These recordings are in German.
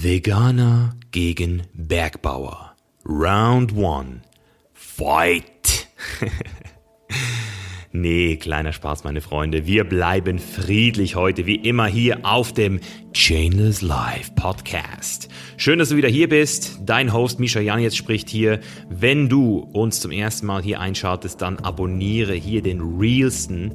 Veganer gegen Bergbauer. Round 1. Fight! nee, kleiner Spaß, meine Freunde. Wir bleiben friedlich heute, wie immer hier auf dem Chainless Live Podcast. Schön, dass du wieder hier bist. Dein Host Misha Janetz spricht hier. Wenn du uns zum ersten Mal hier einschaltest, dann abonniere hier den realsten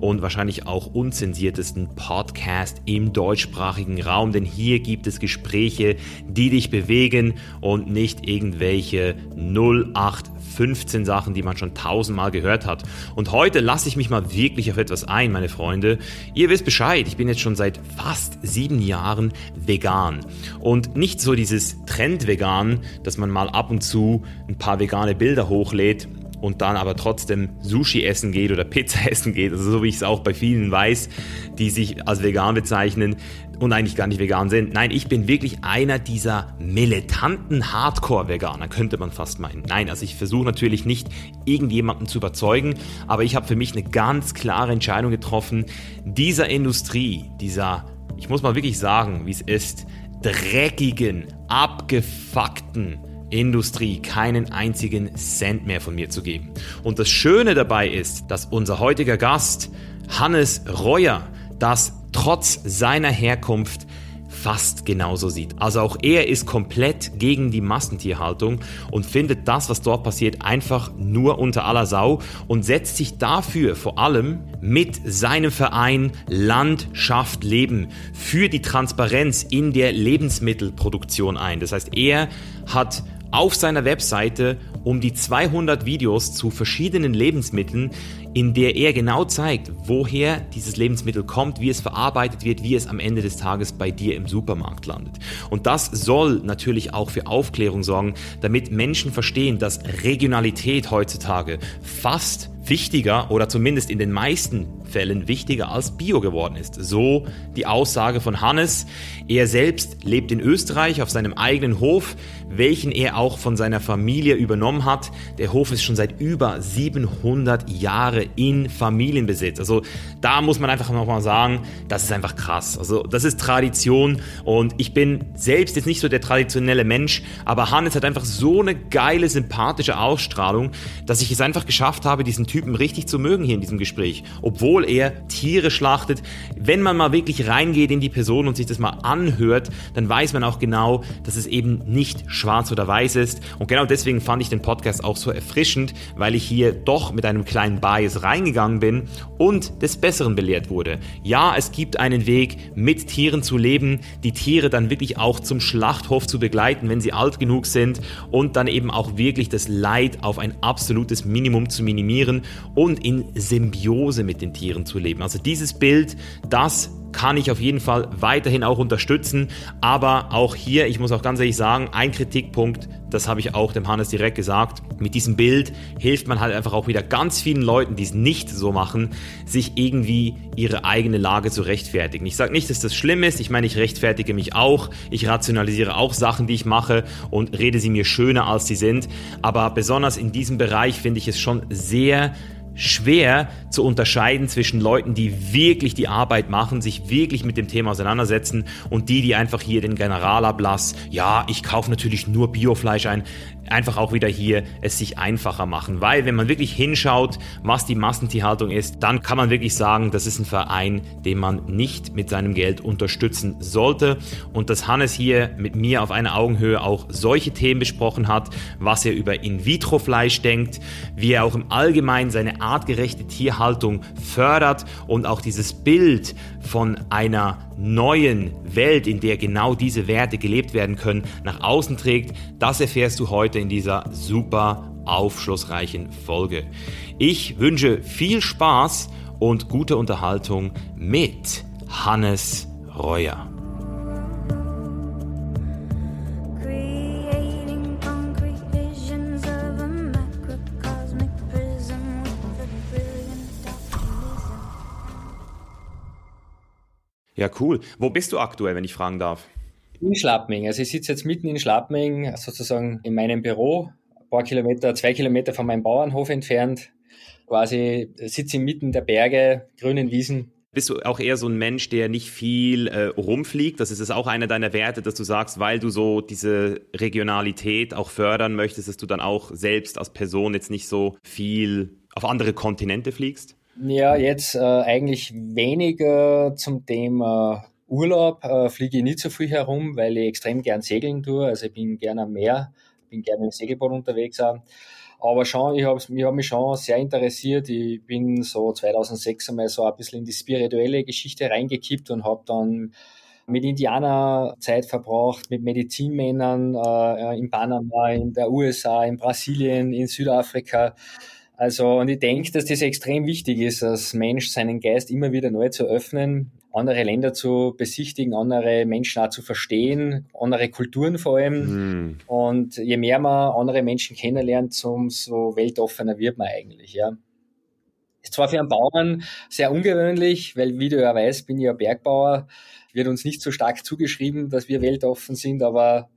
und wahrscheinlich auch unzensiertesten Podcast im deutschsprachigen Raum, denn hier gibt es Gespräche, die dich bewegen und nicht irgendwelche 0815 Sachen, die man schon tausendmal gehört hat. Und heute lasse ich mich mal wirklich auf etwas ein, meine Freunde. Ihr wisst Bescheid, ich bin jetzt schon seit fast sieben Jahren vegan. Und nicht so dieses Trend-Vegan, dass man mal ab und zu ein paar vegane Bilder hochlädt und dann aber trotzdem Sushi essen geht oder Pizza essen geht, also so wie ich es auch bei vielen weiß, die sich als vegan bezeichnen und eigentlich gar nicht vegan sind. Nein, ich bin wirklich einer dieser militanten Hardcore-Veganer, könnte man fast meinen. Nein, also ich versuche natürlich nicht irgendjemanden zu überzeugen, aber ich habe für mich eine ganz klare Entscheidung getroffen, dieser Industrie, dieser, ich muss mal wirklich sagen, wie es ist, dreckigen, abgefuckten, Industrie keinen einzigen Cent mehr von mir zu geben. Und das Schöne dabei ist, dass unser heutiger Gast, Hannes Reuer, das trotz seiner Herkunft fast genauso sieht. Also auch er ist komplett gegen die Massentierhaltung und findet das, was dort passiert, einfach nur unter aller Sau und setzt sich dafür vor allem mit seinem Verein Landschaft Leben für die Transparenz in der Lebensmittelproduktion ein. Das heißt, er hat auf seiner Webseite um die 200 Videos zu verschiedenen Lebensmitteln, in der er genau zeigt, woher dieses Lebensmittel kommt, wie es verarbeitet wird, wie es am Ende des Tages bei dir im Supermarkt landet. Und das soll natürlich auch für Aufklärung sorgen, damit Menschen verstehen, dass Regionalität heutzutage fast wichtiger oder zumindest in den meisten Fällen wichtiger als Bio geworden ist. So die Aussage von Hannes. Er selbst lebt in Österreich auf seinem eigenen Hof, welchen er auch von seiner Familie übernommen hat. Der Hof ist schon seit über 700 Jahren in Familienbesitz. Also da muss man einfach nochmal sagen, das ist einfach krass. Also das ist Tradition und ich bin selbst jetzt nicht so der traditionelle Mensch, aber Hannes hat einfach so eine geile, sympathische Ausstrahlung, dass ich es einfach geschafft habe, diesen Typen richtig zu mögen hier in diesem Gespräch. Obwohl er Tiere schlachtet. Wenn man mal wirklich reingeht in die Person und sich das mal anhört, dann weiß man auch genau, dass es eben nicht schwarz oder weiß ist. Und genau deswegen fand ich den Podcast auch so erfrischend, weil ich hier doch mit einem kleinen Bias reingegangen bin und des Besseren belehrt wurde. Ja, es gibt einen Weg, mit Tieren zu leben, die Tiere dann wirklich auch zum Schlachthof zu begleiten, wenn sie alt genug sind und dann eben auch wirklich das Leid auf ein absolutes Minimum zu minimieren und in Symbiose mit den Tieren zu leben. Also dieses Bild, das kann ich auf jeden Fall weiterhin auch unterstützen. Aber auch hier, ich muss auch ganz ehrlich sagen, ein Kritikpunkt, das habe ich auch dem Hannes direkt gesagt, mit diesem Bild hilft man halt einfach auch wieder ganz vielen Leuten, die es nicht so machen, sich irgendwie ihre eigene Lage zu rechtfertigen. Ich sage nicht, dass das schlimm ist, ich meine, ich rechtfertige mich auch, ich rationalisiere auch Sachen, die ich mache und rede sie mir schöner, als sie sind. Aber besonders in diesem Bereich finde ich es schon sehr schwer zu unterscheiden zwischen Leuten, die wirklich die Arbeit machen, sich wirklich mit dem Thema auseinandersetzen und die, die einfach hier den Generalablass, ja, ich kaufe natürlich nur Biofleisch ein, einfach auch wieder hier es sich einfacher machen. Weil wenn man wirklich hinschaut, was die Massentierhaltung ist, dann kann man wirklich sagen, das ist ein Verein, den man nicht mit seinem Geld unterstützen sollte. Und dass Hannes hier mit mir auf einer Augenhöhe auch solche Themen besprochen hat, was er über In-vitro-Fleisch denkt, wie er auch im Allgemeinen seine artgerechte Tierhaltung fördert und auch dieses Bild von einer neuen Welt, in der genau diese Werte gelebt werden können, nach außen trägt, das erfährst du heute in dieser super aufschlussreichen Folge. Ich wünsche viel Spaß und gute Unterhaltung mit Hannes Reuer. Ja, cool. Wo bist du aktuell, wenn ich fragen darf? In Schlappming. Also ich sitze jetzt mitten in Schlappming, sozusagen in meinem Büro, ein paar Kilometer, zwei Kilometer von meinem Bauernhof entfernt. Quasi sitze ich mitten der Berge, grünen Wiesen Bist du auch eher so ein Mensch, der nicht viel äh, rumfliegt? Das ist es auch einer deiner Werte, dass du sagst, weil du so diese Regionalität auch fördern möchtest, dass du dann auch selbst als Person jetzt nicht so viel auf andere Kontinente fliegst? Ja, jetzt äh, eigentlich weniger zum Thema Urlaub. Äh, fliege ich nicht so viel herum, weil ich extrem gern segeln tue. Also ich bin gerne am Meer, bin gerne im Segelboot unterwegs. Auch. Aber schon, ich habe hab mich schon sehr interessiert. Ich bin so 2006 einmal so ein bisschen in die spirituelle Geschichte reingekippt und habe dann mit Indianer Zeit verbracht, mit Medizinmännern äh, in Panama, in der USA, in Brasilien, in Südafrika. Also, und ich denke, dass das extrem wichtig ist, als Mensch seinen Geist immer wieder neu zu öffnen, andere Länder zu besichtigen, andere Menschen auch zu verstehen, andere Kulturen vor allem. Mhm. Und je mehr man andere Menschen kennenlernt, umso weltoffener wird man eigentlich, ja. Ist zwar für einen Bauern sehr ungewöhnlich, weil, wie du ja weißt, bin ich ja Bergbauer, wird uns nicht so stark zugeschrieben, dass wir weltoffen sind, aber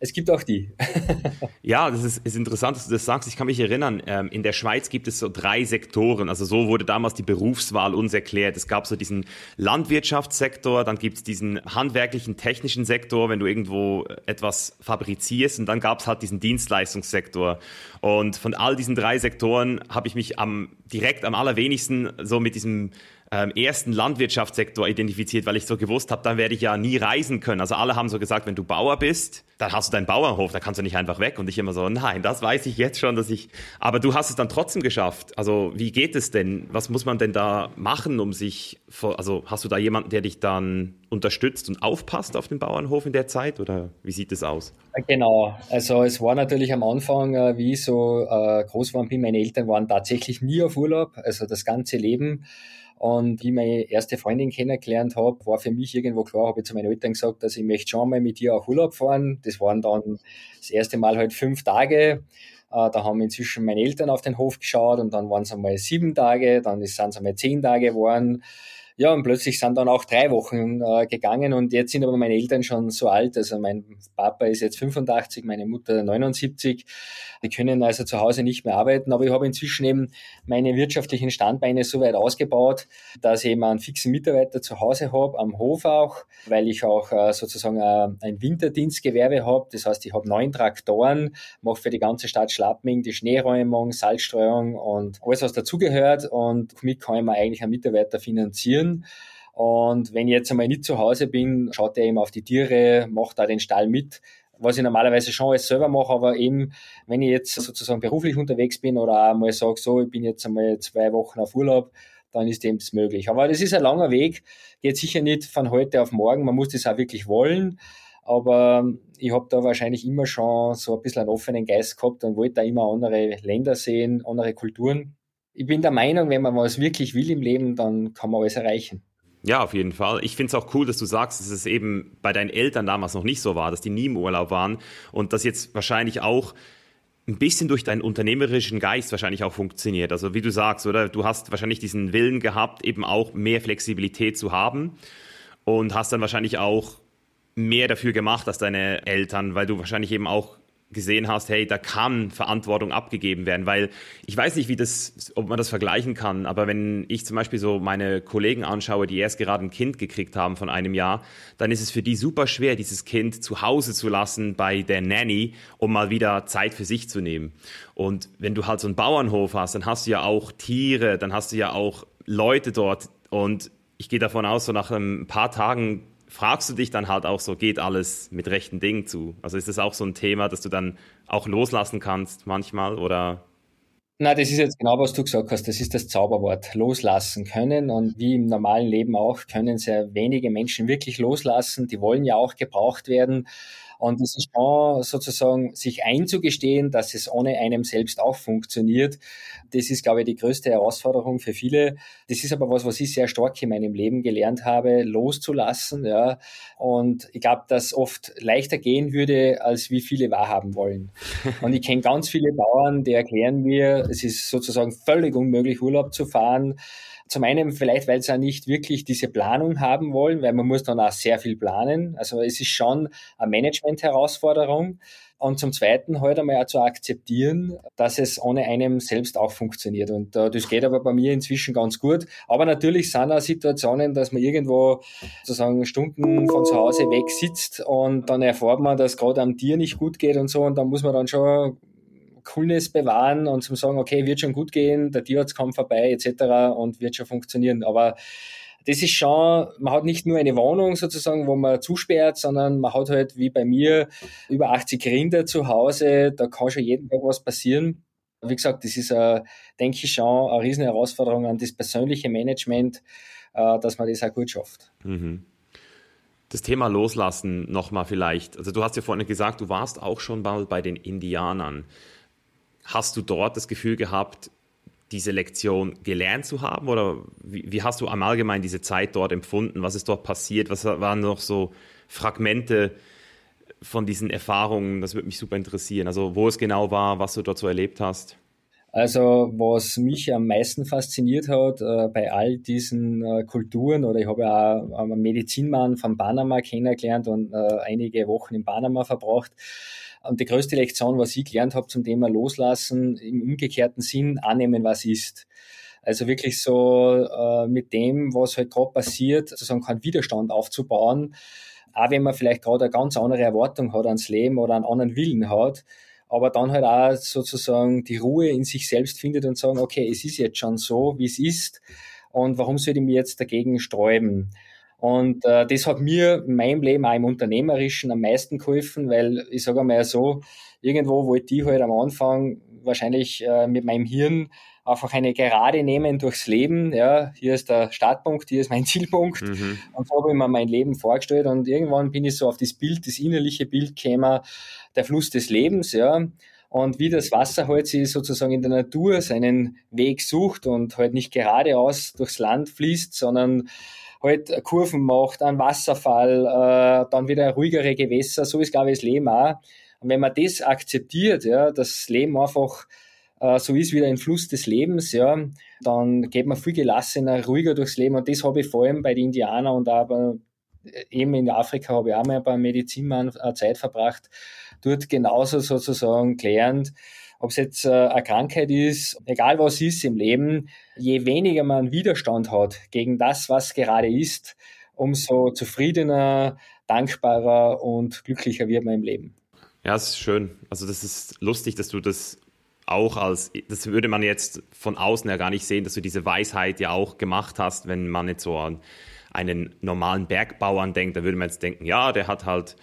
es gibt auch die. ja, das ist, ist, interessant, dass du das sagst. Ich kann mich erinnern, ähm, in der Schweiz gibt es so drei Sektoren. Also so wurde damals die Berufswahl uns erklärt. Es gab so diesen Landwirtschaftssektor, dann gibt es diesen handwerklichen, technischen Sektor, wenn du irgendwo etwas fabrizierst. Und dann gab es halt diesen Dienstleistungssektor. Und von all diesen drei Sektoren habe ich mich am, direkt am allerwenigsten so mit diesem ähm, ersten Landwirtschaftssektor identifiziert, weil ich so gewusst habe, dann werde ich ja nie reisen können. Also alle haben so gesagt, wenn du Bauer bist, dann hast du deinen Bauernhof, da kannst du nicht einfach weg. Und ich immer so, nein, das weiß ich jetzt schon, dass ich. Aber du hast es dann trotzdem geschafft. Also wie geht es denn? Was muss man denn da machen, um sich, vor, also hast du da jemanden, der dich dann unterstützt und aufpasst auf den Bauernhof in der Zeit oder wie sieht es aus? Genau, also es war natürlich am Anfang, äh, wie ich so äh, groß war meine Eltern waren tatsächlich nie auf Urlaub, also das ganze Leben. Und wie meine erste Freundin kennengelernt habe, war für mich irgendwo klar, habe ich zu meinen Eltern gesagt, dass ich möchte schon mal mit ihr auch Urlaub fahren. Das waren dann das erste Mal halt fünf Tage. Äh, da haben inzwischen meine Eltern auf den Hof geschaut und dann waren es einmal sieben Tage, dann sind es einmal zehn Tage geworden. Ja, und plötzlich sind dann auch drei Wochen äh, gegangen und jetzt sind aber meine Eltern schon so alt. Also mein Papa ist jetzt 85, meine Mutter 79. Die können also zu Hause nicht mehr arbeiten, aber ich habe inzwischen eben meine wirtschaftlichen Standbeine so weit ausgebaut, dass ich eben einen fixen Mitarbeiter zu Hause habe, am Hof auch, weil ich auch äh, sozusagen äh, ein Winterdienstgewerbe habe. Das heißt, ich habe neun Traktoren, mache für die ganze Stadt Schlappming die Schneeräumung, Salzstreuung und alles, was dazugehört und damit kann ich mir eigentlich einen Mitarbeiter finanzieren Tieren. Und wenn ich jetzt einmal nicht zu Hause bin, schaut er eben auf die Tiere, macht da den Stall mit, was ich normalerweise schon alles selber mache, aber eben, wenn ich jetzt sozusagen beruflich unterwegs bin oder mal sage, so, ich bin jetzt einmal zwei Wochen auf Urlaub, dann ist dem das möglich. Aber das ist ein langer Weg, geht sicher nicht von heute auf morgen, man muss das auch wirklich wollen. Aber ich habe da wahrscheinlich immer schon so ein bisschen einen offenen Geist gehabt und wollte da immer andere Länder sehen, andere Kulturen ich bin der Meinung, wenn man was wirklich will im Leben, dann kann man alles erreichen. Ja, auf jeden Fall. Ich finde es auch cool, dass du sagst, dass es eben bei deinen Eltern damals noch nicht so war, dass die nie im Urlaub waren und das jetzt wahrscheinlich auch ein bisschen durch deinen unternehmerischen Geist wahrscheinlich auch funktioniert. Also wie du sagst, oder du hast wahrscheinlich diesen Willen gehabt, eben auch mehr Flexibilität zu haben und hast dann wahrscheinlich auch mehr dafür gemacht als deine Eltern, weil du wahrscheinlich eben auch gesehen hast, hey, da kann Verantwortung abgegeben werden, weil ich weiß nicht, wie das, ob man das vergleichen kann, aber wenn ich zum Beispiel so meine Kollegen anschaue, die erst gerade ein Kind gekriegt haben von einem Jahr, dann ist es für die super schwer, dieses Kind zu Hause zu lassen bei der Nanny, um mal wieder Zeit für sich zu nehmen. Und wenn du halt so einen Bauernhof hast, dann hast du ja auch Tiere, dann hast du ja auch Leute dort und ich gehe davon aus, so nach ein paar Tagen fragst du dich dann halt auch so, geht alles mit rechten Dingen zu? Also ist das auch so ein Thema, dass du dann auch loslassen kannst manchmal oder? Na, das ist jetzt genau, was du gesagt hast. Das ist das Zauberwort. Loslassen können. Und wie im normalen Leben auch, können sehr wenige Menschen wirklich loslassen. Die wollen ja auch gebraucht werden. Und es ist schon sozusagen, sich einzugestehen, dass es ohne einem selbst auch funktioniert. Das ist, glaube ich, die größte Herausforderung für viele. Das ist aber was, was ich sehr stark in meinem Leben gelernt habe, loszulassen, ja. Und ich glaube, dass oft leichter gehen würde, als wie viele wahrhaben wollen. Und ich kenne ganz viele Bauern, die erklären mir, es ist sozusagen völlig unmöglich, Urlaub zu fahren Zum einen vielleicht, weil sie auch nicht wirklich diese Planung haben wollen, weil man muss dann auch sehr viel planen. Also es ist schon eine Management-Herausforderung. Und zum Zweiten halt einmal auch zu akzeptieren, dass es ohne einem selbst auch funktioniert. Und äh, das geht aber bei mir inzwischen ganz gut. Aber natürlich sind auch Situationen, dass man irgendwo sozusagen Stunden von zu Hause weg sitzt und dann erfährt man, dass gerade am Tier nicht gut geht und so. Und dann muss man dann schon Coolness bewahren und zum sagen, okay, wird schon gut gehen, der Tierarzt kommt vorbei etc. und wird schon funktionieren. Aber das ist schon, man hat nicht nur eine Wohnung sozusagen, wo man zusperrt, sondern man hat halt wie bei mir über 80 Rinder zu Hause, da kann schon jeden Tag was passieren. Wie gesagt, das ist, äh, denke ich, schon eine riesen Herausforderung an das persönliche Management, äh, dass man das auch gut schafft. Mhm. Das Thema Loslassen nochmal vielleicht. Also du hast ja vorhin gesagt, du warst auch schon mal bei den Indianern. Hast du dort das Gefühl gehabt, diese Lektion gelernt zu haben? Oder wie, wie, hast du am Allgemeinen diese Zeit dort empfunden? Was ist dort passiert? Was waren noch so Fragmente von diesen Erfahrungen? Das würde mich super interessieren. Also wo es genau war, was du dort so erlebt hast. Also was mich am meisten fasziniert hat äh, bei all diesen äh, Kulturen, oder ich habe ja auch einen Medizinmann von Panama kennengelernt und äh, einige Wochen in Panama verbracht, und die größte Lektion, was ich gelernt habe zum Thema Loslassen, im umgekehrten Sinn annehmen, was ist. Also wirklich so äh, mit dem, was halt gerade passiert, sozusagen keinen Widerstand aufzubauen, auch wenn man vielleicht gerade eine ganz andere Erwartung hat ans Leben oder einen anderen Willen hat, aber dann halt auch sozusagen die Ruhe in sich selbst findet und sagen, okay, es ist jetzt schon so, wie es ist und warum sollte ich mir jetzt dagegen sträuben? Und äh, das hat mir in meinem Leben auch im Unternehmerischen am meisten geholfen, weil ich sage einmal so, irgendwo wollte ich halt am Anfang wahrscheinlich äh, mit meinem Hirn einfach eine Gerade nehmen durchs Leben. Ja, hier ist der Startpunkt, hier ist mein Zielpunkt. Mhm. Und so habe ich mir mein Leben vorgestellt. Und irgendwann bin ich so auf das Bild, das innerliche Bild käme, der Fluss des Lebens, ja. Und wie das Wasser halt sich sozusagen in der Natur seinen Weg sucht und halt nicht geradeaus durchs Land fließt, sondern halt Kurven macht, einen Wasserfall, äh, dann wieder ruhigere Gewässer, so ist, glaube ich, das Leben auch. Und wenn man das akzeptiert, ja, das Leben einfach äh, so ist wie ein Fluss des Lebens, ja, dann geht man viel gelassener, ruhiger durchs Leben. Und das habe ich vor allem bei den Indianern und aber eben in Afrika habe ich auch mal beim Medizinmann Zeit verbracht, dort genauso sozusagen gelernt, ob es jetzt äh, eine Krankheit ist, egal was ist im Leben, je weniger man Widerstand hat gegen das, was gerade ist, umso zufriedener, dankbarer und glücklicher wird man im Leben. Ja, das ist schön. Also das ist lustig, dass du das auch als, das würde man jetzt von außen ja gar nicht sehen, dass du diese Weisheit ja auch gemacht hast, wenn man jetzt so an einen normalen Bergbauern denkt, da würde man jetzt denken, ja, der hat halt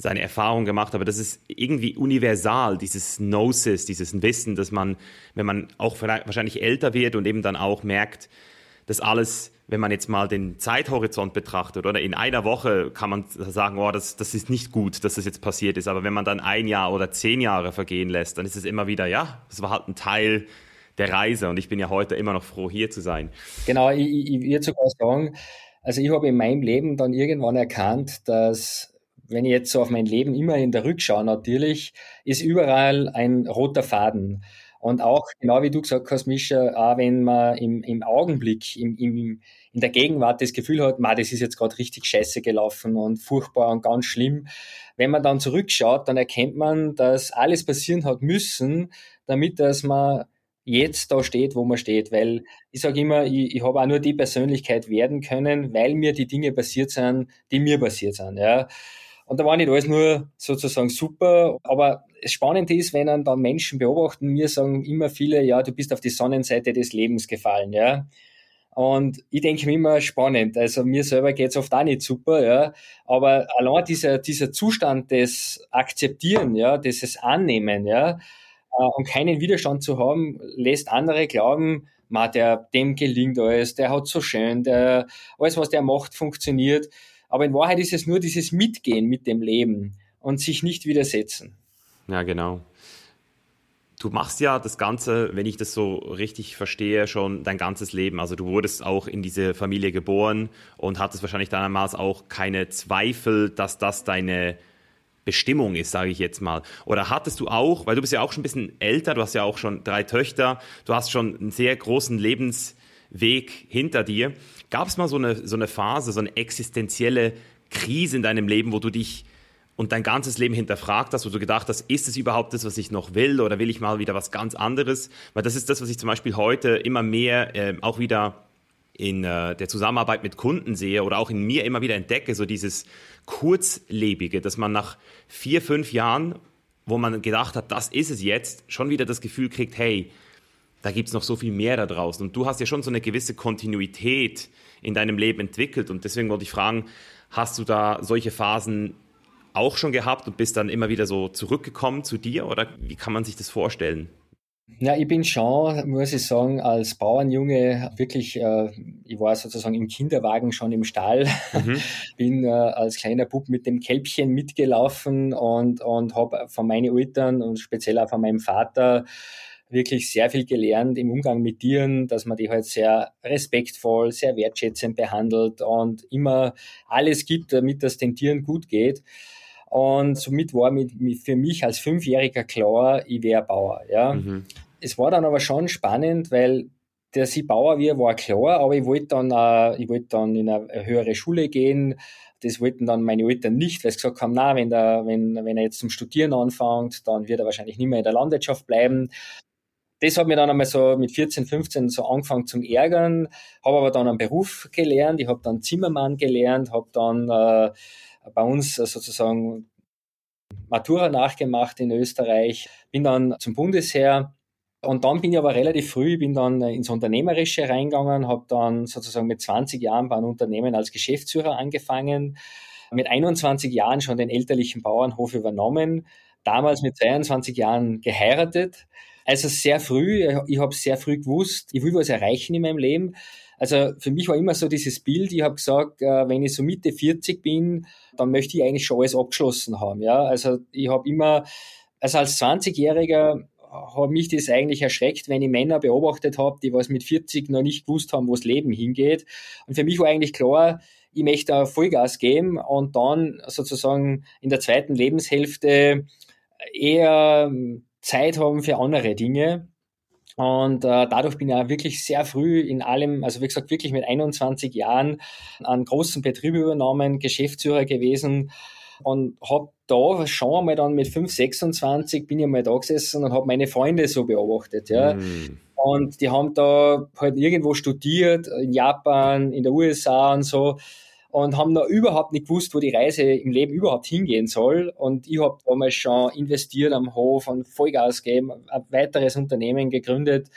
seine Erfahrung gemacht, aber das ist irgendwie universal, dieses Gnosis, dieses Wissen, dass man, wenn man auch wahrscheinlich älter wird und eben dann auch merkt, dass alles, wenn man jetzt mal den Zeithorizont betrachtet oder in einer Woche kann man sagen, oh, das, das ist nicht gut, dass das jetzt passiert ist, aber wenn man dann ein Jahr oder zehn Jahre vergehen lässt, dann ist es immer wieder, ja, das war halt ein Teil der Reise und ich bin ja heute immer noch froh, hier zu sein. Genau, ich, ich, ich würde sogar sagen, also ich habe in meinem Leben dann irgendwann erkannt, dass wenn ich jetzt so auf mein Leben immer in der Rückschau natürlich, ist überall ein roter Faden. Und auch, genau wie du gesagt hast, Mischa, auch wenn man im, im Augenblick, im, im, in der Gegenwart das Gefühl hat, ma, das ist jetzt gerade richtig scheiße gelaufen und furchtbar und ganz schlimm. Wenn man dann zurückschaut, dann erkennt man, dass alles passieren hat müssen, damit dass man jetzt da steht, wo man steht. Weil ich sage immer, ich, ich habe auch nur die Persönlichkeit werden können, weil mir die Dinge passiert sind, die mir passiert sind. Ja. Und da war nicht alles nur sozusagen super, aber das Spannende ist, wenn dann Menschen beobachten, mir sagen immer viele, ja, du bist auf die Sonnenseite des Lebens gefallen, ja. Und ich denke mir immer spannend. Also mir selber geht's oft auch nicht super, ja. Aber allein dieser, dieser Zustand des Akzeptieren, ja, dieses Annehmen, ja, äh, und keinen Widerstand zu haben, lässt andere glauben, ma, der, dem gelingt alles, der hat so schön, der, alles, was der macht, funktioniert. Aber in Wahrheit ist es nur dieses Mitgehen mit dem Leben und sich nicht widersetzen. Ja, genau. Du machst ja das Ganze, wenn ich das so richtig verstehe, schon dein ganzes Leben. Also du wurdest auch in diese Familie geboren und hattest wahrscheinlich damals auch keine Zweifel, dass das deine Bestimmung ist, sage ich jetzt mal. Oder hattest du auch, weil du bist ja auch schon ein bisschen älter, du hast ja auch schon drei Töchter, du hast schon einen sehr großen Lebens Weg hinter dir. Gab es mal so eine, so eine Phase, so eine existenzielle Krise in deinem Leben, wo du dich und dein ganzes Leben hinterfragt hast, wo du gedacht hast, ist es überhaupt das, was ich noch will oder will ich mal wieder was ganz anderes? Weil das ist das, was ich zum Beispiel heute immer mehr äh, auch wieder in äh, der Zusammenarbeit mit Kunden sehe oder auch in mir immer wieder entdecke, so dieses kurzlebige, dass man nach vier, fünf Jahren, wo man gedacht hat, das ist es jetzt, schon wieder das Gefühl kriegt, hey, da gibt es noch so viel mehr da draußen. Und du hast ja schon so eine gewisse Kontinuität in deinem Leben entwickelt. Und deswegen wollte ich fragen, hast du da solche Phasen auch schon gehabt und bist dann immer wieder so zurückgekommen zu dir oder wie kann man sich das vorstellen? Ja, ich bin schon, muss ich sagen, als Bauernjunge wirklich, äh, ich war sozusagen im Kinderwagen schon im Stall, mhm. bin äh, als kleiner Bub mit dem Kälbchen mitgelaufen und, und habe von meinen Eltern und speziell auch von meinem Vater wirklich sehr viel gelernt im Umgang mit Tieren, dass man die halt sehr respektvoll, sehr wertschätzend behandelt und immer alles gibt, damit das den Tieren gut geht. Und somit war mit, für mich als Fünfjähriger klar, ich wäre Bauer. Ja. Mhm. Es war dann aber schon spannend, weil der sie Bauer wir war klar, aber ich wollte dann, äh, ich wollte dann in eine höhere Schule gehen. Das wollten dann meine Eltern nicht, weil sie gesagt haben, na, wenn, der, wenn, wenn er jetzt zum Studieren anfängt, dann wird er wahrscheinlich nicht mehr in der Landwirtschaft bleiben. Das hat mir dann einmal so mit 14, 15 so angefangen zum Ärgern, habe aber dann einen Beruf gelernt, ich habe dann Zimmermann gelernt, habe dann äh, bei uns sozusagen Matura nachgemacht in Österreich, bin dann zum Bundesheer und dann bin ich aber relativ früh, bin dann ins Unternehmerische reingegangen, habe dann sozusagen mit 20 Jahren bei einem Unternehmen als Geschäftsführer angefangen, mit 21 Jahren schon den elterlichen Bauernhof übernommen, damals mit 22 Jahren geheiratet. Also sehr früh, ich habe sehr früh gewusst, ich will was erreichen in meinem Leben. Also für mich war immer so dieses Bild, ich habe gesagt, äh, wenn ich so Mitte 40 bin, dann möchte ich eigentlich schon alles abgeschlossen haben. Ja? Also ich habe immer, also als 20-Jähriger hat mich das eigentlich erschreckt, wenn ich Männer beobachtet habe, die was mit 40 noch nicht gewusst haben, wo das Leben hingeht. Und für mich war eigentlich klar, ich möchte da Vollgas geben und dann sozusagen in der zweiten Lebenshälfte eher Zeit haben für andere Dinge. Und äh, dadurch bin ich auch wirklich sehr früh in allem, also wie gesagt, wirklich mit 21 Jahren einen großen Betrieb übernommen, Geschäftsführer gewesen und habe da schon einmal dann mit 5, 26 bin ich mal da gesessen und habe meine Freunde so beobachtet. Ja. Mm. Und die haben da halt irgendwo studiert, in Japan, in der USA und so und haben noch überhaupt nicht gewusst, wo die Reise im Leben überhaupt hingehen soll. Und ich habe damals schon investiert am Hof und Vollgas gegeben, ein weiteres Unternehmen gegründet.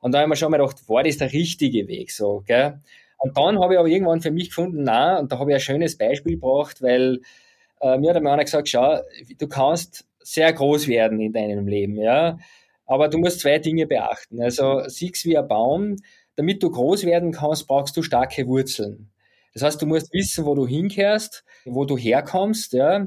Und da habe ich mir schon mal gedacht, war das der richtige Weg so, gell? Und dann habe ich aber irgendwann für mich gefunden, na, und da habe ich ein schönes Beispiel gebracht, weil äh, mir hat mir einer gesagt, schau, du kannst sehr groß werden in deinem Leben, ja, aber du musst zwei Dinge beachten. Also siehst wie ein Baum, damit du groß werden kannst, brauchst du starke Wurzeln. Das heißt, du musst wissen, wo du hinkehrst, wo du herkommst, ja.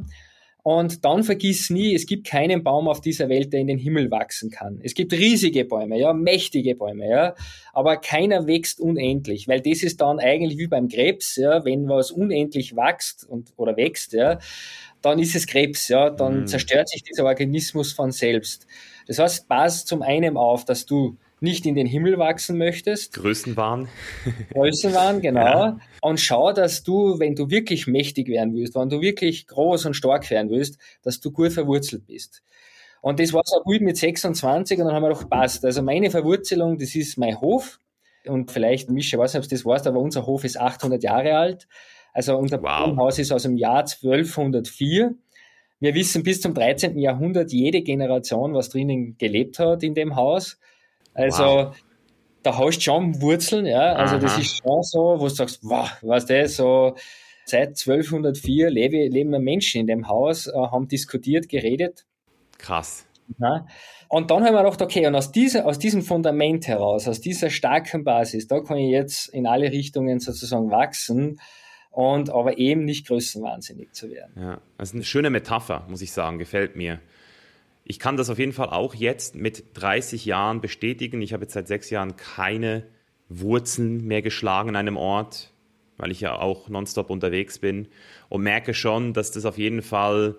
Und dann vergiss nie, es gibt keinen Baum auf dieser Welt, der in den Himmel wachsen kann. Es gibt riesige Bäume, ja, mächtige Bäume, ja, aber keiner wächst unendlich, weil das ist dann eigentlich wie beim Krebs, ja, wenn was unendlich wächst und oder wächst, ja, dann ist es Krebs, ja, dann mhm. zerstört sich dieser Organismus von selbst. Das heißt, pass zum einen auf, dass du nicht in den Himmel wachsen möchtest. Größenwahn. Größenwahn, genau. Ja. Und schau, dass du, wenn du wirklich mächtig werden willst, wenn du wirklich groß und stark werden willst, dass du gut verwurzelt bist. Und das war so gut mit 26 und dann haben wir doch passt. Also meine Verwurzelung, das ist mein Hof. Und vielleicht, Mischa, ich weiß nicht, ob du das weißt, aber unser Hof ist 800 Jahre alt. Also unser wow. Haus ist aus dem Jahr 1204. Wir wissen bis zum 13. Jahrhundert jede Generation, was drinnen gelebt hat in dem Haus. Also wow. da hast du schon Wurzeln, ja. Also Aha. das ist schon so, wo du sagst, wow, was das so seit 1204 lebe, leben Menschen in dem Haus, äh, haben diskutiert, geredet. Krass. Ja. Und dann haben wir gedacht, okay, und aus, dieser, aus diesem Fundament heraus, aus dieser starken Basis, da kann ich jetzt in alle Richtungen sozusagen wachsen und aber eben nicht größenwahnsinnig zu werden. Ja, das ist eine schöne Metapher, muss ich sagen, gefällt mir. Ich kann das auf jeden Fall auch jetzt mit 30 Jahren bestätigen. Ich habe jetzt seit sechs Jahren keine Wurzeln mehr geschlagen an einem Ort, weil ich ja auch nonstop unterwegs bin und merke schon, dass das auf jeden Fall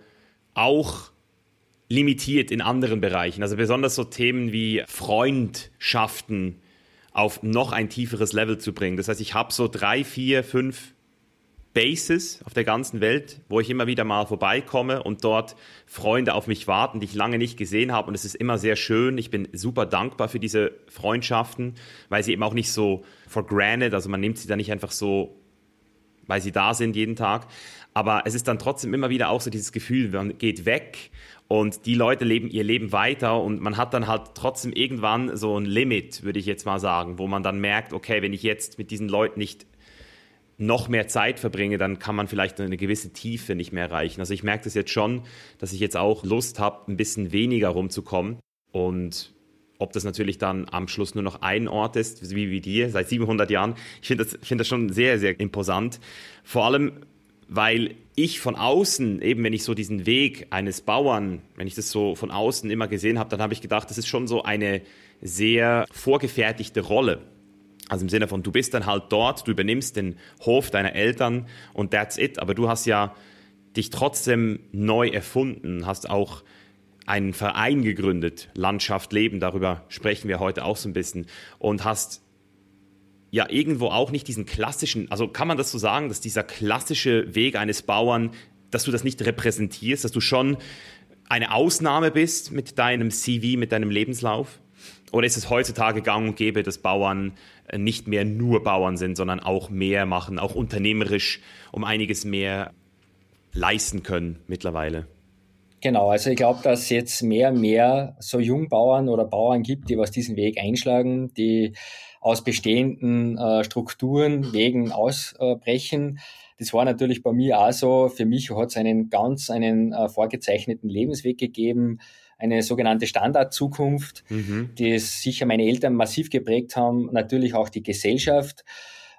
auch limitiert in anderen Bereichen. Also besonders so Themen wie Freundschaften, auf noch ein tieferes Level zu bringen. Das heißt, ich habe so drei, vier, fünf Bases auf der ganzen Welt, wo ich immer wieder mal vorbeikomme und dort Freunde auf mich warten, die ich lange nicht gesehen habe. Und es ist immer sehr schön. Ich bin super dankbar für diese Freundschaften, weil sie eben auch nicht so for granted, also man nimmt sie da nicht einfach so, weil sie da sind jeden Tag. Aber es ist dann trotzdem immer wieder auch so dieses Gefühl, man geht weg und die Leute leben ihr Leben weiter und man hat dann halt trotzdem irgendwann so ein Limit, würde ich jetzt mal sagen, wo man dann merkt, okay, wenn ich jetzt mit diesen Leuten nicht noch mehr Zeit verbringe, dann kann man vielleicht eine gewisse Tiefe nicht mehr erreichen. Also ich merke das jetzt schon, dass ich jetzt auch Lust habe, ein bisschen weniger rumzukommen. Und ob das natürlich dann am Schluss nur noch ein Ort ist, wie, wie dir, seit 700 Jahren, ich finde das, find das schon sehr, sehr imposant. Vor allem, weil ich von außen, eben wenn ich so diesen Weg eines Bauern, wenn ich das so von außen immer gesehen habe, dann habe ich gedacht, das ist schon so eine sehr vorgefertigte Rolle. Also im Sinne von, du bist dann halt dort, du übernimmst den Hof deiner Eltern und that's it. Aber du hast ja dich trotzdem neu erfunden, hast auch einen Verein gegründet, Landschaft Leben, darüber sprechen wir heute auch so ein bisschen, und hast ja irgendwo auch nicht diesen klassischen, also kann man das so sagen, dass dieser klassische Weg eines Bauern, dass du das nicht repräsentierst, dass du schon eine Ausnahme bist mit deinem CV, mit deinem Lebenslauf? Oder ist es heutzutage gang und gäbe, dass Bauern äh, nicht mehr nur Bauern sind, sondern auch mehr machen, auch unternehmerisch um einiges mehr leisten können mittlerweile? Genau, also ich glaube, dass es jetzt mehr und mehr so Jungbauern oder Bauern gibt, die was diesen Weg einschlagen, die aus bestehenden äh, Strukturen, Wegen ausbrechen. Das war natürlich bei mir auch so. Für mich hat es einen ganz einen äh, vorgezeichneten Lebensweg gegeben, eine sogenannte Standardzukunft, mhm. die es sicher meine Eltern massiv geprägt haben, natürlich auch die Gesellschaft.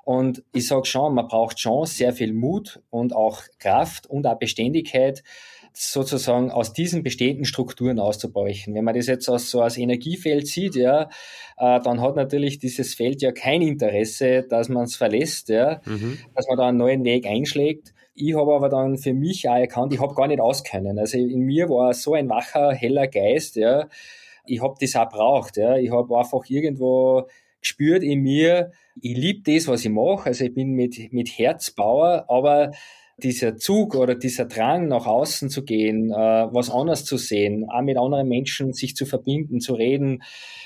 Und ich sage schon, man braucht schon sehr viel Mut und auch Kraft und auch Beständigkeit, sozusagen aus diesen bestehenden Strukturen auszubrechen. Wenn man das jetzt aus, so als Energiefeld sieht, ja, äh, dann hat natürlich dieses Feld ja kein Interesse, dass man es verlässt, ja, mhm. dass man da einen neuen Weg einschlägt. Ich habe aber dann für mich auch erkannt, ich habe gar nicht auskennen. Also in mir war so ein wacher, heller Geist, ja. Ich habe das auch braucht, ja. Ich habe einfach irgendwo gespürt in mir, ich liebe das, was ich mache. Also ich bin mit, mit Herzbauer, aber dieser Zug oder dieser Drang nach außen zu gehen, äh, was anders zu sehen, auch mit anderen Menschen sich zu verbinden, zu reden,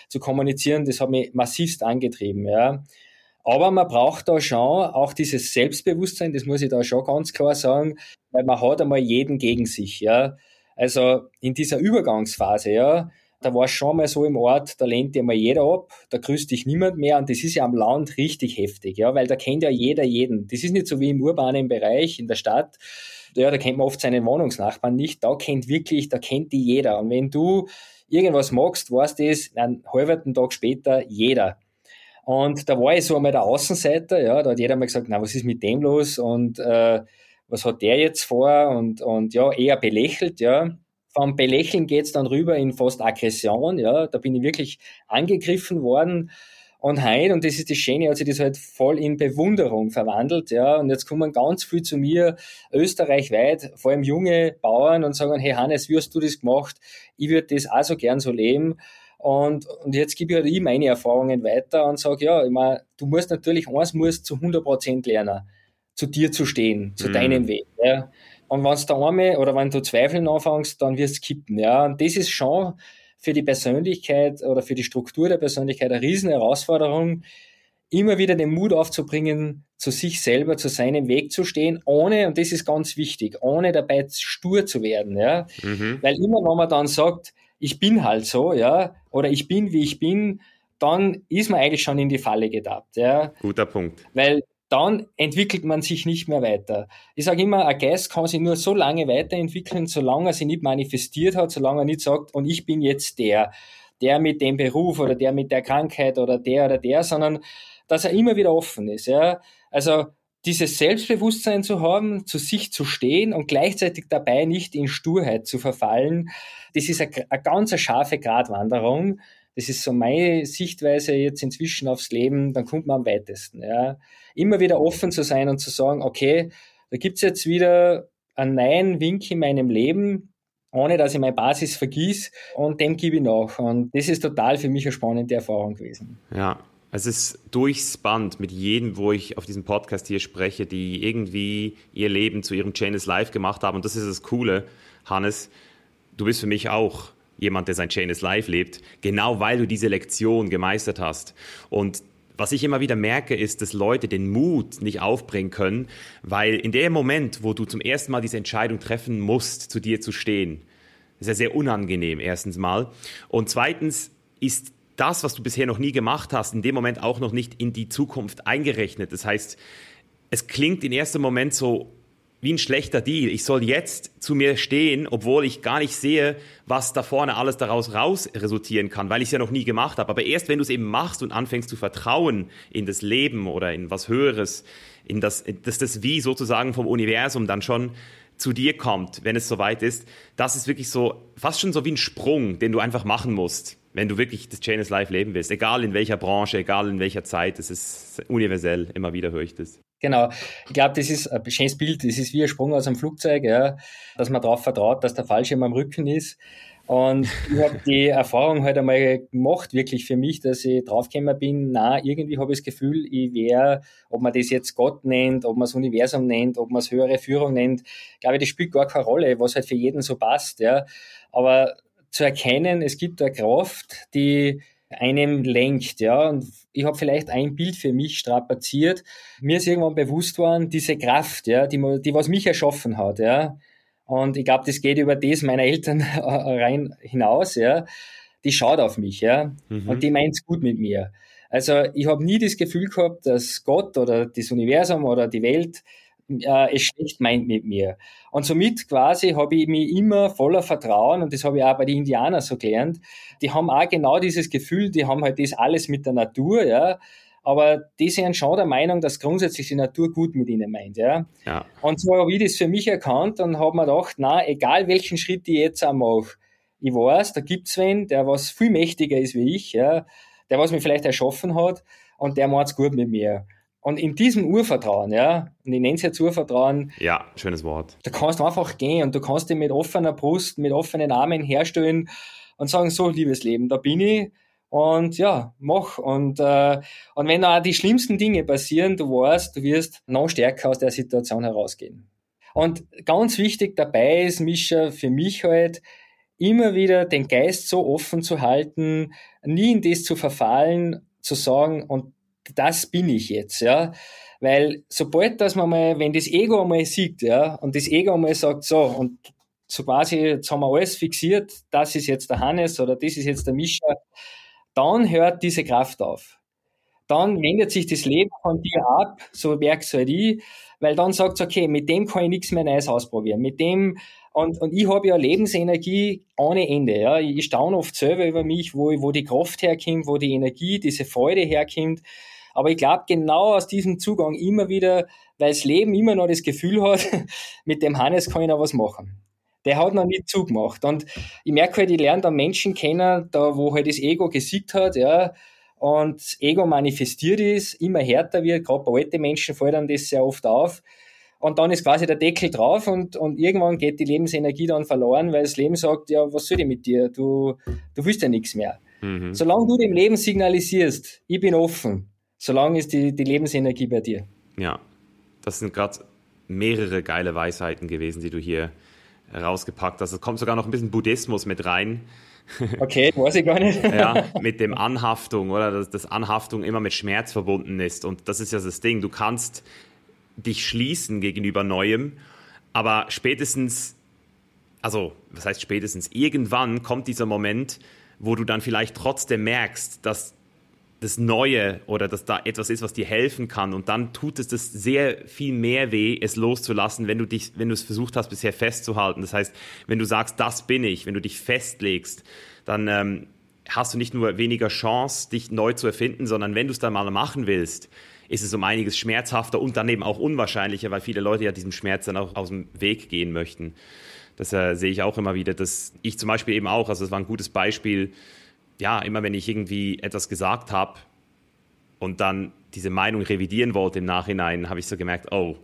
zu kommunizieren, das hat mich massivst angetrieben. Ja. Aber man braucht da schon auch dieses Selbstbewusstsein, das muss ich da schon ganz klar sagen, weil man hat einmal jeden gegen sich, ja. Also in dieser Übergangsphase, ja, da war es schon mal so im Ort, da lehnt dir mal jeder ab, da grüßt dich niemand mehr und das ist ja am Land richtig heftig, ja, weil da kennt ja jeder jeden. Das ist nicht so wie im urbanen Bereich in der Stadt, ja, da kennt man oft seinen Wohnungsnachbarn nicht, da kennt wirklich, da kennt die jeder. Und wenn du irgendwas magst, weißt du das, einen halben Tag später jeder. Und da war ich so einmal der Außenseiter, ja, da hat jeder mal gesagt, na, was ist mit dem los und äh, was hat der jetzt vor und, und ja, eher belächelt, ja. Vom Belächeln geht's dann rüber in fast Aggression, ja, da bin ich wirklich angegriffen worden. Und heute, und das ist das Schöne, hat sich das halt voll in Bewunderung verwandelt, ja. Und jetzt kommen ganz viel zu mir, österreichweit, vor allem junge Bauern und sagen, hey Hannes, wie hast du das gemacht? Ich würde das auch so gern so leben. Und, und jetzt gebe ich halt ich meine Erfahrungen weiter und sage, ja, ich meine, du musst natürlich, eins musst zu 100 Prozent lernen, zu dir zu stehen, zu mhm. deinem Weg. Ja. Und wenn es da einmal oder wenn du zweifeln anfängst, dann wirst du kippen. Ja. Und das ist schon für die Persönlichkeit oder für die Struktur der Persönlichkeit eine riesen Herausforderung, immer wieder den Mut aufzubringen, zu sich selber, zu seinem Weg zu stehen, ohne, und das ist ganz wichtig, ohne dabei stur zu werden. Ja. Mhm. Weil immer, wenn man dann sagt, ich bin halt so, ja, oder ich bin, wie ich bin, dann ist man eigentlich schon in die Falle getappt. Ja. Guter Punkt. Weil dann entwickelt man sich nicht mehr weiter. Ich sage immer, ein Geist kann sich nur so lange weiterentwickeln, solange er sich nicht manifestiert hat, solange er nicht sagt, und ich bin jetzt der, der mit dem Beruf oder der mit der Krankheit oder der oder der, sondern dass er immer wieder offen ist. Ja. Also dieses Selbstbewusstsein zu haben, zu sich zu stehen und gleichzeitig dabei nicht in Sturheit zu verfallen, das ist eine, eine ganz scharfe Gratwanderung. Das ist so meine Sichtweise jetzt inzwischen aufs Leben, dann kommt man am weitesten. Ja. Immer wieder offen zu sein und zu sagen, okay, da gibt's jetzt wieder einen neuen Wink in meinem Leben, ohne dass ich meine Basis vergieß und dem gebe ich nach. Und das ist total für mich eine spannende Erfahrung gewesen. Ja, Es ist durchs Band mit jedem, wo ich auf diesem Podcast hier spreche, die irgendwie ihr Leben zu ihrem Chain is Life gemacht haben. Und das ist das Coole, Hannes. Du bist für mich auch jemand, der sein Chain is Life lebt, genau weil du diese Lektion gemeistert hast. Und was ich immer wieder merke, ist, dass Leute den Mut nicht aufbringen können, weil in dem Moment, wo du zum ersten Mal diese Entscheidung treffen musst, zu dir zu stehen, ist ja sehr unangenehm, erstens mal. Und zweitens ist das, was du bisher noch nie gemacht hast, in dem Moment auch noch nicht in die Zukunft eingerechnet. Das heißt, es klingt im ersten Moment so wie ein schlechter Deal. Ich soll jetzt zu mir stehen, obwohl ich gar nicht sehe, was da vorne alles daraus raus resultieren kann, weil ich es ja noch nie gemacht habe. Aber erst wenn du es eben machst und anfängst zu vertrauen in das Leben oder in was Höheres, in das, dass das Wie sozusagen vom Universum dann schon zu dir kommt, wenn es soweit ist, das ist wirklich so, fast schon so wie ein Sprung, den du einfach machen musst, wenn du wirklich das Chain is Life leben willst. Egal in welcher Branche, egal in welcher Zeit, es ist universell, immer wieder höre ich das. Genau. Ich glaube, das ist ein schönes Bild. Das ist wie ein Sprung aus einem Flugzeug, ja, dass man darauf vertraut, dass der Fallschirm am Rücken ist. Und ich habe die Erfahrung halt einmal gemacht, wirklich für mich, dass ich draufgekommen bin, na, irgendwie habe ich das Gefühl, ich wäre, ob man das jetzt Gott nennt, ob man es Universum nennt, ob man es höhere Führung nennt, glaube ich, das spielt gar keine Rolle, was halt für jeden so passt, ja. Aber zu erkennen, es gibt eine Kraft, die einem lenkt, ja. Und ich habe vielleicht ein Bild für mich strapaziert. Mir ist irgendwann bewusst worden, diese Kraft, ja, die, die was mich erschaffen hat, ja. Und ich glaube, das geht über das meiner Eltern rein hinaus, ja. Die schaut auf mich, ja. Mhm. Und die meint's gut mit mir. Also ich habe nie das Gefühl gehabt, dass Gott oder das Universum oder die Welt äh, es schlecht meint mit mir. Und somit quasi habe ich mich immer voller Vertrauen, und das habe ich auch bei den Indianern so gelernt, die haben auch genau dieses Gefühl, die haben halt das alles mit der Natur, ja, aber die sind schon der Meinung, dass grundsätzlich die Natur gut mit ihnen meint, ja. ja. Und so habe ich das für mich erkannt und habe mir gedacht, na, egal welchen Schritt ich jetzt auch mache, ich weiß, da gibt's wen, der was viel mächtiger ist wie ich, ja, der was mich vielleicht erschaffen hat und der macht's gut mit mir. Und in diesem Urvertrauen, ja, und ich nenne es jetzt Urvertrauen. Ja, schönes Wort. Da kannst du einfach gehen und du kannst dich mit offener Brust, mit offenen Armen herstellen und sagen, so, liebes Leben, da bin ich und ja, mach. Und, äh, und wenn auch die schlimmsten Dinge passieren, du weißt, du wirst noch stärker aus der Situation herausgehen. Und ganz wichtig dabei ist, Mischa, für mich halt, immer wieder den Geist so offen zu halten, nie in das zu verfallen, zu sagen, und das bin ich jetzt, ja. Weil sobald, dass man mal, wenn das Ego einmal sieht, ja, und das Ego einmal sagt, so, und so quasi, jetzt haben wir alles fixiert, das ist jetzt der Hannes oder das ist jetzt der Mischa, dann hört diese Kraft auf. Dann wendet sich das Leben von dir ab, so merkst halt ich, weil dann sagt es, okay, mit dem kann ich nichts mehr Neues ausprobieren. Mit dem, und, und ich habe ja Lebensenergie ohne Ende. Ja. Ich staune oft selber über mich, wo, wo die Kraft herkommt, wo die Energie, diese Freude herkommt. Aber ich glaube, genau aus diesem Zugang immer wieder, weil das Leben immer noch das Gefühl hat, mit dem Hannes kann ich noch was machen. Der hat noch nie zugemacht. Und ich merke halt, ich lerne da Menschen kennen, da wo halt das Ego gesiegt hat, ja, und das Ego manifestiert ist, immer härter wird, gerade bei alten Menschen fällt dann das sehr oft auf. Und dann ist quasi der Deckel drauf und, und irgendwann geht die Lebensenergie dann verloren, weil das Leben sagt, ja, was soll ich mit dir? Du, du willst ja nichts mehr. Mhm. Solange du dem Leben signalisierst, ich bin offen, solange ist die, die Lebensenergie bei dir. Ja, das sind gerade mehrere geile Weisheiten gewesen, die du hier rausgepackt hast. Es kommt sogar noch ein bisschen Buddhismus mit rein. Okay, weiß ich gar nicht. ja, mit dem Anhaftung, oder? Dass, dass Anhaftung immer mit Schmerz verbunden ist. Und das ist ja das Ding. Du kannst dich schließen gegenüber Neuem, aber spätestens, also, was heißt spätestens? Irgendwann kommt dieser Moment, wo du dann vielleicht trotzdem merkst, dass das Neue oder dass da etwas ist, was dir helfen kann. Und dann tut es das sehr viel mehr weh, es loszulassen, wenn du dich, wenn du es versucht hast, bisher festzuhalten. Das heißt, wenn du sagst, das bin ich, wenn du dich festlegst, dann ähm, hast du nicht nur weniger Chance, dich neu zu erfinden, sondern wenn du es dann mal machen willst, ist es um einiges schmerzhafter und dann eben auch unwahrscheinlicher, weil viele Leute ja diesem Schmerz dann auch aus dem Weg gehen möchten. Das äh, sehe ich auch immer wieder, dass ich zum Beispiel eben auch, also das war ein gutes Beispiel, ja, immer wenn ich irgendwie etwas gesagt habe und dann diese Meinung revidieren wollte im Nachhinein, habe ich so gemerkt, oh,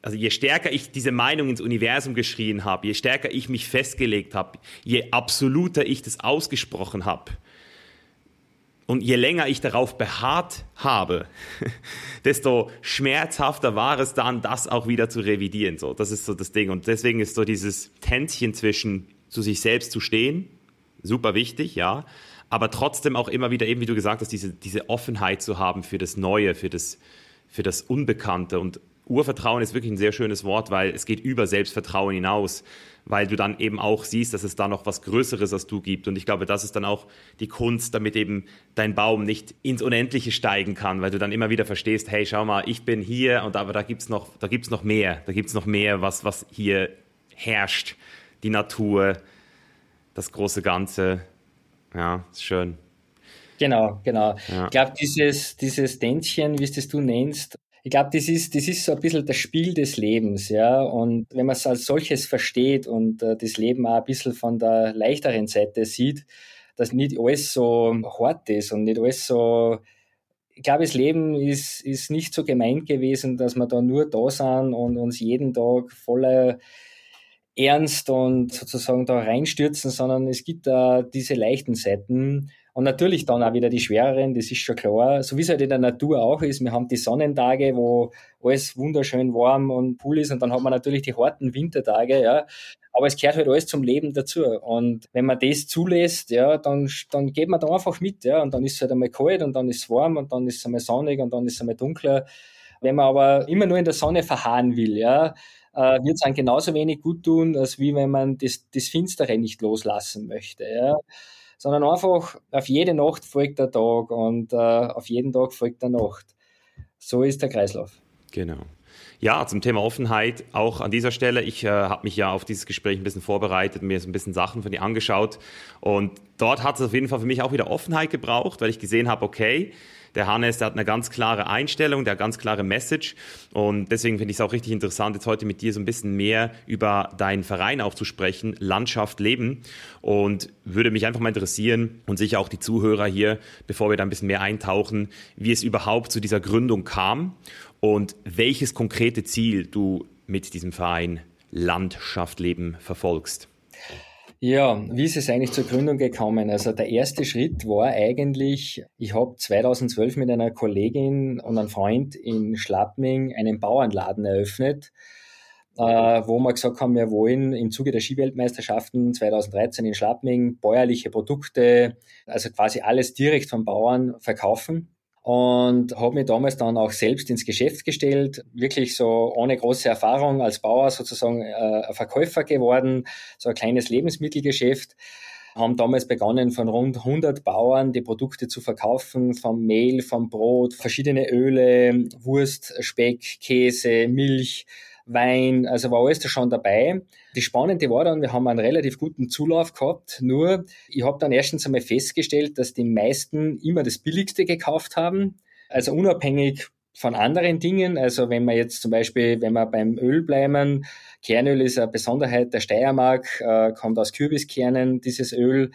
also je stärker ich diese Meinung ins Universum geschrien habe, je stärker ich mich festgelegt habe, je absoluter ich das ausgesprochen habe, Und je länger ich darauf beharrt habe, desto schmerzhafter war es dann, das auch wieder zu revidieren. So, das ist so das Ding. Und deswegen ist so dieses Tänzchen zwischen zu sich selbst zu stehen, super wichtig, ja. Aber trotzdem auch immer wieder, eben wie du gesagt hast, diese, diese Offenheit zu haben für das Neue, für das, für das Unbekannte. Und Urvertrauen ist wirklich ein sehr schönes Wort, weil es geht über Selbstvertrauen hinaus weil du dann eben auch siehst, dass es da noch was Größeres als du gibt. Und ich glaube, das ist dann auch die Kunst, damit eben dein Baum nicht ins Unendliche steigen kann, weil du dann immer wieder verstehst, hey, schau mal, ich bin hier und aber da gibt's noch, da gibt's noch mehr, da gibt's noch mehr, was, was hier herrscht. Die Natur, das große Ganze. Ja, ist schön. Genau, genau. Ja. Ich glaube, dieses, dieses Tänzchen, wie es das du nennst, ich glaube, das ist, das ist so ein bisschen das Spiel des Lebens, ja. Und wenn man es als solches versteht und äh, das Leben auch ein bisschen von der leichteren Seite sieht, dass nicht alles so hart ist und nicht alles so, ich glaube, das Leben ist, ist nicht so gemeint gewesen, dass wir da nur da sind und uns jeden Tag voller Ernst und sozusagen da reinstürzen, sondern es gibt da diese leichten Seiten. Und natürlich dann auch wieder die schwereren, das ist schon klar. So wie es halt in der Natur auch ist. Wir haben die Sonnentage, wo alles wunderschön warm und cool ist. Und dann hat man natürlich die harten Wintertage, ja. Aber es gehört halt alles zum Leben dazu. Und wenn man das zulässt, ja, dann, dann geht man da einfach mit, ja. Und dann ist es halt einmal kalt und dann ist es warm und dann ist es einmal sonnig und dann ist es einmal dunkler. Wenn man aber immer nur in der Sonne verharren will, ja, äh, wird es einem genauso wenig gut tun, als wie wenn man das, das Finstere nicht loslassen möchte, ja sondern einfach auf jede Nacht folgt der Tag und äh, auf jeden Tag folgt der Nacht. So ist der Kreislauf. Genau. Ja, zum Thema Offenheit auch an dieser Stelle. Ich äh, habe mich ja auf dieses Gespräch ein bisschen vorbereitet, mir so ein bisschen Sachen von dir angeschaut und dort hat es auf jeden Fall für mich auch wieder Offenheit gebraucht, weil ich gesehen habe, okay, der Hannes, der hat eine ganz klare Einstellung, der hat ganz klare Message. Und deswegen finde ich es auch richtig interessant, jetzt heute mit dir so ein bisschen mehr über deinen Verein auch zu sprechen, Landschaft Leben. Und würde mich einfach mal interessieren und sicher auch die Zuhörer hier, bevor wir da ein bisschen mehr eintauchen, wie es überhaupt zu dieser Gründung kam und welches konkrete Ziel du mit diesem Verein Landschaft Leben verfolgst. Ja, wie ist es eigentlich zur Gründung gekommen? Also der erste Schritt war eigentlich, ich habe 2012 mit einer Kollegin und einem Freund in Schlappming einen Bauernladen eröffnet, äh, wo wir gesagt haben, wir wollen im Zuge der Skiweltmeisterschaften 2013 in Schlappming bäuerliche Produkte, also quasi alles direkt vom Bauern verkaufen und habe mich damals dann auch selbst ins Geschäft gestellt, wirklich so ohne große Erfahrung als Bauer sozusagen äh, Verkäufer geworden, so ein kleines Lebensmittelgeschäft. Haben damals begonnen, von rund 100 Bauern die Produkte zu verkaufen, vom Mehl, vom Brot, verschiedene Öle, Wurst, Speck, Käse, Milch, Wein, also war alles da schon dabei. Das Spannende war dann, wir haben einen relativ guten Zulauf gehabt, nur ich habe dann erstens einmal festgestellt, dass die meisten immer das Billigste gekauft haben, also unabhängig von anderen Dingen. Also wenn man jetzt zum Beispiel, wenn wir beim Öl bleiben, Kernöl ist eine Besonderheit der Steiermark, äh, kommt aus Kürbiskernen, dieses Öl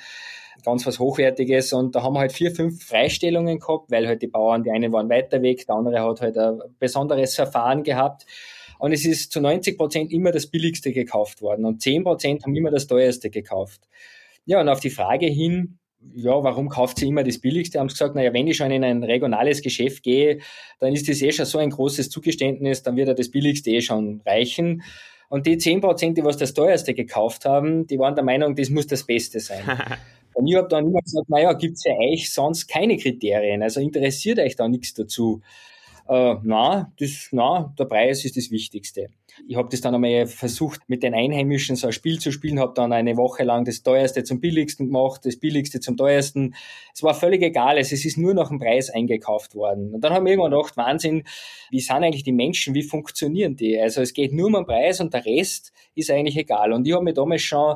ganz was Hochwertiges und da haben wir halt vier, fünf Freistellungen gehabt, weil halt die Bauern, die einen waren weiter weg, der andere hat halt ein besonderes Verfahren gehabt und es ist zu 90 Prozent immer das Billigste gekauft worden und 10 Prozent haben immer das Teuerste gekauft. Ja, und auf die Frage hin, ja, warum kauft sie immer das Billigste? Haben sie gesagt, naja, wenn ich schon in ein regionales Geschäft gehe, dann ist das eh schon so ein großes Zugeständnis, dann wird ja das Billigste eh schon reichen. Und die 10 Prozent, die was das teuerste gekauft haben, die waren der Meinung, das muss das Beste sein. Und ich habe dann immer gesagt, naja, gibt's ja euch sonst keine Kriterien, also interessiert euch da nichts dazu. Äh, na, das, na, der Preis ist das Wichtigste. Ich habe das dann einmal versucht, mit den Einheimischen so ein Spiel zu spielen, habe dann eine Woche lang das teuerste zum billigsten gemacht, das billigste zum teuersten. Es war völlig egal, es ist nur nach dem Preis eingekauft worden. Und dann haben wir irgendwann gedacht, Wahnsinn, wie sind eigentlich die Menschen, wie funktionieren die? Also es geht nur um den Preis und der Rest ist eigentlich egal. Und ich habe mir damals schon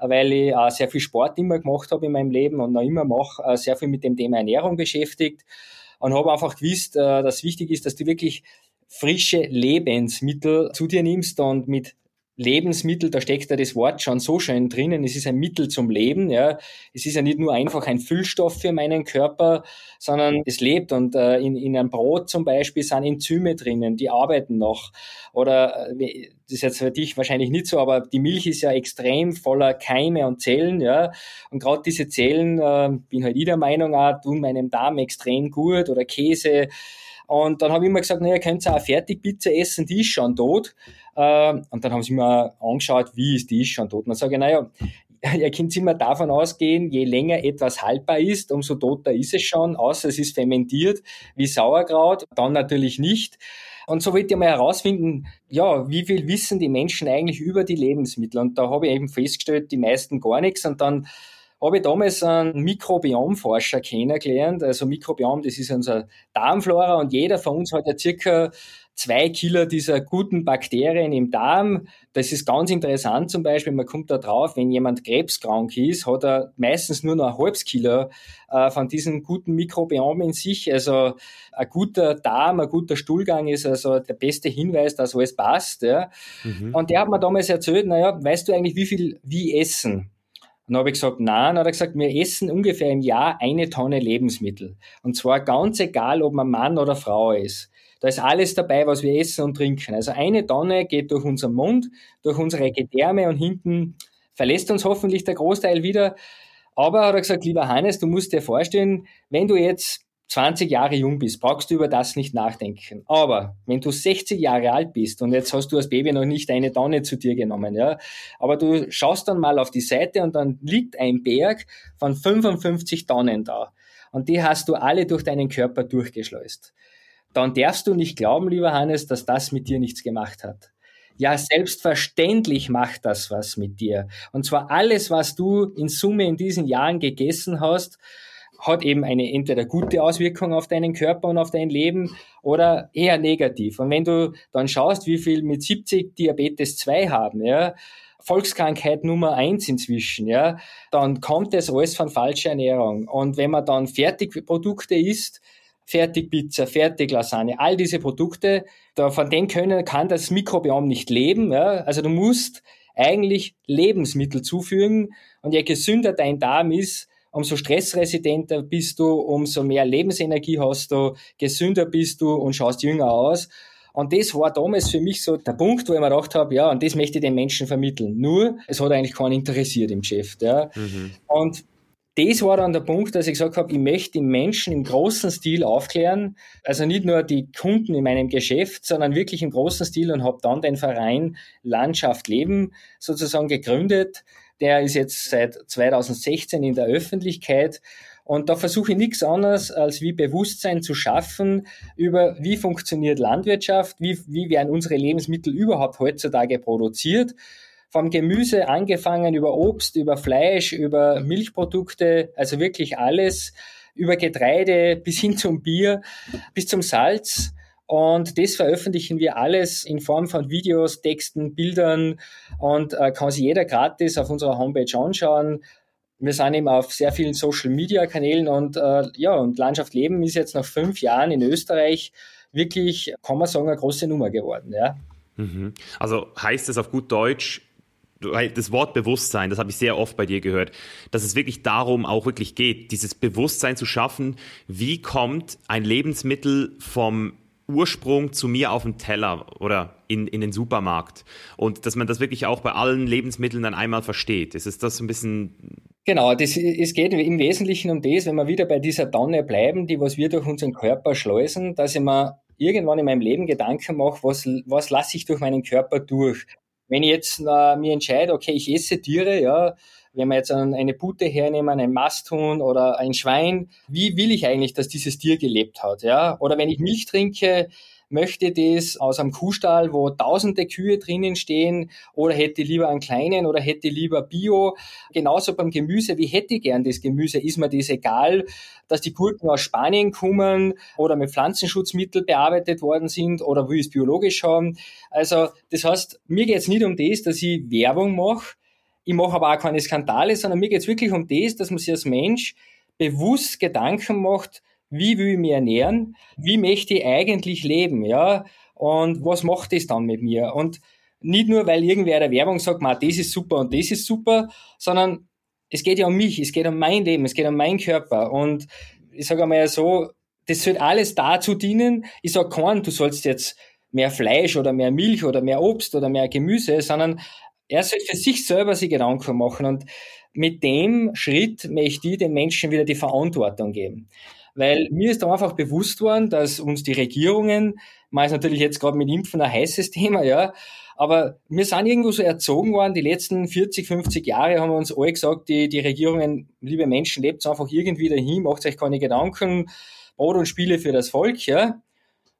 weil ich äh, sehr viel Sport immer gemacht habe in meinem Leben und noch immer mache, äh, sehr viel mit dem Thema Ernährung beschäftigt und habe einfach gewusst, äh, dass wichtig ist, dass du wirklich frische Lebensmittel zu dir nimmst und mit Lebensmittel, da steckt ja das Wort schon so schön drinnen. Es ist ein Mittel zum Leben. Ja. Es ist ja nicht nur einfach ein Füllstoff für meinen Körper, sondern es lebt. Und äh, in, in einem Brot zum Beispiel sind Enzyme drinnen, die arbeiten noch. Oder äh, das ist jetzt für dich wahrscheinlich nicht so, aber die Milch ist ja extrem voller Keime und Zellen. Ja. Und gerade diese Zellen, äh, bin halt ich der Meinung, auch, tun meinem Darm extrem gut. Oder Käse. Und dann habe ich immer gesagt, naja, könnt ihr auch Fertigpizza essen, die ist schon tot. Äh, und dann haben sie mir angeschaut, wie ist die schon tot. Und dann sage ich, naja, ihr könnt immer davon ausgehen, je länger etwas haltbar ist, umso toter ist es schon, außer es ist fermentiert wie Sauerkraut, dann natürlich nicht. Und so wird ihr mal herausfinden, ja, wie viel wissen die Menschen eigentlich über die Lebensmittel? Und da habe ich eben festgestellt, die meisten gar nichts. Und dann habe ich damals einen Mikrobiomforscher kennengelernt. Also Mikrobiom, das ist unser Darmflora und jeder von uns hat ja circa zwei Kilo dieser guten Bakterien im Darm. Das ist ganz interessant zum Beispiel. Man kommt da drauf, wenn jemand krebskrank ist, hat er meistens nur noch ein halbes Kilo äh, von diesem guten Mikrobiom in sich. Also ein guter Darm, ein guter Stuhlgang ist also der beste Hinweis, dass alles passt. Ja. Mhm. Und der hat mir damals erzählt, naja, weißt du eigentlich, wie viel wir essen? Und dann habe ich gesagt, nein, dann hat er gesagt, wir essen ungefähr im Jahr eine Tonne Lebensmittel. Und zwar ganz egal, ob man Mann oder Frau ist. Da ist alles dabei, was wir essen und trinken. Also eine Tonne geht durch unseren Mund, durch unsere Gedärme und hinten verlässt uns hoffentlich der Großteil wieder. Aber hat er gesagt, lieber Hannes, du musst dir vorstellen, wenn du jetzt 20 Jahre jung bist, brauchst du über das nicht nachdenken. Aber wenn du 60 Jahre alt bist und jetzt hast du als Baby noch nicht eine Tonne zu dir genommen, ja, aber du schaust dann mal auf die Seite und dann liegt ein Berg von 55 Tonnen da. Und die hast du alle durch deinen Körper durchgeschleust. Dann darfst du nicht glauben, lieber Hannes, dass das mit dir nichts gemacht hat. Ja, selbstverständlich macht das was mit dir. Und zwar alles, was du in Summe in diesen Jahren gegessen hast, hat eben eine entweder gute Auswirkung auf deinen Körper und auf dein Leben oder eher negativ. Und wenn du dann schaust, wie viel mit 70 Diabetes 2 haben, ja, Volkskrankheit Nummer eins inzwischen, ja, dann kommt das alles von falscher Ernährung. Und wenn man dann Fertigprodukte isst, Fertigpizza, Fertiglasagne, all diese Produkte, da, von denen können, kann das Mikrobiom nicht leben. Ja? Also du musst eigentlich Lebensmittel zufügen und je gesünder dein Darm ist, umso stressresidenter bist du, umso mehr Lebensenergie hast du, gesünder bist du und schaust jünger aus. Und das war damals für mich so der Punkt, wo ich mir gedacht habe, ja, und das möchte ich den Menschen vermitteln. Nur, es hat eigentlich keinen interessiert im Geschäft. Ja. Mhm. Und das war dann der Punkt, dass ich gesagt habe, ich möchte die Menschen im großen Stil aufklären. Also nicht nur die Kunden in meinem Geschäft, sondern wirklich im großen Stil und habe dann den Verein Landschaft Leben sozusagen gegründet der ist jetzt seit 2016 in der Öffentlichkeit. Und da versuche ich nichts anderes, als wie Bewusstsein zu schaffen über, wie funktioniert Landwirtschaft, wie, wie werden unsere Lebensmittel überhaupt heutzutage produziert. Vom Gemüse angefangen über Obst, über Fleisch, über Milchprodukte, also wirklich alles, über Getreide bis hin zum Bier, bis zum Salz. Und das veröffentlichen wir alles in Form von Videos, Texten, Bildern und äh, kann sich jeder gratis auf unserer Homepage anschauen. Wir sind eben auf sehr vielen Social Media Kanälen und äh, ja, und Landschaft Leben ist jetzt nach fünf Jahren in Österreich wirklich, kann man sagen, eine große Nummer geworden. Ja. Mhm. Also heißt es auf gut Deutsch, das Wort Bewusstsein, das habe ich sehr oft bei dir gehört, dass es wirklich darum auch wirklich geht, dieses Bewusstsein zu schaffen, wie kommt ein Lebensmittel vom Ursprung zu mir auf den Teller oder in, in den Supermarkt. Und dass man das wirklich auch bei allen Lebensmitteln dann einmal versteht. Ist es das ein bisschen. Genau, das, es geht im Wesentlichen um das, wenn wir wieder bei dieser Tonne bleiben, die was wir durch unseren Körper schleusen, dass ich mir irgendwann in meinem Leben Gedanken mache, was, was lasse ich durch meinen Körper durch. Wenn ich jetzt äh, mir entscheide, okay, ich esse Tiere, ja, wenn wir jetzt eine Pute hernehmen, ein Masthuhn oder ein Schwein, wie will ich eigentlich, dass dieses Tier gelebt hat? Ja? Oder wenn ich Milch trinke, möchte das aus einem Kuhstall, wo tausende Kühe drinnen stehen, oder hätte lieber einen kleinen oder hätte lieber Bio. Genauso beim Gemüse, wie hätte ich gern das Gemüse? Ist mir das egal, dass die Gurken aus Spanien kommen oder mit Pflanzenschutzmittel bearbeitet worden sind oder will ich es biologisch haben? Also, das heißt, mir geht es nicht um das, dass ich Werbung mache, ich mache aber auch keine Skandale, sondern mir geht es wirklich um das, dass man sich als Mensch bewusst Gedanken macht, wie will ich mich ernähren, wie möchte ich eigentlich leben, ja, und was macht das dann mit mir? Und nicht nur, weil irgendwer der Werbung sagt, das ist super und das ist super, sondern es geht ja um mich, es geht um mein Leben, es geht um meinen Körper. Und ich sage einmal so, das soll alles dazu dienen. Ich sage keinen, du sollst jetzt mehr Fleisch oder mehr Milch oder mehr Obst oder mehr Gemüse, sondern er soll für sich selber sich Gedanken machen. Und mit dem Schritt möchte ich den Menschen wieder die Verantwortung geben. Weil mir ist da einfach bewusst worden, dass uns die Regierungen, man ist natürlich jetzt gerade mit Impfen ein heißes Thema, ja, aber wir sind irgendwo so erzogen worden, die letzten 40, 50 Jahre haben wir uns alle gesagt, die, die Regierungen, liebe Menschen, lebt einfach irgendwie dahin, macht euch keine Gedanken, Brot und Spiele für das Volk, ja.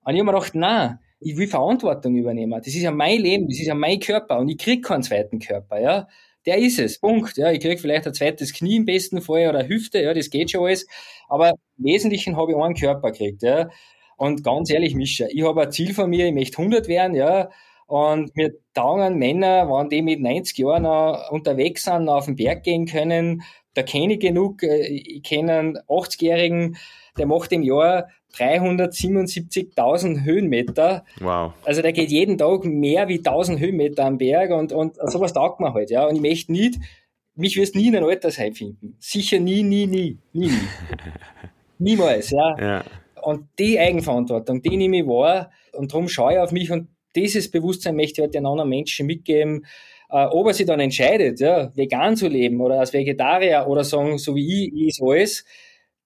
Und ich habe mir gedacht, nein, ich will Verantwortung übernehmen. Das ist ja mein Leben, das ist ja mein Körper und ich krieg keinen zweiten Körper, ja. Der ist es, Punkt. Ja, ich krieg vielleicht ein zweites Knie im besten Fall oder Hüfte, ja, das geht schon alles. Aber im Wesentlichen habe ich einen Körper gekriegt, ja. Und ganz ehrlich, Mischa, ich habe ein Ziel von mir, ich möchte 100 werden, ja. Und mir taugen Männer, wenn die mit 90 Jahren noch unterwegs sind, noch auf den Berg gehen können, da kenne ich genug. Äh, ich kenne einen 80-Jährigen, der macht im Jahr 377.000 Höhenmeter. Wow. Also der geht jeden Tag mehr wie 1000 Höhenmeter am Berg und, und sowas taugt man halt, ja. Und ich möchte nicht, mich wirst nie in ein Altersheim finden. Sicher nie, nie, nie, nie, nie. Niemals, ja. ja. Und die Eigenverantwortung, die nehme ich wahr und darum schaue ich auf mich und dieses Bewusstsein möchte ich halt den anderen Menschen mitgeben, äh, ob er sich dann entscheidet, ja, vegan zu leben oder als Vegetarier oder sagen, so wie ich, ich ist alles,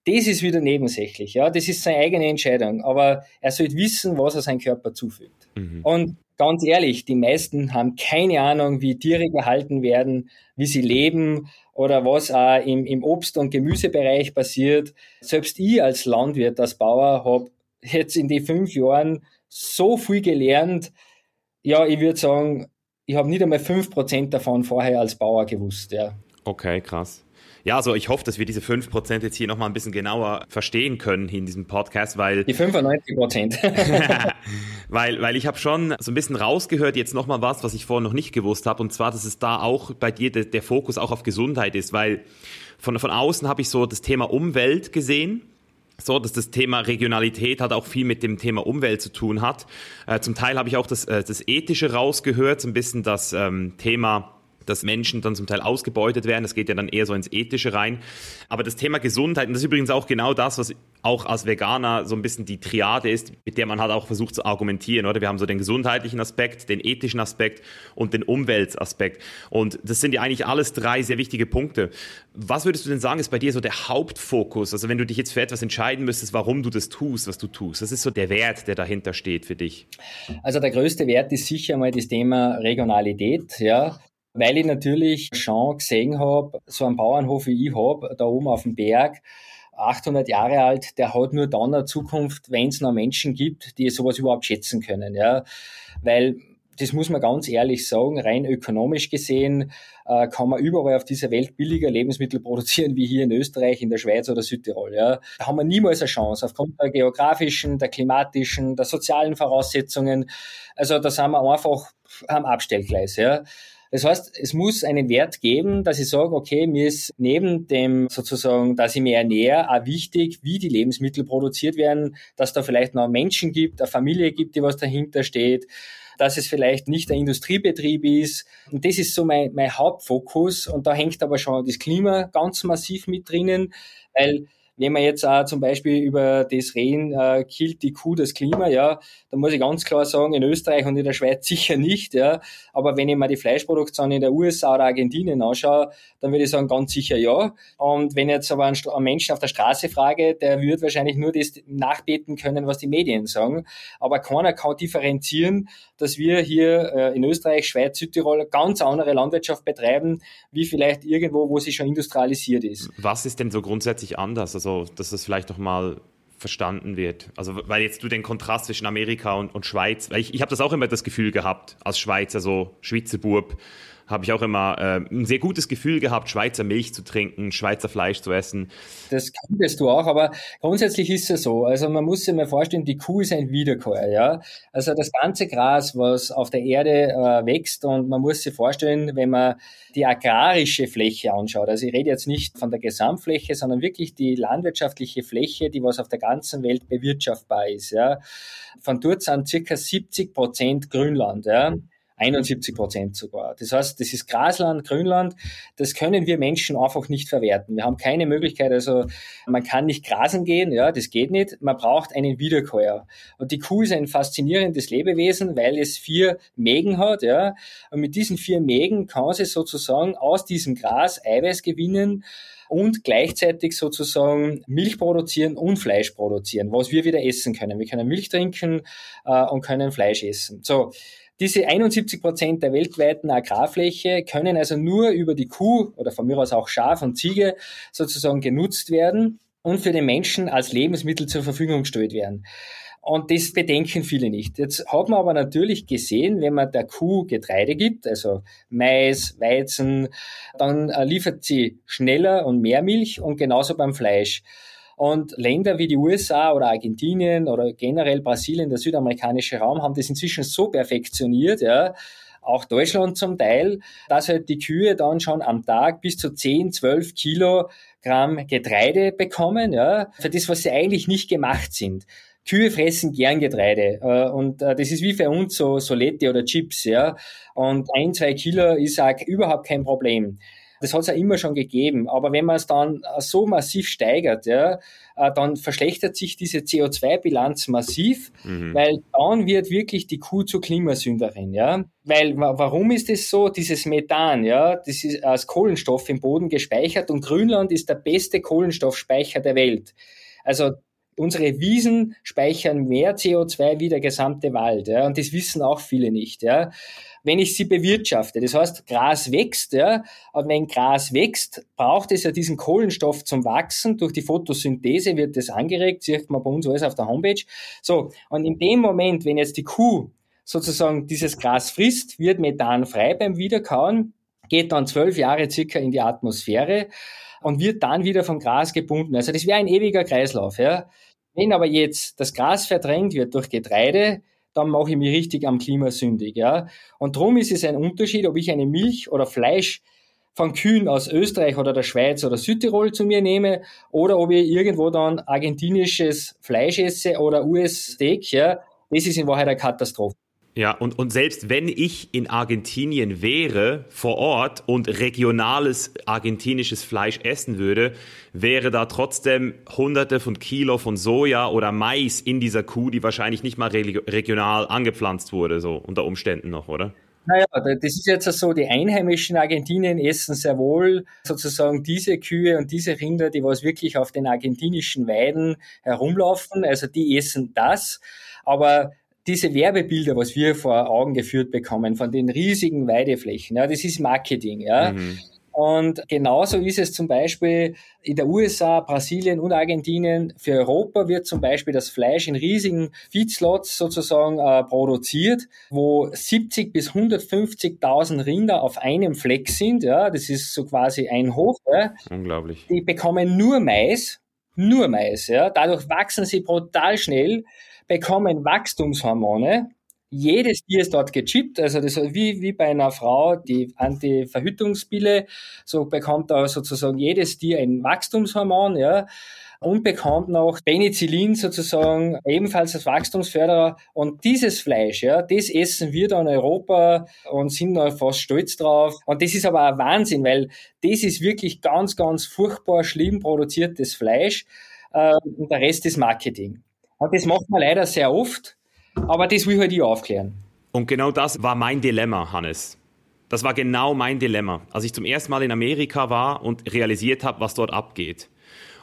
das ist wieder nebensächlich. Ja, das ist seine eigene Entscheidung. Aber er sollte wissen, was er seinem Körper zufügt. Mhm. Und ganz ehrlich, die meisten haben keine Ahnung, wie Tiere gehalten werden, wie sie leben oder was auch im, im Obst- und Gemüsebereich passiert. Selbst ich als Landwirt, als Bauer, habe jetzt in den fünf Jahren so viel gelernt. Ja, ich würde sagen, ich habe nicht einmal 5% davon vorher als Bauer gewusst. Ja. Okay, krass. Ja, also ich hoffe, dass wir diese 5% jetzt hier nochmal ein bisschen genauer verstehen können in diesem Podcast, weil... Die 95%. weil, weil ich habe schon so ein bisschen rausgehört jetzt nochmal was, was ich vorher noch nicht gewusst habe, und zwar, dass es da auch bei dir der, der Fokus auch auf Gesundheit ist, weil von, von außen habe ich so das Thema Umwelt gesehen so, dass das Thema Regionalität hat auch viel mit dem Thema Umwelt zu tun hat. Äh, zum Teil habe ich auch das, äh, das Ethische rausgehört, so ein bisschen das ähm, Thema dass Menschen dann zum Teil ausgebeutet werden. Das geht ja dann eher so ins Ethische rein. Aber das Thema Gesundheit, und das ist übrigens auch genau das, was auch als Veganer so ein bisschen die Triade ist, mit der man halt auch versucht zu argumentieren, oder? Wir haben so den gesundheitlichen Aspekt, den ethischen Aspekt und den Umweltaspekt. Und das sind ja eigentlich alles drei sehr wichtige Punkte. Was würdest du denn sagen, ist bei dir so der Hauptfokus? Also wenn du dich jetzt für etwas entscheiden müsstest, warum du das tust, was du tust. Was ist so der Wert, der dahinter steht für dich? Also der größte Wert ist sicher mal das Thema Regionalität, ja weil ich natürlich schon gesehen habe, so ein Bauernhof wie ich habe, da oben auf dem Berg, 800 Jahre alt, der hat nur dann eine Zukunft, wenn es noch Menschen gibt, die sowas überhaupt schätzen können, ja, weil das muss man ganz ehrlich sagen, rein ökonomisch gesehen äh, kann man überall auf dieser Welt billiger Lebensmittel produzieren wie hier in Österreich, in der Schweiz oder Südtirol. Ja. Da haben wir niemals eine Chance aufgrund der geografischen, der klimatischen, der sozialen Voraussetzungen. Also da sind wir einfach am Abstellgleis. Ja. Das heißt, es muss einen Wert geben, dass ich sage, okay, mir ist neben dem sozusagen, dass ich mich ernähre, auch wichtig, wie die Lebensmittel produziert werden, dass da vielleicht noch Menschen gibt, eine Familie gibt, die was dahinter steht, dass es vielleicht nicht ein Industriebetrieb ist. Und das ist so mein, mein Hauptfokus. Und da hängt aber schon das Klima ganz massiv mit drinnen, weil wenn man jetzt auch zum Beispiel über das reden, äh, killt die Kuh das Klima, ja, dann muss ich ganz klar sagen, in Österreich und in der Schweiz sicher nicht, ja. Aber wenn ich mir die Fleischproduktion in der USA oder Argentinien anschaue, dann würde ich sagen, ganz sicher ja. Und wenn ich jetzt aber einen, einen Menschen auf der Straße frage, der wird wahrscheinlich nur das nachbeten können, was die Medien sagen. Aber keiner kann differenzieren, dass wir hier äh, in Österreich, Schweiz, Südtirol ganz andere Landwirtschaft betreiben, wie vielleicht irgendwo, wo sie schon industrialisiert ist. Was ist denn so grundsätzlich anders? Also, dass das vielleicht noch mal verstanden wird. Also, weil jetzt du den Kontrast zwischen Amerika und, und Schweiz, weil ich, ich habe das auch immer das Gefühl gehabt, als Schweizer, so Schweizer Bub, habe ich auch immer äh, ein sehr gutes Gefühl gehabt, Schweizer Milch zu trinken, Schweizer Fleisch zu essen. Das könntest du auch, aber grundsätzlich ist es so. Also man muss sich mal vorstellen, die Kuh ist ein Wiederkäuer, ja. Also das ganze Gras, was auf der Erde äh, wächst und man muss sich vorstellen, wenn man die agrarische Fläche anschaut, also ich rede jetzt nicht von der Gesamtfläche, sondern wirklich die landwirtschaftliche Fläche, die was auf der ganzen Welt bewirtschaftbar ist, ja. Von dort sind circa 70 Prozent Grünland, ja. 71 Prozent sogar. Das heißt, das ist Grasland, Grünland, das können wir Menschen einfach nicht verwerten. Wir haben keine Möglichkeit, also man kann nicht grasen gehen, ja, das geht nicht. Man braucht einen Wiederkäuer. Und die Kuh ist ein faszinierendes Lebewesen, weil es vier Mägen hat, ja. Und mit diesen vier Mägen kann sie sozusagen aus diesem Gras Eiweiß gewinnen und gleichzeitig sozusagen Milch produzieren und Fleisch produzieren, was wir wieder essen können. Wir können Milch trinken äh, und können Fleisch essen. So, diese 71 Prozent der weltweiten Agrarfläche können also nur über die Kuh oder von mir aus auch Schaf und Ziege sozusagen genutzt werden und für den Menschen als Lebensmittel zur Verfügung gestellt werden. Und das bedenken viele nicht. Jetzt hat man aber natürlich gesehen, wenn man der Kuh Getreide gibt, also Mais, Weizen, dann äh, liefert sie schneller und mehr Milch und genauso beim Fleisch. Und Länder wie die USA oder Argentinien oder generell Brasilien, der südamerikanische Raum, haben das inzwischen so perfektioniert, ja, auch Deutschland zum Teil, dass halt die Kühe dann schon am Tag bis zu 10, 12 Kilogramm Getreide bekommen, ja, für das, was sie eigentlich nicht gemacht sind. Kühe fressen gern Getreide äh, und äh, das ist wie für uns so Solette oder Chips, ja. Und ein, zwei Kilo ist auch überhaupt kein Problem. Das hat es ja immer schon gegeben. Aber wenn man es dann äh, so massiv steigert, ja, dann verschlechtert sich diese CO2-Bilanz massiv, mhm. weil dann wird wirklich die Kuh zur Klimasünderin, ja. Weil, warum ist es so? Dieses Methan, ja, das ist als Kohlenstoff im Boden gespeichert und Grünland ist der beste Kohlenstoffspeicher der Welt. Also unsere Wiesen speichern mehr CO2 wie der gesamte Wald. Ja, und das wissen auch viele nicht. Ja. Wenn ich sie bewirtschafte, das heißt, Gras wächst, ja, und wenn Gras wächst, braucht es ja diesen Kohlenstoff zum Wachsen. Durch die Photosynthese wird das angeregt, sieht man bei uns alles auf der Homepage. So, und in dem Moment, wenn jetzt die Kuh sozusagen dieses Gras frisst, wird Methan frei beim Wiederkauen, geht dann zwölf Jahre circa in die Atmosphäre und wird dann wieder vom Gras gebunden. Also das wäre ein ewiger Kreislauf. Ja. Wenn aber jetzt das Gras verdrängt wird durch Getreide, dann mache ich mich richtig am Klima sündig. Ja. Und darum ist es ein Unterschied, ob ich eine Milch oder Fleisch von Kühen aus Österreich oder der Schweiz oder Südtirol zu mir nehme oder ob ich irgendwo dann argentinisches Fleisch esse oder US-Steak. Ja. Das ist in Wahrheit eine Katastrophe. Ja, und, und selbst wenn ich in Argentinien wäre, vor Ort und regionales argentinisches Fleisch essen würde, wäre da trotzdem hunderte von Kilo von Soja oder Mais in dieser Kuh, die wahrscheinlich nicht mal regional angepflanzt wurde, so unter Umständen noch, oder? Naja, das ist jetzt so, die Einheimischen Argentinien essen sehr wohl sozusagen diese Kühe und diese Rinder, die was wirklich auf den argentinischen Weiden herumlaufen, also die essen das. Aber diese Werbebilder, was wir vor Augen geführt bekommen von den riesigen Weideflächen, ja, das ist Marketing, ja. Mhm. Und genauso ist es zum Beispiel in der USA, Brasilien und Argentinien. Für Europa wird zum Beispiel das Fleisch in riesigen Feedslots sozusagen äh, produziert, wo 70 bis 150.000 Rinder auf einem Fleck sind. Ja, das ist so quasi ein Hof. Ja. Unglaublich. Die bekommen nur Mais, nur Mais. Ja. Dadurch wachsen sie brutal schnell bekommen Wachstumshormone. Jedes Tier ist dort gechippt, also das wie, wie bei einer Frau, die Anti-Verhütungspille, so bekommt da sozusagen jedes Tier ein Wachstumshormon, ja und bekommt noch Penicillin sozusagen ebenfalls als Wachstumsförderer. Und dieses Fleisch, ja, das essen wir da in Europa und sind da fast stolz drauf. Und das ist aber ein Wahnsinn, weil das ist wirklich ganz, ganz furchtbar schlimm produziertes Fleisch. Äh, und der Rest ist Marketing. Und das macht man leider sehr oft, aber das will ich halt ich aufklären. Und genau das war mein Dilemma, Hannes. Das war genau mein Dilemma, als ich zum ersten Mal in Amerika war und realisiert habe, was dort abgeht.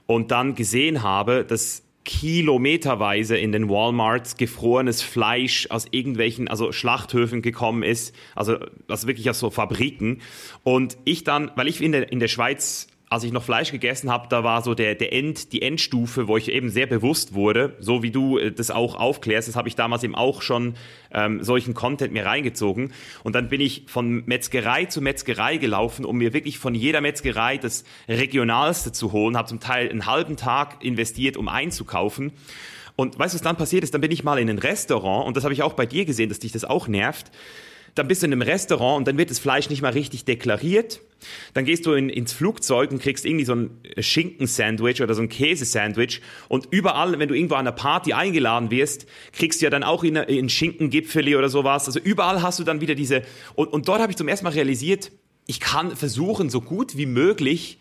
Und dann gesehen habe, dass kilometerweise in den Walmarts gefrorenes Fleisch aus irgendwelchen, also Schlachthöfen gekommen ist, also, also wirklich aus so Fabriken. Und ich dann, weil ich in der, in der Schweiz als ich noch Fleisch gegessen habe, da war so der, der End, die Endstufe, wo ich eben sehr bewusst wurde, so wie du äh, das auch aufklärst, das habe ich damals eben auch schon ähm, solchen Content mir reingezogen. Und dann bin ich von Metzgerei zu Metzgerei gelaufen, um mir wirklich von jeder Metzgerei das Regionalste zu holen, habe zum Teil einen halben Tag investiert, um einzukaufen. Und weißt du, was dann passiert ist? Dann bin ich mal in ein Restaurant, und das habe ich auch bei dir gesehen, dass dich das auch nervt dann bist du in einem Restaurant und dann wird das Fleisch nicht mal richtig deklariert. Dann gehst du in, ins Flugzeug und kriegst irgendwie so ein Schinkensandwich oder so ein Käsesandwich. Und überall, wenn du irgendwo an einer Party eingeladen wirst, kriegst du ja dann auch in, in Schinkengipfeli oder sowas. Also überall hast du dann wieder diese. Und, und dort habe ich zum ersten Mal realisiert, ich kann versuchen, so gut wie möglich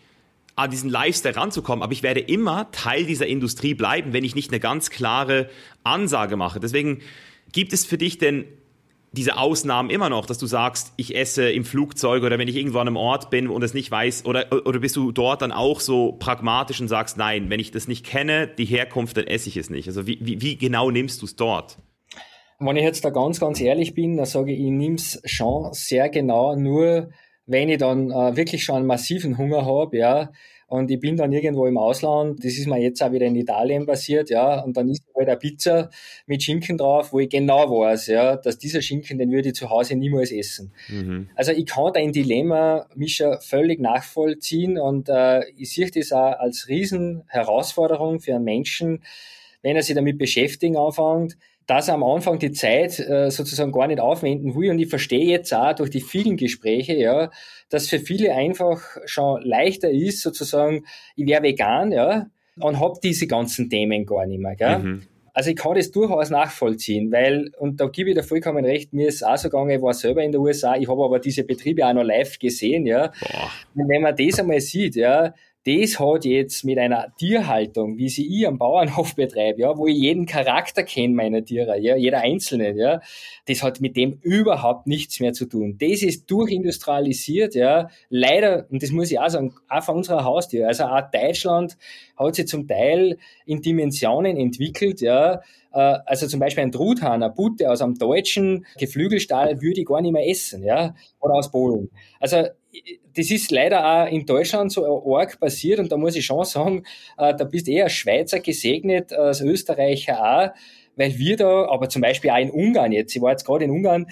an diesen Lifestyle ranzukommen, aber ich werde immer Teil dieser Industrie bleiben, wenn ich nicht eine ganz klare Ansage mache. Deswegen gibt es für dich denn diese Ausnahmen immer noch, dass du sagst, ich esse im Flugzeug oder wenn ich irgendwo an einem Ort bin und es nicht weiß, oder, oder bist du dort dann auch so pragmatisch und sagst, nein, wenn ich das nicht kenne, die Herkunft, dann esse ich es nicht. Also wie, wie, wie genau nimmst du es dort? Wenn ich jetzt da ganz, ganz ehrlich bin, dann sage ich, ich nehme es schon sehr genau, nur wenn ich dann äh, wirklich schon einen massiven Hunger habe, ja, und ich bin dann irgendwo im Ausland, das ist mir jetzt auch wieder in Italien passiert, ja, und dann ist halt eine Pizza mit Schinken drauf, wo ich genau weiß, ja, dass dieser Schinken, den würde ich zu Hause niemals essen. Mhm. Also ich kann dein Dilemma, Mischa, völlig nachvollziehen und äh, ich sehe das auch als riesen Herausforderung für einen Menschen, wenn er sich damit beschäftigen anfängt, dass er am Anfang die Zeit äh, sozusagen gar nicht aufwenden will. Und ich verstehe jetzt auch durch die vielen Gespräche, ja, dass für viele einfach schon leichter ist, sozusagen, ich wäre vegan, ja, und habe diese ganzen Themen gar nicht mehr. Gell? Mhm. Also ich kann das durchaus nachvollziehen, weil, und da gebe ich dir vollkommen recht, mir ist auch so gegangen, ich war selber in der USA, ich habe aber diese Betriebe auch noch live gesehen, ja. Boah. Und wenn man das einmal sieht, ja, das hat jetzt mit einer Tierhaltung, wie sie ich am Bauernhof betreibe, ja, wo ich jeden Charakter kenne meiner Tiere, ja, jeder einzelne, ja, das hat mit dem überhaupt nichts mehr zu tun. Das ist durchindustrialisiert, ja, leider, und das muss ich auch sagen, auch von unserer Haustier, also auch Deutschland hat sich zum Teil in Dimensionen entwickelt, ja, also zum Beispiel ein Truthahn, eine Butte aus einem deutschen Geflügelstall würde ich gar nicht mehr essen, ja, oder aus Polen. Also das ist leider auch in Deutschland so arg passiert und da muss ich schon sagen, äh, da bist eher Schweizer gesegnet, als Österreicher auch, weil wir da, aber zum Beispiel auch in Ungarn jetzt, ich war jetzt gerade in Ungarn,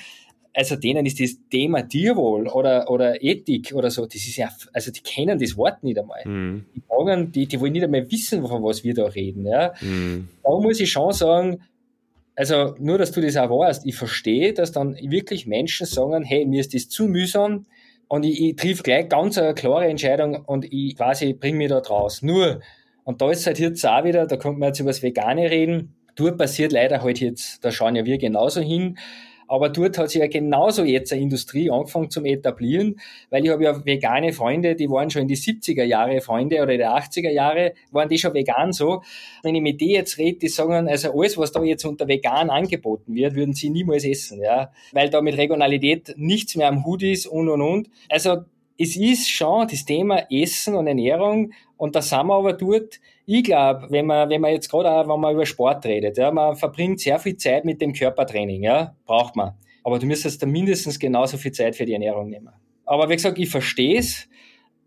also denen ist das Thema Tierwohl oder, oder Ethik oder so, das ist ja, also die kennen das Wort nicht einmal. Mhm. Die, sagen, die, die wollen nicht einmal wissen, von was wir da reden. Ja. Mhm. Da muss ich schon sagen, also nur, dass du das auch weißt, ich verstehe, dass dann wirklich Menschen sagen, hey, mir ist das zu mühsam, und ich, ich triff gleich ganz eine klare Entscheidung und ich quasi bringe mich da draus. Nur, und da ist halt jetzt auch wieder, da kommt man jetzt über das Vegane reden, dort passiert leider halt jetzt, da schauen ja wir genauso hin, aber dort hat sich ja genauso jetzt eine Industrie angefangen zum etablieren, weil ich habe ja vegane Freunde, die waren schon in die 70er Jahre Freunde oder in die 80er Jahre, waren die schon vegan so. Wenn ich mit denen jetzt rede, die sagen, also alles, was da jetzt unter vegan angeboten wird, würden sie niemals essen, ja. Weil da mit Regionalität nichts mehr am Hut ist und und und. Also es ist schon das Thema Essen und Ernährung und da sind wir aber dort, ich glaube, wenn man, wenn man jetzt gerade auch, wenn man über Sport redet, ja, man verbringt sehr viel Zeit mit dem Körpertraining, ja, braucht man. Aber du müsstest da mindestens genauso viel Zeit für die Ernährung nehmen. Aber wie gesagt, ich verstehe es.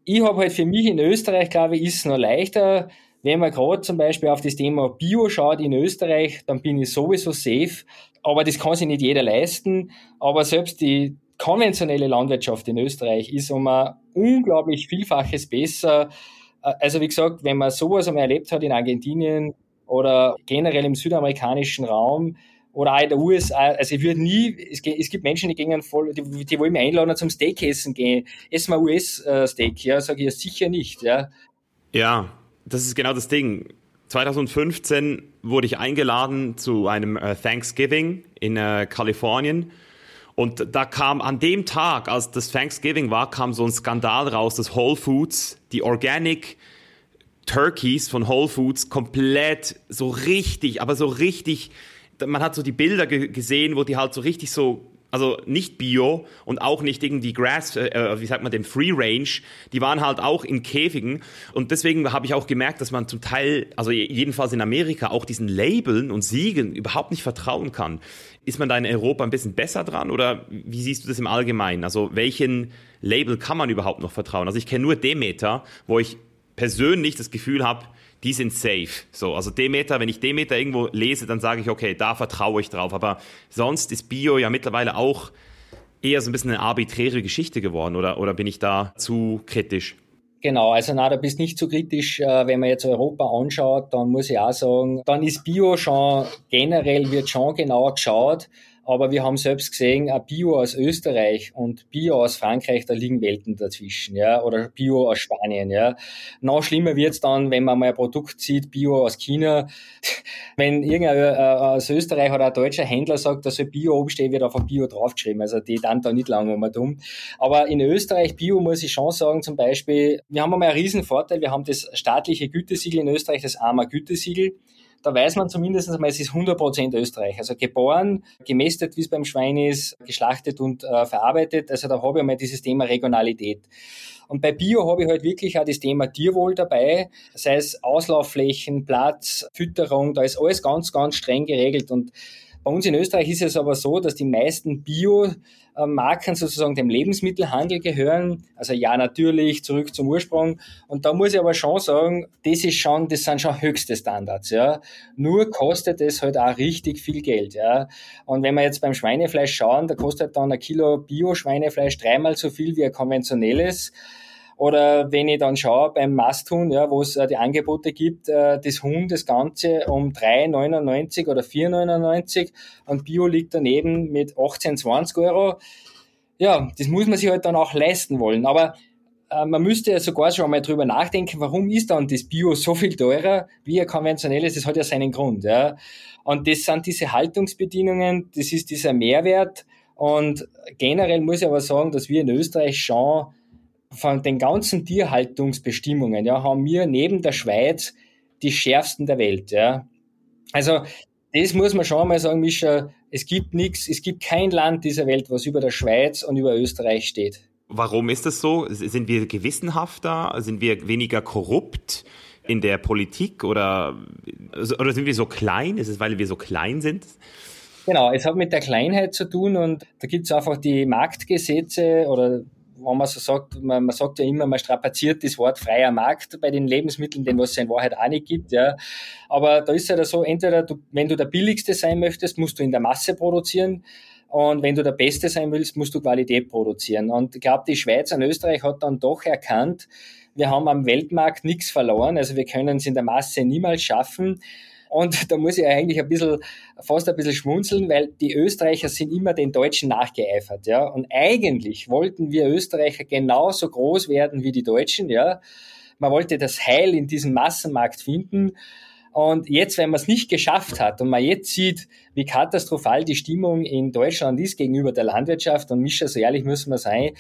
Ich habe halt für mich in Österreich, glaube ich, ist es noch leichter, wenn man gerade zum Beispiel auf das Thema Bio schaut in Österreich, dann bin ich sowieso safe. Aber das kann sich nicht jeder leisten. Aber selbst die, konventionelle Landwirtschaft in Österreich ist um ein unglaublich Vielfaches besser. Äh, also wie gesagt, wenn man sowas einmal erlebt hat in Argentinien oder generell im südamerikanischen Raum oder auch in der USA, also ich würde nie, es, gibt Menschen, die gehen voll, die, die wollen mich einladen zum Steak essen gehen. Essen wir US-Steak? Ja, sage ich ja sicher nicht, ja. Ja, das ist genau das Ding. 2015 wurde ich eingeladen zu einem äh, Thanksgiving in äh, Kalifornien und da kam an dem Tag, als das Thanksgiving war, kam so ein Skandal raus, dass Whole Foods, die Organic Turkeys von Whole Foods komplett so richtig, aber so richtig, man hat so die Bilder gesehen, wo die halt so richtig so also nicht Bio und auch nicht irgendwie Grass, äh, äh, wie sagt man dem Free Range, die waren halt auch in Käfigen und deswegen habe ich auch gemerkt, dass man zum Teil, also jedenfalls in Amerika, auch diesen Labeln und Siegen überhaupt nicht vertrauen kann. Ist man da in Europa ein bisschen besser dran oder wie siehst du das im Allgemeinen? Also welchen Label kann man überhaupt noch vertrauen? Also ich kenne nur Demeter, wo ich persönlich das Gefühl habe, die sind safe. So, also Demeter, wenn ich Demeter irgendwo lese, dann sage ich, okay, da vertraue ich drauf. Aber sonst ist Bio ja mittlerweile auch eher so ein bisschen eine arbiträre Geschichte geworden oder, oder bin ich da zu kritisch? Genau, also na, da bist nicht so kritisch. Äh, wenn man jetzt Europa anschaut, dann muss ich auch sagen, dann ist Bio schon generell wird schon genau geschaut, Aber wir haben selbst gesehen, ein Bio aus Österreich und Bio aus Frankreich, da liegen Welten dazwischen, ja, oder Bio aus Spanien, ja. Noch schlimmer wird's dann, wenn man mal ein Produkt sieht, Bio aus China. wenn irgendein äh, aus Österreich oder ein deutscher Händler sagt, dass soll Bio umstehen, wird auf ein Bio draufgeschrieben. Also die dann da nicht lange um dumm. Aber in Österreich Bio muss ich schon sagen, zum Beispiel, wir haben einmal einen riesen Vorteil, wir haben das staatliche Gütesiegel in Österreich, das AMA Gütesiegel da weiß man zumindest einmal, es ist 100% Österreich. Also geboren, gemästet, wie es beim Schwein ist, geschlachtet und äh, verarbeitet. Also da habe ich einmal dieses Thema Regionalität. Und bei Bio habe ich halt wirklich auch das Thema Tierwohl dabei, sei es Auslaufflächen, Platz, Fütterung, da ist alles ganz, ganz streng geregelt. Und bei uns in Österreich ist es aber so, dass die meisten Bio-Marken sozusagen dem Lebensmittelhandel gehören. Also ja, natürlich, zurück zum Ursprung. Und da muss ich aber schon sagen, das ist schon, das sind schon höchste Standards, ja. Nur kostet es halt auch richtig viel Geld, ja. Und wenn wir jetzt beim Schweinefleisch schauen, da kostet dann ein Kilo Bio-Schweinefleisch dreimal so viel wie ein konventionelles. Oder wenn ich dann schaue beim Masthuhn, ja, wo es äh, die Angebote gibt, äh, das Huhn das Ganze um 3,99 oder 4,99 und Bio liegt daneben mit 18, 20 Euro. Ja, das muss man sich halt dann auch leisten wollen. Aber äh, man müsste ja sogar schon mal drüber nachdenken, warum ist dann das Bio so viel teurer wie ein konventionelles? Das hat ja seinen Grund. Ja. Und das sind diese Haltungsbedingungen, das ist dieser Mehrwert. Und generell muss ich aber sagen, dass wir in Österreich schon von den ganzen Tierhaltungsbestimmungen, ja, haben wir neben der Schweiz die schärfsten der Welt, ja. Also, das muss man schon mal sagen, Mischa, es gibt nichts, es gibt kein Land dieser Welt, was über der Schweiz und über Österreich steht. Warum ist das so? Sind wir gewissenhafter? Sind wir weniger korrupt in der Politik oder, oder sind wir so klein? Ist es, weil wir so klein sind? Genau, es hat mit der Kleinheit zu tun und da gibt es einfach die Marktgesetze oder wenn man so sagt, man, man sagt ja immer, man strapaziert das Wort freier Markt bei den Lebensmitteln, den was es in Wahrheit auch nicht gibt, ja. Aber da ist ja halt so, entweder du, wenn du der billigste sein möchtest, musst du in der Masse produzieren. Und wenn du der Beste sein willst, musst du Qualität produzieren. Und ich glaube, die Schweiz und Österreich hat dann doch erkannt, wir haben am Weltmarkt nichts verloren. Also wir können es in der Masse niemals schaffen. Und da muss ich eigentlich ein bisschen, fast ein bisschen schmunzeln, weil die Österreicher sind immer den Deutschen nachgeeifert, ja. Und eigentlich wollten wir Österreicher genauso groß werden wie die Deutschen, ja. Man wollte das Heil in diesem Massenmarkt finden. Und jetzt, wenn man es nicht geschafft hat und man jetzt sieht, wie katastrophal die Stimmung in Deutschland ist gegenüber der Landwirtschaft, und Mischa, so ehrlich müssen wir sein,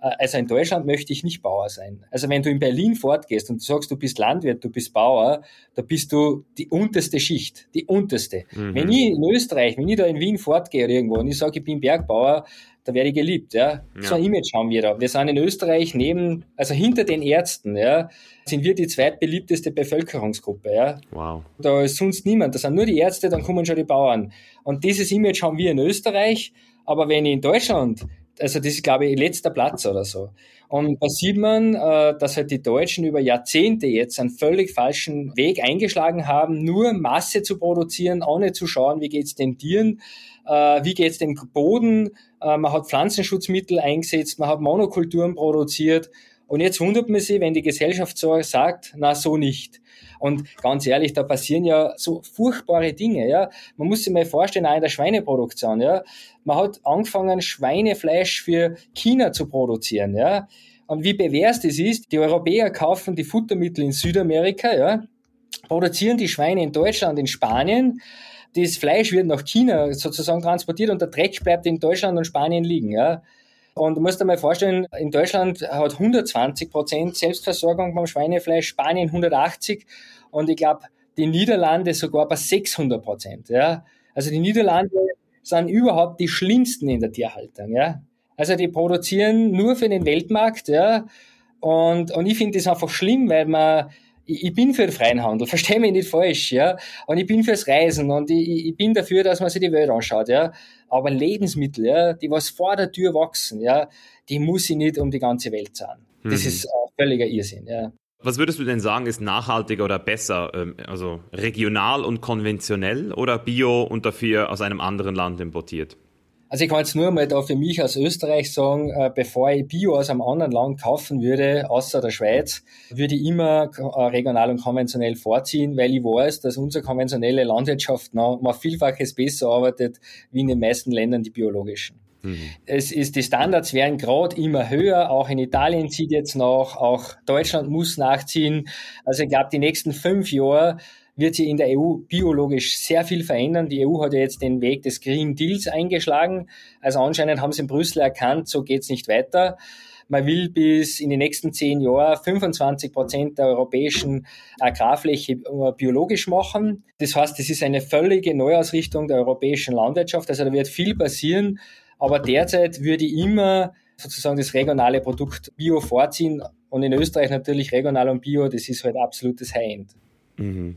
also in Deutschland möchte ich nicht Bauer sein. Also wenn du in Berlin fortgehst und du sagst, du bist Landwirt, du bist Bauer, da bist du die unterste Schicht, die unterste. Mhm. Wenn ich in Österreich, wenn ich da in Wien fortgehe oder irgendwo und ich sage, ich bin Bergbauer, da werde ich geliebt, ja. ja. So ein Image haben wir da. Wir sind in Österreich neben, also hinter den Ärzten, ja, sind wir die zweitbeliebteste Bevölkerungsgruppe, ja. Wow. Da ist sonst niemand. Da sind nur die Ärzte, dann kommen schon die Bauern. Und dieses Image haben wir in Österreich. Aber wenn ich in Deutschland also das ist, glaube ich, letzter Platz oder so. Und da sieht man, äh, dass halt die Deutschen über Jahrzehnte jetzt einen völlig falschen Weg eingeschlagen haben, nur Masse zu produzieren, ohne zu schauen, wie geht's den Tieren, äh, wie geht's dem Boden. Äh, man hat Pflanzenschutzmittel eingesetzt, man hat Monokulturen produziert. Und jetzt wundert man sich, wenn die Gesellschaft so sagt, na so nicht. Und ganz ehrlich, da passieren ja so furchtbare Dinge, ja. Man muss sich mal vorstellen, auch in der Schweineproduktion, ja. Man hat angefangen, Schweinefleisch für China zu produzieren, ja. Und wie pervers das ist, die Europäer kaufen die Futtermittel in Südamerika, ja, produzieren die Schweine in Deutschland, in Spanien, das Fleisch wird nach China sozusagen transportiert und der Dreck bleibt in Deutschland und Spanien liegen, ja. Und du musst dir mal vorstellen, in Deutschland hat 120 Prozent Selbstversorgung beim Schweinefleisch, Spanien 180 und ich glaube, die Niederlande sogar bei 600 Prozent. Ja? Also die Niederlande sind überhaupt die schlimmsten in der Tierhaltung. Ja? Also die produzieren nur für den Weltmarkt. Ja? Und, und ich finde das einfach schlimm, weil man ich, bin für den freien Handel, verstehe mich nicht falsch, ja. Und ich bin fürs Reisen und ich, ich bin dafür, dass man sich die Welt anschaut, ja. Aber Lebensmittel, ja, die was vor der Tür wachsen, ja, die muss ich nicht um die ganze Welt zahlen. Das mhm. ist äh, völliger Irrsinn, ja. Was würdest du denn sagen, ist nachhaltiger oder besser? Ähm, also regional und konventionell oder bio und dafür aus einem anderen Land importiert? Also ich kann jetzt nur mal da für mich aus Österreich sagen, äh, bevor ich Bio aus einem anderen Land kaufen würde, außer der Schweiz, würde ich immer äh, regional und konventionell vorziehen, weil ich weiß, dass unsere konventionelle Landwirtschaft noch mal vielfaches besser arbeitet, wie in den meisten Ländern die biologischen. Mhm. Es ist, die Standards werden gerade immer höher, auch in Italien zieht jetzt nach, auch Deutschland muss nachziehen. Also ich glaube, die nächsten fünf Jahre wird sich in der EU biologisch sehr viel verändern. Die EU hat ja jetzt den Weg des Green Deals eingeschlagen. Also anscheinend haben sie in Brüssel erkannt, so geht's nicht weiter. Man will bis in die nächsten zehn Jahre 25 Prozent der europäischen Agrarfläche äh, biologisch machen. Das heißt, es ist eine völlige Neuausrichtung der europäischen Landwirtschaft. Also da wird viel passieren. Aber derzeit würde ich immer sozusagen das regionale Produkt Bio vorziehen. Und in Österreich natürlich regional und Bio, das ist halt absolutes High-End. Mhm.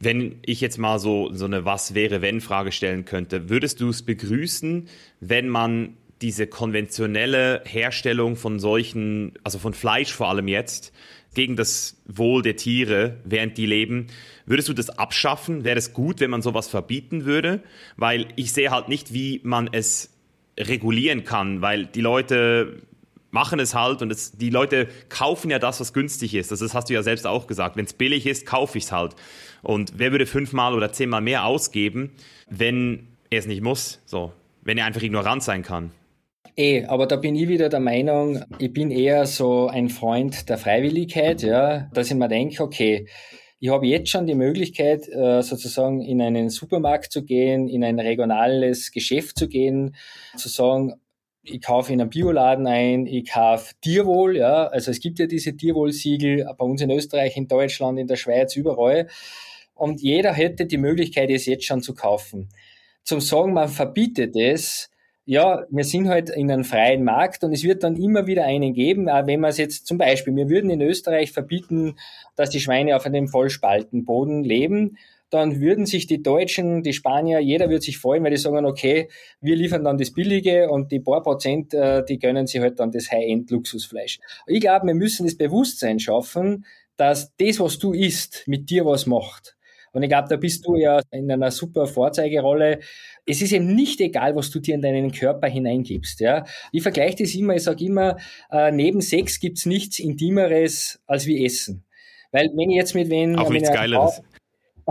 Wenn ich jetzt mal so, so eine Was wäre, wenn Frage stellen könnte, würdest du es begrüßen, wenn man diese konventionelle Herstellung von solchen, also von Fleisch vor allem jetzt, gegen das Wohl der Tiere, während die leben. Würdest du das abschaffen? Wäre es gut, wenn man sowas verbieten würde? Weil ich sehe halt nicht, wie man es regulieren kann, weil die Leute machen es halt und es, die Leute kaufen ja das, was günstig ist. Das hast du ja selbst auch gesagt. Wenn es billig ist, kaufe ich es halt. Und wer würde fünfmal oder zehnmal mehr ausgeben, wenn er es nicht muss? So, wenn er einfach ignorant sein kann. Eh, aber da bin ich wieder der Meinung, ich bin eher so ein Freund der Freiwilligkeit, ja, dass ich mir denke, okay, ich habe jetzt schon die Möglichkeit, äh, sozusagen in einen Supermarkt zu gehen, in ein regionales Geschäft zu gehen, zu sagen, ich kaufe in einem Bioladen ein, ich kaufe Tierwohl, ja, also es gibt ja diese Tierwohlsiegel bei uns in Österreich, in Deutschland, in der Schweiz, überall. Und jeder hätte die Möglichkeit, es jetzt schon zu kaufen. Zum Sagen, man verbietet es, ja, wir sind halt in einem freien Markt und es wird dann immer wieder einen geben, auch wenn man es jetzt zum Beispiel, wir würden in Österreich verbieten, dass die Schweine auf einem Vollspaltenboden leben dann würden sich die Deutschen, die Spanier, jeder würde sich freuen, weil die sagen, okay, wir liefern dann das Billige und die paar Prozent, äh, die gönnen sich halt dann das High-End-Luxusfleisch. Ich glaube, wir müssen das Bewusstsein schaffen, dass das, was du isst, mit dir was macht. Und ich glaube, da bist du ja in einer super Vorzeigerolle. Es ist eben nicht egal, was du dir in deinen Körper hineingibst. Ja? Ich vergleiche das immer, ich sage immer, äh, neben Sex gibt's nichts Intimeres als wie Essen. Weil wenn ich jetzt mit wen... Auch nichts Geileres.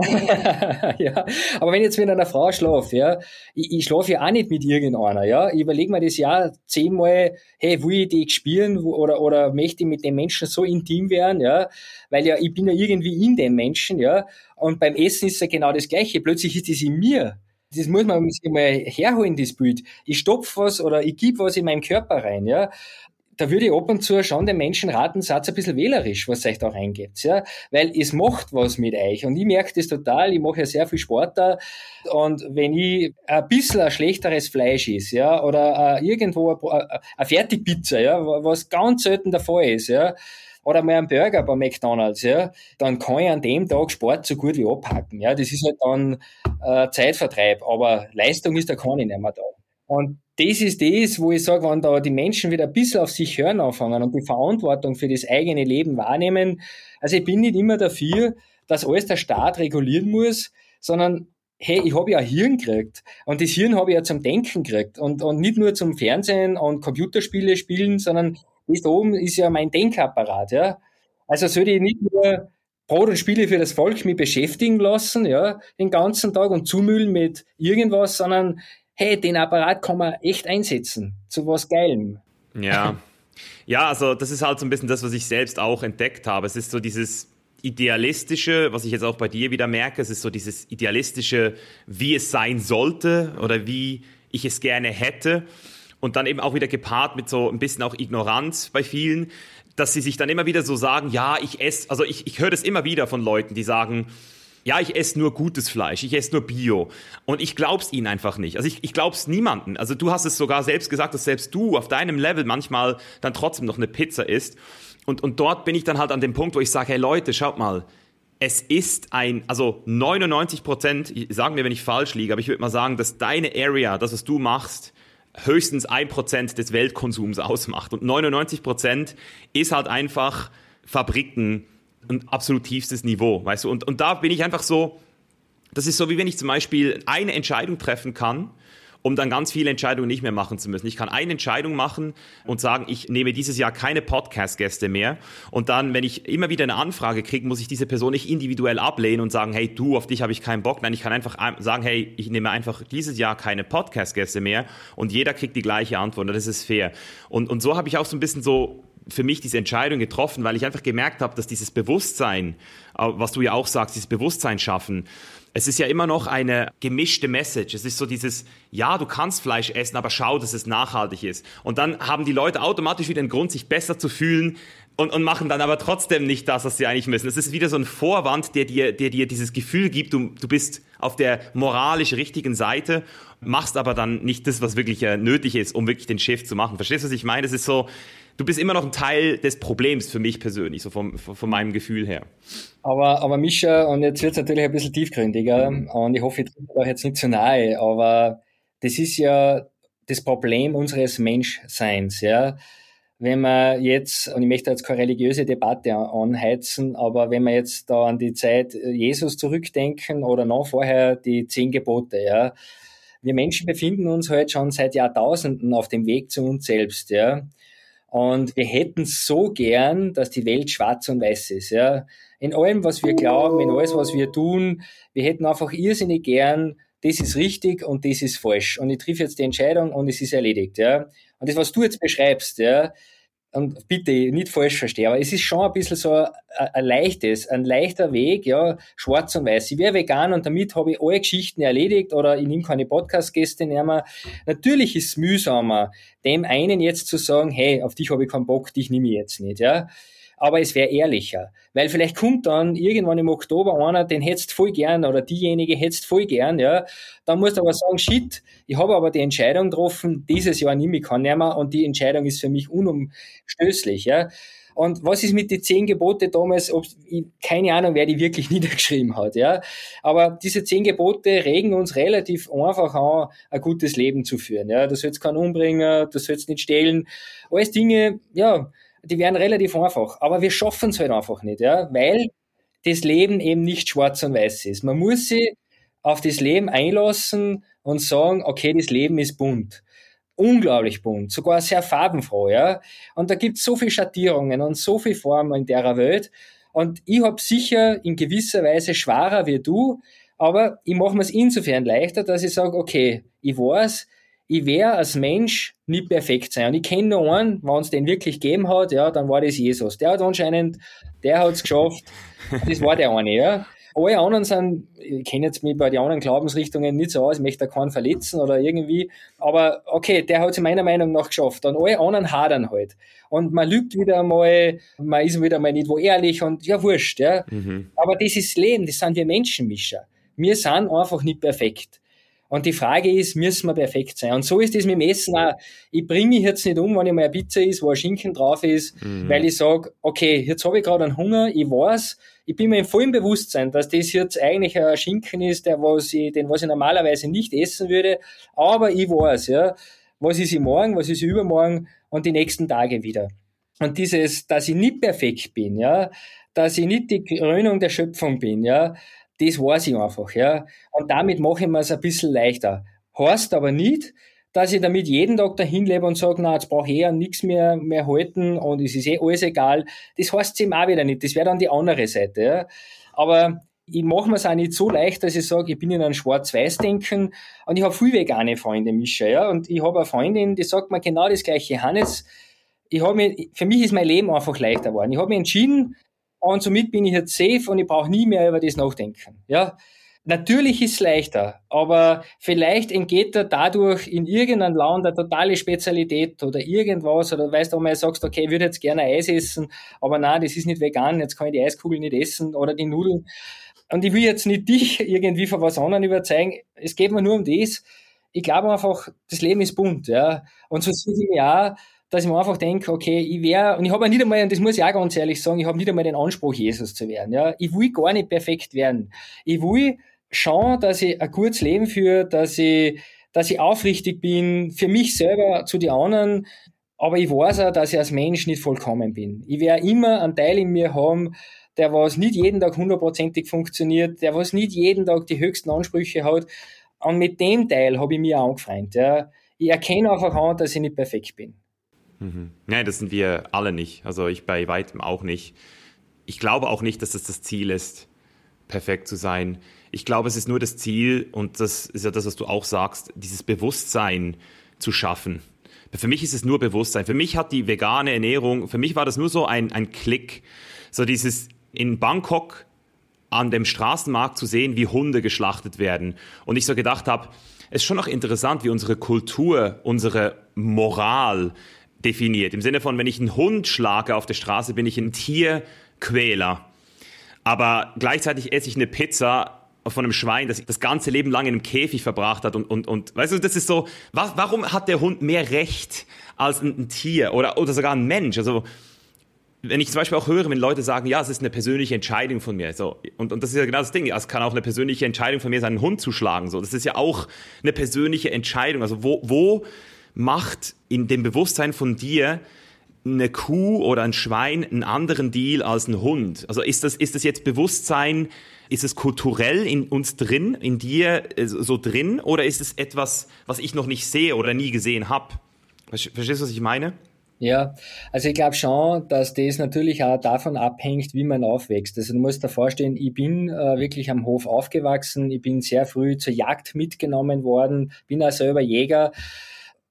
ja, aber wenn ich jetzt mit einer Frau schlafe, ja, ich, ich schlafe ja auch nicht mit irgendeiner, ja, ich überlege mir das ja zehnmal, hey, will ich die spielen oder, oder möchte ich mit dem Menschen so intim werden, ja, weil ja, ich bin ja irgendwie in dem Menschen, ja, und beim Essen ist ja genau das Gleiche, plötzlich ist das in mir. Das muss man sich mal herholen, das Bild. Ich stopf was oder ich gebe was in meinen Körper rein, ja da würde ich ab und zu schon den Menschen raten, seid ein bisschen wählerisch, was euch da reingeht, ja, weil es macht was mit euch. Und ich merke das total, ich mache ja sehr viel Sport da. Und wenn ich ein bisschen ein schlechteres Fleisch ist, ja, oder äh, irgendwo eine Fertigpizza, ja, was ganz selten der Fall ist, ja, oder mal einen Burger bei McDonalds, ja, dann kann ich an dem Tag Sport so gut wie abhaken, ja, das ist halt dann äh, Zeitvertreib, aber Leistung ist da keine nicht mehr da. Und das ist das, wo ich sage, wenn da die Menschen wieder ein bisschen auf sich hören anfangen und die Verantwortung für das eigene Leben wahrnehmen. Also ich bin nicht immer dafür, dass alles der Staat regulieren muss, sondern hey, ich habe ja ein Hirn gekriegt und das Hirn habe ich ja zum Denken gekriegt und, und nicht nur zum Fernsehen und Computerspiele spielen, sondern das da oben ist ja mein Denkapparat, ja. Also sollte ich nicht nur Brot und Spiele für das Volk mich beschäftigen lassen, ja, den ganzen Tag und zumüllen mit irgendwas, sondern hey, den Apparat kann man echt einsetzen zu was Geilem. Ja. Ja, also das ist halt so ein bisschen das, was ich selbst auch entdeckt habe. Es ist so dieses idealistische, was ich jetzt auch bei dir wieder merke, es ist so dieses idealistische, wie es sein sollte oder wie ich es gerne hätte. Und dann eben auch wieder gepaart mit so ein bisschen auch Ignoranz bei vielen, dass sie sich dann immer wieder so sagen, ja, ich esse, also ich, ich höre das immer wieder von Leuten, die sagen, ja, ich esse nur gutes Fleisch, ich esse nur Bio. Und ich glaub's ihnen einfach nicht. Also ich, ich glaub's niemanden. Also du hast es sogar selbst gesagt, dass selbst du auf deinem Level manchmal dann trotzdem noch eine Pizza isst. Und, und dort bin ich dann halt an dem Punkt, wo ich sage, hey Leute, schaut mal, es ist ein, also 99 Prozent, sagen wir, wenn ich falsch liege, aber ich würde mal sagen, dass deine Area, das, was du machst, höchstens ein Prozent des Weltkonsums ausmacht. Und 99 Prozent ist halt einfach Fabriken, ein absolut tiefstes Niveau, weißt du? Und, und da bin ich einfach so, das ist so, wie wenn ich zum Beispiel eine Entscheidung treffen kann um dann ganz viele Entscheidungen nicht mehr machen zu müssen. Ich kann eine Entscheidung machen und sagen, ich nehme dieses Jahr keine Podcast-Gäste mehr. Und dann, wenn ich immer wieder eine Anfrage kriege, muss ich diese Person nicht individuell ablehnen und sagen, hey, du, auf dich habe ich keinen Bock. Nein, ich kann einfach sagen, hey, ich nehme einfach dieses Jahr keine Podcast-Gäste mehr und jeder kriegt die gleiche Antwort. Und das ist fair. Und, und so habe ich auch so ein bisschen so für mich diese Entscheidung getroffen, weil ich einfach gemerkt habe, dass dieses Bewusstsein, äh, was du ja auch sagst, dieses Bewusstsein schaffen, es ist ja immer noch eine gemischte Message. Es ist so dieses, ja, du kannst Fleisch essen, aber schau, dass es nachhaltig ist. Und dann haben die Leute automatisch wieder einen Grund, sich besser zu fühlen und, und machen dann aber trotzdem nicht das, was sie eigentlich müssen. Es ist wieder so ein Vorwand, der dir, der dir dieses Gefühl gibt, du, du bist auf der moralisch richtigen Seite, machst aber dann nicht das, was wirklich äh, nötig ist, um wirklich den Shift zu machen. Verstehst du, was ich meine? Es ist so, du bist immer noch ein Teil des Problems für mich persönlich, so vom, von meinem Gefühl her. Aber, aber Mischa, und jetzt wird es natürlich ein bisschen tiefgründiger, mhm. und ich hoffe, ich bin euch jetzt nicht zu nahe, aber das ist ja das Problem unseres Menschseins, ja. Wenn man jetzt, und ich möchte jetzt keine religiöse Debatte anheizen, aber wenn wir jetzt da an die Zeit Jesus zurückdenken oder noch vorher die zehn Gebote, ja. Wir Menschen befinden uns halt schon seit Jahrtausenden auf dem Weg zu uns selbst, ja. Und wir hätten so gern, dass die Welt schwarz und weiß ist. Ja. In allem, was wir glauben, in alles, was wir tun, wir hätten einfach irrsinnig gern, das ist richtig und das ist falsch. Und ich triff jetzt die Entscheidung und es ist erledigt. Ja. Und das, was du jetzt beschreibst, ja, und bitte nicht falsch verstehen, aber es ist schon ein bisschen so ein, ein leichtes, ein leichter Weg, ja, schwarz und weiß. Ich wäre vegan und damit habe ich alle Geschichten erledigt oder ich nehme keine Podcast-Gäste mehr. Natürlich ist es mühsamer, dem einen jetzt zu sagen, hey, auf dich habe ich keinen Bock, dich nehme ich jetzt nicht, ja aber es wäre ehrlicher. Weil vielleicht kommt dann irgendwann im Oktober einer, den hättest voll gern oder diejenige hättest voll gern, ja. Dann musst du aber sagen, shit, ich habe aber die Entscheidung getroffen, dieses Jahr nehme ich keinen mehr und die Entscheidung ist für mich unumstößlich, ja. Und was ist mit den zehn Gebote damals? Ob, keine Ahnung, wer die wirklich niedergeschrieben hat, ja. Aber diese zehn Gebote regen uns relativ einfach an, ein gutes Leben zu führen, ja. Du sollst keinen umbringen, du sollst nicht stehlen. Alles Dinge, ja, die wären relativ einfach. Aber wir schaffen es halt einfach nicht, ja, weil das Leben eben nicht schwarz und weiß ist. Man muss sich auf das Leben einlassen und sagen, okay, das Leben ist bunt. Unglaublich bunt, sogar sehr farbenfroh, ja. Und da gibt es so viele Schattierungen und so viele Formen in der Welt. Und ich habe sicher in gewisser Weise schwerer wie du, aber ich mache mir es insofern leichter, dass ich sage, okay, ich weiß, ich werde als Mensch nicht perfekt sein. Und ich kenne nur einen, wenn es den wirklich gegeben hat, ja, dann war das Jesus. Der hat anscheinend, der hat es geschafft. Das war der eine, ja. Alle anderen sind, ich kenne jetzt mich bei den anderen Glaubensrichtungen nicht so aus, ich möchte da keinen verletzen oder irgendwie, aber okay, der hat es meiner Meinung nach geschafft. Und alle anderen hadern halt. Und man lügt wieder einmal, man ist wieder mal nicht wo ehrlich und ja, wurscht, ja. Mhm. Aber das ist Leben, das sind wir Menschenmischer. Wir sind einfach nicht perfekt. Und die Frage ist, müssen wir perfekt sein? Und so ist es mit dem Essen auch. Ich bringe mich jetzt nicht um, wenn ich mal eine Pizza ist, wo ein Schinken drauf ist, mhm. weil ich sage, okay, jetzt habe ich gerade einen Hunger, ich weiß, ich bin mir im vollen Bewusstsein, dass das jetzt eigentlich ein Schinken ist, der, was ich, den was ich normalerweise nicht essen würde, aber ich weiß, ja, was ist ich morgen, was ist ich übermorgen und die nächsten Tage wieder. Und dieses, dass ich nicht perfekt bin, ja, dass ich nicht die Krönung der Schöpfung bin, ja, das weiß ich einfach, ja. Und damit mache ich mir es ein bisschen leichter. Heißt aber nicht, dass ich damit jeden Tag dahin lebe und sage, na, jetzt brauche ich eh nichts mehr, mehr halten und es ist eh alles egal. Das heißt eben auch wieder nicht. Das wäre dann die andere Seite, ja. Aber ich mache mir es auch nicht so leicht, dass ich sage, ich bin in einem Schwarz-Weiß-Denken und ich habe viel vegane Freunde, Mischa, ja. Und ich habe eine Freundin, die sagt mir genau das gleiche, Hannes, ich habe mir, für mich ist mein Leben einfach leichter geworden. Ich habe mich entschieden, und somit bin ich jetzt safe und ich brauche nie mehr über das nachdenken. Ja, Natürlich ist es leichter, aber vielleicht entgeht er dadurch in irgendeinem Land eine totale Spezialität oder irgendwas, oder weißt du, einmal sagst, okay, ich würde jetzt gerne Eis essen, aber nein, das ist nicht vegan, jetzt kann ich die Eiskugel nicht essen oder die Nudeln. Und ich will jetzt nicht dich irgendwie von was anderem überzeugen, es geht mir nur um das. Ich glaube einfach, das Leben ist bunt, ja. Und so sehe ich auch, dass ich mir einfach denke, okay, ich wäre, und ich habe nicht einmal, und das muss ich auch ganz ehrlich sagen, ich habe nicht einmal den Anspruch, Jesus zu werden. Ja? Ich will gar nicht perfekt werden. Ich will schauen, dass ich ein gutes Leben führe, dass ich, dass ich aufrichtig bin, für mich selber, zu den anderen, aber ich weiß auch, dass ich als Mensch nicht vollkommen bin. Ich werde immer einen Teil in mir haben, der was nicht jeden Tag hundertprozentig funktioniert, der was nicht jeden Tag die höchsten Ansprüche hat, Und mit dem Teil habe ich auch angefreundet. Ja. Ich erkenne einfach an, dass ich nicht perfekt bin. Mhm. Nein, das sind wir alle nicht. Also ich bei weitem auch nicht. Ich glaube auch nicht, dass das das Ziel ist, perfekt zu sein. Ich glaube, es ist nur das Ziel, und das ist ja das, was du auch sagst, dieses Bewusstsein zu schaffen. Für mich ist es nur Bewusstsein. Für mich hat die vegane Ernährung, für mich war das nur so ein, ein Klick. So dieses in Bangkok an dem Straßenmarkt zu sehen, wie Hunde geschlachtet werden. Und ich so gedacht habe, es ist schon noch interessant, wie unsere Kultur, unsere Moral definiert. Im Sinne von, wenn ich einen Hund schlage auf der Straße, bin ich ein Tierquäler. Aber gleichzeitig esse ich eine Pizza von einem Schwein, das das ganze Leben lang in einem Käfig verbracht hat und, und, und weißt du, das ist so, was, warum hat der Hund mehr Recht als ein, ein Tier oder, oder sogar ein Mensch? Also, wenn ich zum Beispiel auch höre, wenn Leute sagen, ja, es ist eine persönliche Entscheidung von mir, so, und, und das ist ja genau das Ding, es kann auch eine persönliche Entscheidung von mir sein, einen Hund zu schlagen, so, das ist ja auch eine persönliche Entscheidung, also wo, wo macht in dem Bewusstsein von dir eine Kuh oder ein Schwein einen anderen Deal als ein Hund? Also ist das, ist das jetzt Bewusstsein, ist es kulturell in uns drin, in dir äh, so drin, oder ist es etwas, was ich noch nicht sehe oder nie gesehen habe? Verstehst du, was ich meine? Ja, also ich glaube schon, dass das natürlich auch davon abhängt, wie man aufwächst. Also du musst dir vorstellen, ich bin äh, wirklich am Hof aufgewachsen, ich bin sehr früh zur Jagd mitgenommen worden, bin auch selber Jäger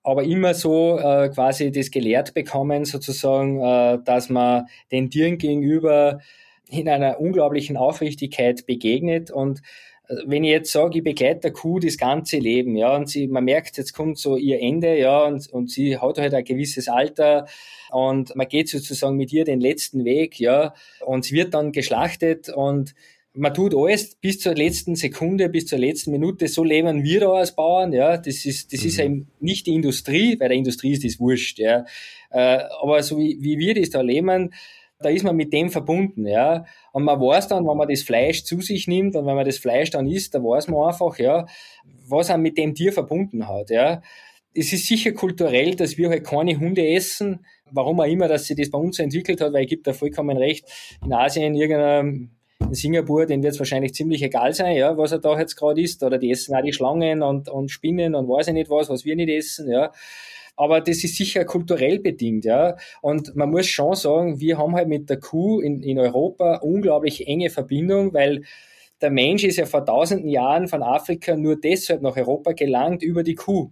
aber immer so äh, quasi das gelehrt bekommen, sozusagen, äh, dass man den Tieren gegenüber in einer unglaublichen Aufrichtigkeit begegnet. Und äh, wenn ich jetzt sage, ich begleite der Kuh das ganze Leben, ja, und sie, man merkt, jetzt kommt so ihr Ende, ja, und, und sie hat halt ein gewisses Alter und man geht sozusagen mit ihr den letzten Weg, ja, und sie wird dann geschlachtet und man tut alles bis zur letzten Sekunde, bis zur letzten Minute, so leben wir da als Bauern, ja, das ist, das mhm. ist eben nicht die Industrie, weil der Industrie ist das wurscht, ja, äh, aber so wie, wie wir das da leben, da ist man mit dem verbunden, ja, und man weiß dann, wenn man das Fleisch zu sich nimmt und wenn man das Fleisch dann isst, da weiß man einfach, ja, was er mit dem Tier verbunden hat, ja. Es ist sicher kulturell, dass wir halt keine Hunde essen, warum auch immer, dass sich das bei uns entwickelt hat, weil ich gebe da vollkommen recht, in Asien irgendeiner in Singapur, denen wird es wahrscheinlich ziemlich egal sein, ja, was er da jetzt gerade isst. Oder die essen auch die Schlangen und, und Spinnen und weiß ich nicht was, was wir nicht essen, ja. Aber das ist sicher kulturell bedingt, ja. Und man muss schon sagen, wir haben halt mit der Kuh in, in Europa unglaublich enge Verbindung, weil der Mensch ist ja vor tausenden Jahren von Afrika nur deshalb nach Europa gelangt über die Kuh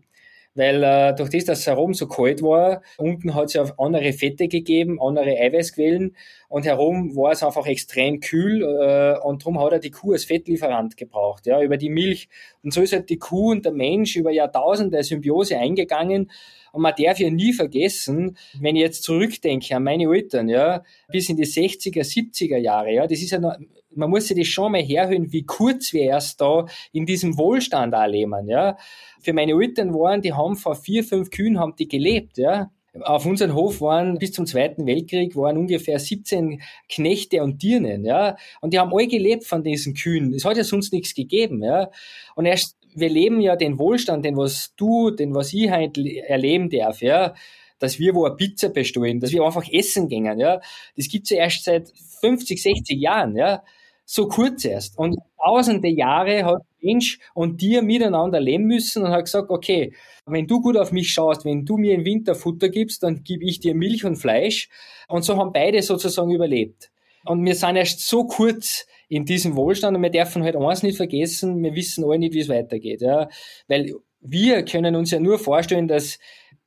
weil äh, durch das, dass es herum so kalt war, unten hat es ja andere Fette gegeben, andere Eiweißquellen und herum war es einfach extrem kühl äh, und darum hat er die Kuh als Fettlieferant gebraucht, ja, über die Milch. Und so ist halt die Kuh und der Mensch über Jahrtausende Symbiose eingegangen und man darf ja nie vergessen, wenn ich jetzt zurückdenke an meine Eltern, ja, bis in die 60er, 70er Jahre, ja, das ist ja noch, man muss sich das schon mal herhören, wie kurz wir erst da in diesem Wohlstand auch leben, ja. Für meine Eltern waren, die haben vor vier, fünf Kühen haben die gelebt, ja. Auf unserem Hof waren bis zum Zweiten Weltkrieg waren ungefähr 17 Knechte und Dirnen, ja. Und die haben alle gelebt von diesen Kühen. Es hat ja sonst nichts gegeben, ja. Und erst, wir leben ja den Wohlstand, den was du, den was ich halt erleben darf, ja dass wir wo eine Pizza bestellen, dass wir einfach essen gehen, ja. Das gibt's ja erst seit 50, 60 Jahren, ja so kurz erst. Und tausende Jahre hat Mensch und Tier miteinander leben müssen und hat gesagt, okay, wenn du gut auf mich schaust, wenn du mir im Winter Futter gibst, dann gebe ich dir Milch und Fleisch. Und so haben beide sozusagen überlebt. Und wir sind erst so kurz in diesem Wohlstand und wir dürfen halt eins nicht vergessen, wir wissen alle nicht, wie es weitergeht. Ja? Weil wir können uns ja nur vorstellen, dass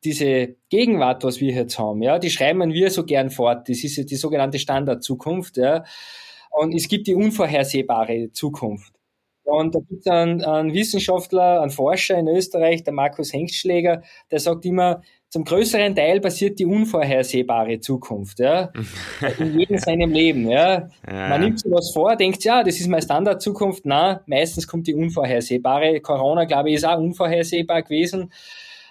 diese Gegenwart, was wir jetzt haben, ja, die schreiben wir so gern fort. Das ist ja die sogenannte Standardzukunft, ja. Und es gibt die unvorhersehbare Zukunft. Und da gibt es einen, einen, Wissenschaftler, einen Forscher in Österreich, der Markus Hengstschläger, der sagt immer, zum größeren Teil passiert die unvorhersehbare Zukunft, ja. In jedem seinem Leben, ja. ja. Man nimmt sich was vor, denkt, ja, das ist meine Standardzukunft. Na, meistens kommt die unvorhersehbare. Corona, glaube ich, ist auch unvorhersehbar gewesen.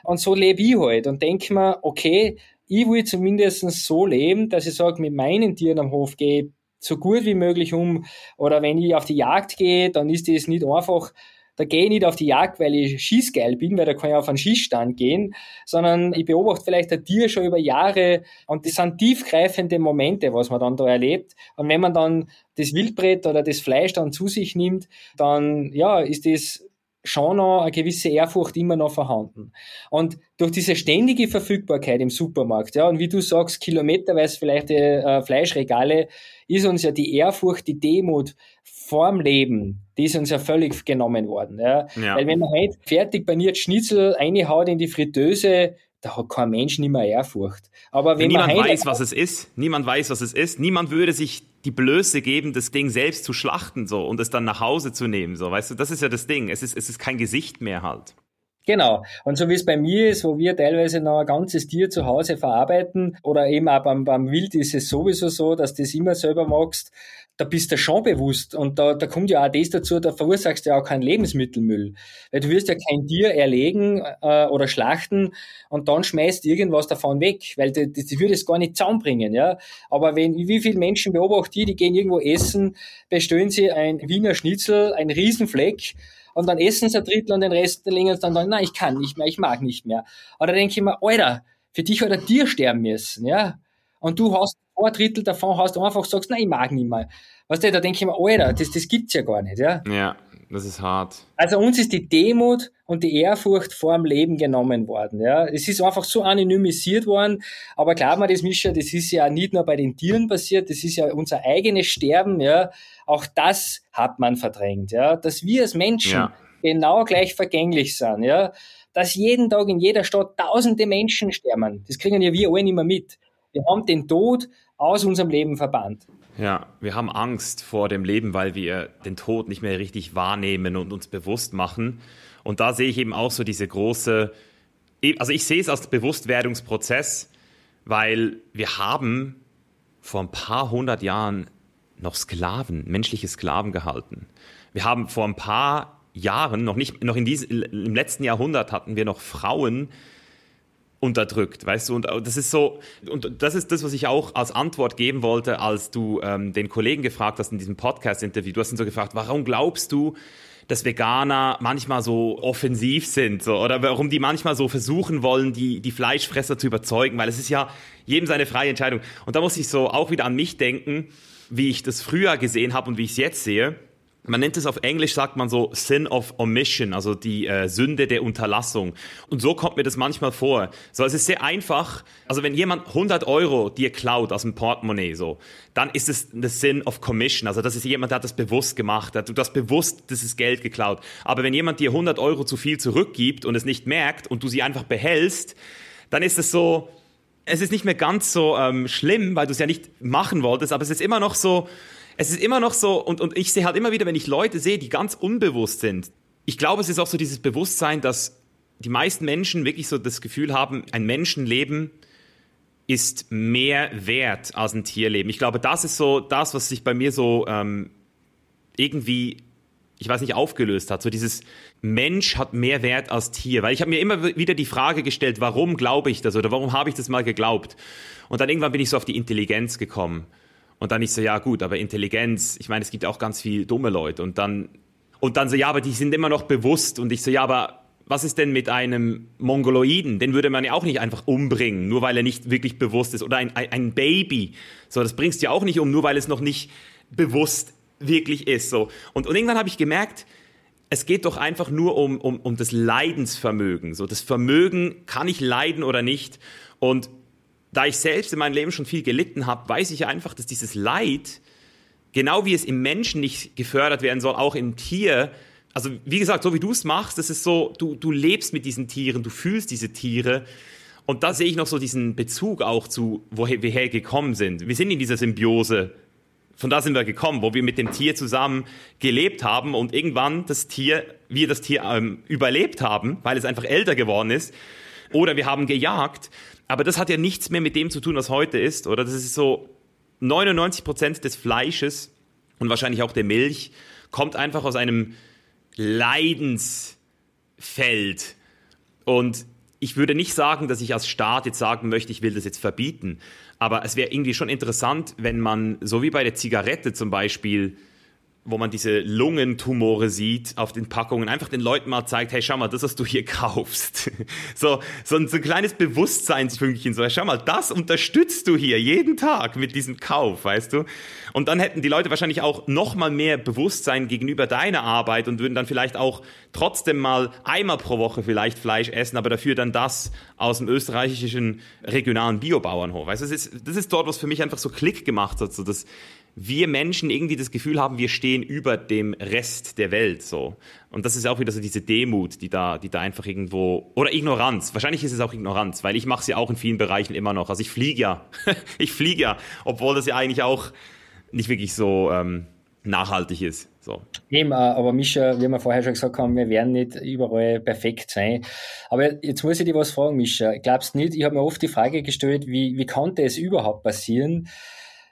Und so lebe ich halt und denke mir, okay, ich will zumindest so leben, dass ich sage, mit meinen Tieren am Hof gehe so gut wie möglich um. Oder wenn ich auf die Jagd gehe, dann ist das nicht einfach, da gehe ich nicht auf die Jagd, weil ich schießgeil bin, weil da kann ich auf einen Schießstand gehen, sondern ich beobachte vielleicht ein Tier schon über Jahre und das sind tiefgreifende Momente, was man dann da erlebt. Und wenn man dann das Wildbrett oder das Fleisch dann zu sich nimmt, dann, ja, ist das schon noch eine gewisse Ehrfurcht immer noch vorhanden. Und durch diese ständige Verfügbarkeit im Supermarkt, ja, und wie du sagst, kilometerweise vielleicht die äh, Fleischregale, ist uns ja die Ehrfurcht, die Demut vorm Leben, die ist uns ja völlig genommen worden. Ja. ja. Weil wenn man heute fertig paniert Schnitzel reinhaut in die Fritteuse, da hat kein Mensch nicht mehr Ehrfurcht. Aber wenn niemand weiß, was es ist, niemand weiß, was es ist, niemand würde sich die Blöße geben, das Ding selbst zu schlachten so und es dann nach Hause zu nehmen, so, weißt du, das ist ja das Ding. Es ist, es ist kein Gesicht mehr halt. Genau. Und so wie es bei mir ist, wo wir teilweise noch ein ganzes Tier zu Hause verarbeiten oder eben auch beim, beim Wild ist es sowieso so, dass du das immer selber magst, da bist du schon bewusst. Und da, da kommt ja auch das dazu, da verursachst du ja auch keinen Lebensmittelmüll. Weil du wirst ja kein Tier erlegen äh, oder schlachten und dann schmeißt irgendwas davon weg, weil die würde es gar nicht zusammenbringen. Ja? Aber wenn, wie viele Menschen beobachte ich, die gehen irgendwo essen, bestellen sie ein Wiener Schnitzel, ein Riesenfleck, und dann essen sie ein Drittel und den Rest legen sie dann, dann, nein, ich kann nicht mehr, ich mag nicht mehr. Oder denke ich mir, Alter, für dich ein Tier sterben müssen, ja. Und du hast ein Drittel davon hast du einfach sagst, nein, ich mag nicht mehr. Weißt du, da denke ich mir, Alter, das, das gibt's ja gar nicht, ja. Ja, das ist hart. Also uns ist die Demut und die Ehrfurcht vor dem Leben genommen worden, ja. Es ist einfach so anonymisiert worden, aber klar mir das, Mischa, das ist ja nicht nur bei den Tieren passiert, das ist ja unser eigenes Sterben, ja. Auch das hat man verdrängt, ja. Dass wir als Menschen ja. genau gleich vergänglich sind, ja. Dass jeden Tag in jeder Stadt tausende Menschen sterben. Das kriegen ja wir alle nicht mehr mit. Wir haben den Tod aus unserem Leben verbannt. Ja, wir haben Angst vor dem Leben, weil wir den Tod nicht mehr richtig wahrnehmen und uns bewusst machen. Und da sehe ich eben auch so diese große, also ich sehe es als Bewusstwerdungsprozess, weil wir haben vor ein paar hundert Jahren noch Sklaven, menschliche Sklaven gehalten. Wir haben vor ein paar Jahren, noch nicht, noch in diesem, im letzten Jahrhundert hatten wir noch Frauen, unterdrückt, weißt du? Und das ist so, und das ist das, was ich auch als Antwort geben wollte, als du ähm, den Kollegen gefragt hast in diesem Podcast-Interview. Du hast ihn so gefragt, warum glaubst du, dass Veganer manchmal so offensiv sind, so, oder warum die manchmal so versuchen wollen, die, die Fleischfresser zu überzeugen, weil es ist ja jedem seine freie Entscheidung. Und da muss ich so auch wieder an mich denken, wie ich das früher gesehen habe und wie ich es jetzt sehe man nennt es auf Englisch, sagt man so Sin of Omission, also die äh, Sünde der Unterlassung. Und so kommt mir das manchmal vor. So, es ist sehr einfach. Also wenn jemand 100 Euro dir klaut aus dem Portemonnaie, so, dann ist es the Sin of Commission. Also das ist jemand, der hat das bewusst gemacht, hat du das bewusst, ist Geld geklaut. Aber wenn jemand dir 100 Euro zu viel zurückgibt und es nicht merkt und du sie einfach behältst, dann ist es so, es ist nicht mehr ganz so ähm, schlimm, weil du es ja nicht machen wolltest, aber es ist immer noch so, es ist immer noch so, und, und ich sehe halt immer wieder, wenn ich Leute sehe, die ganz unbewusst sind, ich glaube, es ist auch so dieses Bewusstsein, dass die meisten Menschen wirklich so das Gefühl haben, ein Menschenleben ist mehr wert als ein Tierleben. Ich glaube, das ist so das, was sich bei mir so ähm, irgendwie, ich weiß nicht, aufgelöst hat. So dieses Mensch hat mehr Wert als Tier. Weil ich habe mir immer wieder die Frage gestellt, warum glaube ich das oder warum habe ich das mal geglaubt? Und dann irgendwann bin ich so auf die Intelligenz gekommen. Und dann ich so, ja gut, aber Intelligenz, ich meine, es gibt auch ganz viel dumme Leute. Und dann, und dann so, ja, aber die sind immer noch bewusst. Und ich so, ja, aber was ist denn mit einem Mongoloiden? Den würde man ja auch nicht einfach umbringen, nur weil er nicht wirklich bewusst ist. Oder ein, ein Baby. So, das bringst du ja auch nicht um, nur weil es noch nicht bewusst wirklich ist. So. Und, und irgendwann habe ich gemerkt, es geht doch einfach nur um, um, um das Leidensvermögen. So, das Vermögen, kann ich leiden oder nicht? Und da ich selbst in meinem Leben schon viel gelitten habe, weiß ich einfach, dass dieses Leid, genau wie es im Menschen nicht gefördert werden soll, auch im Tier, also wie gesagt, so wie du es machst, das ist so, du, du lebst mit diesen Tieren, du fühlst diese Tiere. Und da sehe ich noch so diesen Bezug auch zu, woher wir hergekommen sind. Wir sind in dieser Symbiose. Von da sind wir gekommen, wo wir mit dem Tier zusammen gelebt haben und irgendwann das Tier, wir das Tier ähm, überlebt haben, weil es einfach älter geworden ist. Oder wir haben gejagt. Aber das hat ja nichts mehr mit dem zu tun, was heute ist, oder? Das ist so 99 Prozent des Fleisches und wahrscheinlich auch der Milch kommt einfach aus einem Leidensfeld. Und ich würde nicht sagen, dass ich als Staat jetzt sagen möchte, ich will das jetzt verbieten. Aber es wäre irgendwie schon interessant, wenn man, so wie bei der Zigarette zum Beispiel, wo man diese Lungentumore sieht auf den Packungen, einfach den Leuten mal zeigt, hey, schau mal, das, was du hier kaufst. So, so, ein, so ein kleines Bewusstseinspünktchen, so, schau mal, das unterstützt du hier jeden Tag mit diesem Kauf, weißt du? Und dann hätten die Leute wahrscheinlich auch noch mal mehr Bewusstsein gegenüber deiner Arbeit und würden dann vielleicht auch trotzdem mal einmal pro Woche vielleicht Fleisch essen, aber dafür dann das aus dem österreichischen regionalen Biobauernhof. Weißt du, das ist, das ist dort, was für mich einfach so Klick gemacht hat, so das, wir Menschen irgendwie das Gefühl haben, wir stehen über dem Rest der Welt so. Und das ist auch wieder so diese Demut, die da, die da einfach irgendwo oder Ignoranz. Wahrscheinlich ist es auch Ignoranz, weil ich mache es ja auch in vielen Bereichen immer noch. Also ich fliege ja, ich fliege ja, obwohl das ja eigentlich auch nicht wirklich so ähm, nachhaltig ist. So. Eben, aber Mischa, wie wir vorher schon gesagt haben, wir werden nicht überall perfekt sein. Aber jetzt muss ich dir was fragen, Mischa. Glaubst du nicht, ich habe mir oft die Frage gestellt, wie, wie konnte es überhaupt passieren,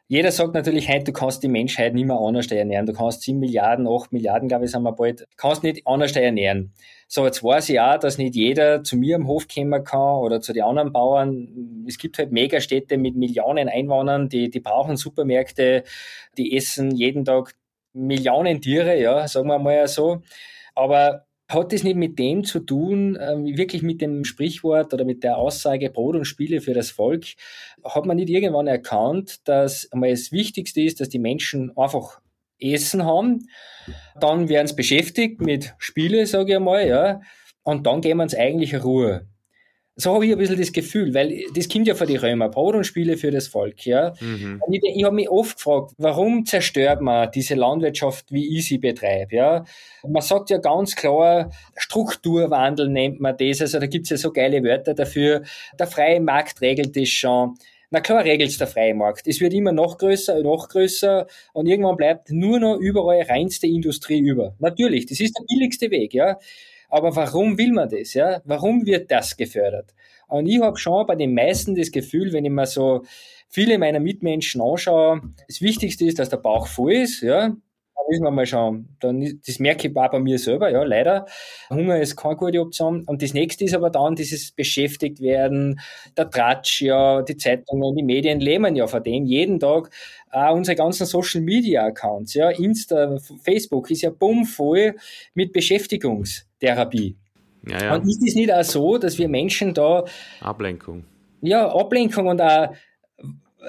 jeder sagt natürlich heute, du kannst die Menschheit nicht mehr anders ernähren. Du kannst 7 Milliarden, 8 Milliarden, glaube ich, sind wir bald, kannst nicht anders ernähren. So, jetzt weiß ich auch, dass nicht jeder zu mir am Hof kommen kann oder zu den anderen Bauern. Es gibt halt Megastädte mit Millionen Einwohnern, die, die brauchen Supermärkte, die essen jeden Tag Millionen Tiere, ja, sagen wir mal so. Aber hat es nicht mit dem zu tun, ähm, wirklich mit dem Sprichwort oder mit der Aussage Brot und Spiele für das Volk? Hat man nicht irgendwann erkannt, dass einmal das Wichtigste ist, dass die Menschen einfach Essen haben, dann werden sie beschäftigt mit Spiele, sage ich einmal, ja, und dann gehen wir ins eigentliche Ruhe. So habe ich ein bisschen das Gefühl, weil das kommt ja von den Römer, Brot und Spiele für das Volk. Ja. Mhm. Ich, ich habe mich oft gefragt, warum zerstört man diese Landwirtschaft, wie ich sie betreibe? Ja. Man sagt ja ganz klar, Strukturwandel nennt man das, also da gibt's ja so geile Wörter dafür. Der freie Markt regelt das schon. Na klar regelt's der freie Markt. Es wird immer noch größer, noch größer und irgendwann bleibt nur noch überall reinste Industrie über. Natürlich, das ist der billigste Weg, ja. Aber warum will man das? Ja? Warum wird das gefördert? Und ich habe schon bei den meisten das Gefühl, wenn ich mir so viele meiner Mitmenschen anschaue, das Wichtigste ist, dass der Bauch voll ist, ja, müssen wir mal schauen. Dann, das merke ich auch bei mir selber, ja, leider. Hunger ist keine gute Option. Und das nächste ist aber dann dieses beschäftigt werden, der Tratsch, ja, die Zeitungen, die Medien leben ja von dem jeden Tag. Auch unsere ganzen Social Media Accounts, ja, Insta, Facebook ist ja bummvoll mit Beschäftigungstherapie. Ja, ja. Und ist es nicht auch so, dass wir Menschen da Ablenkung. Ja, Ablenkung und auch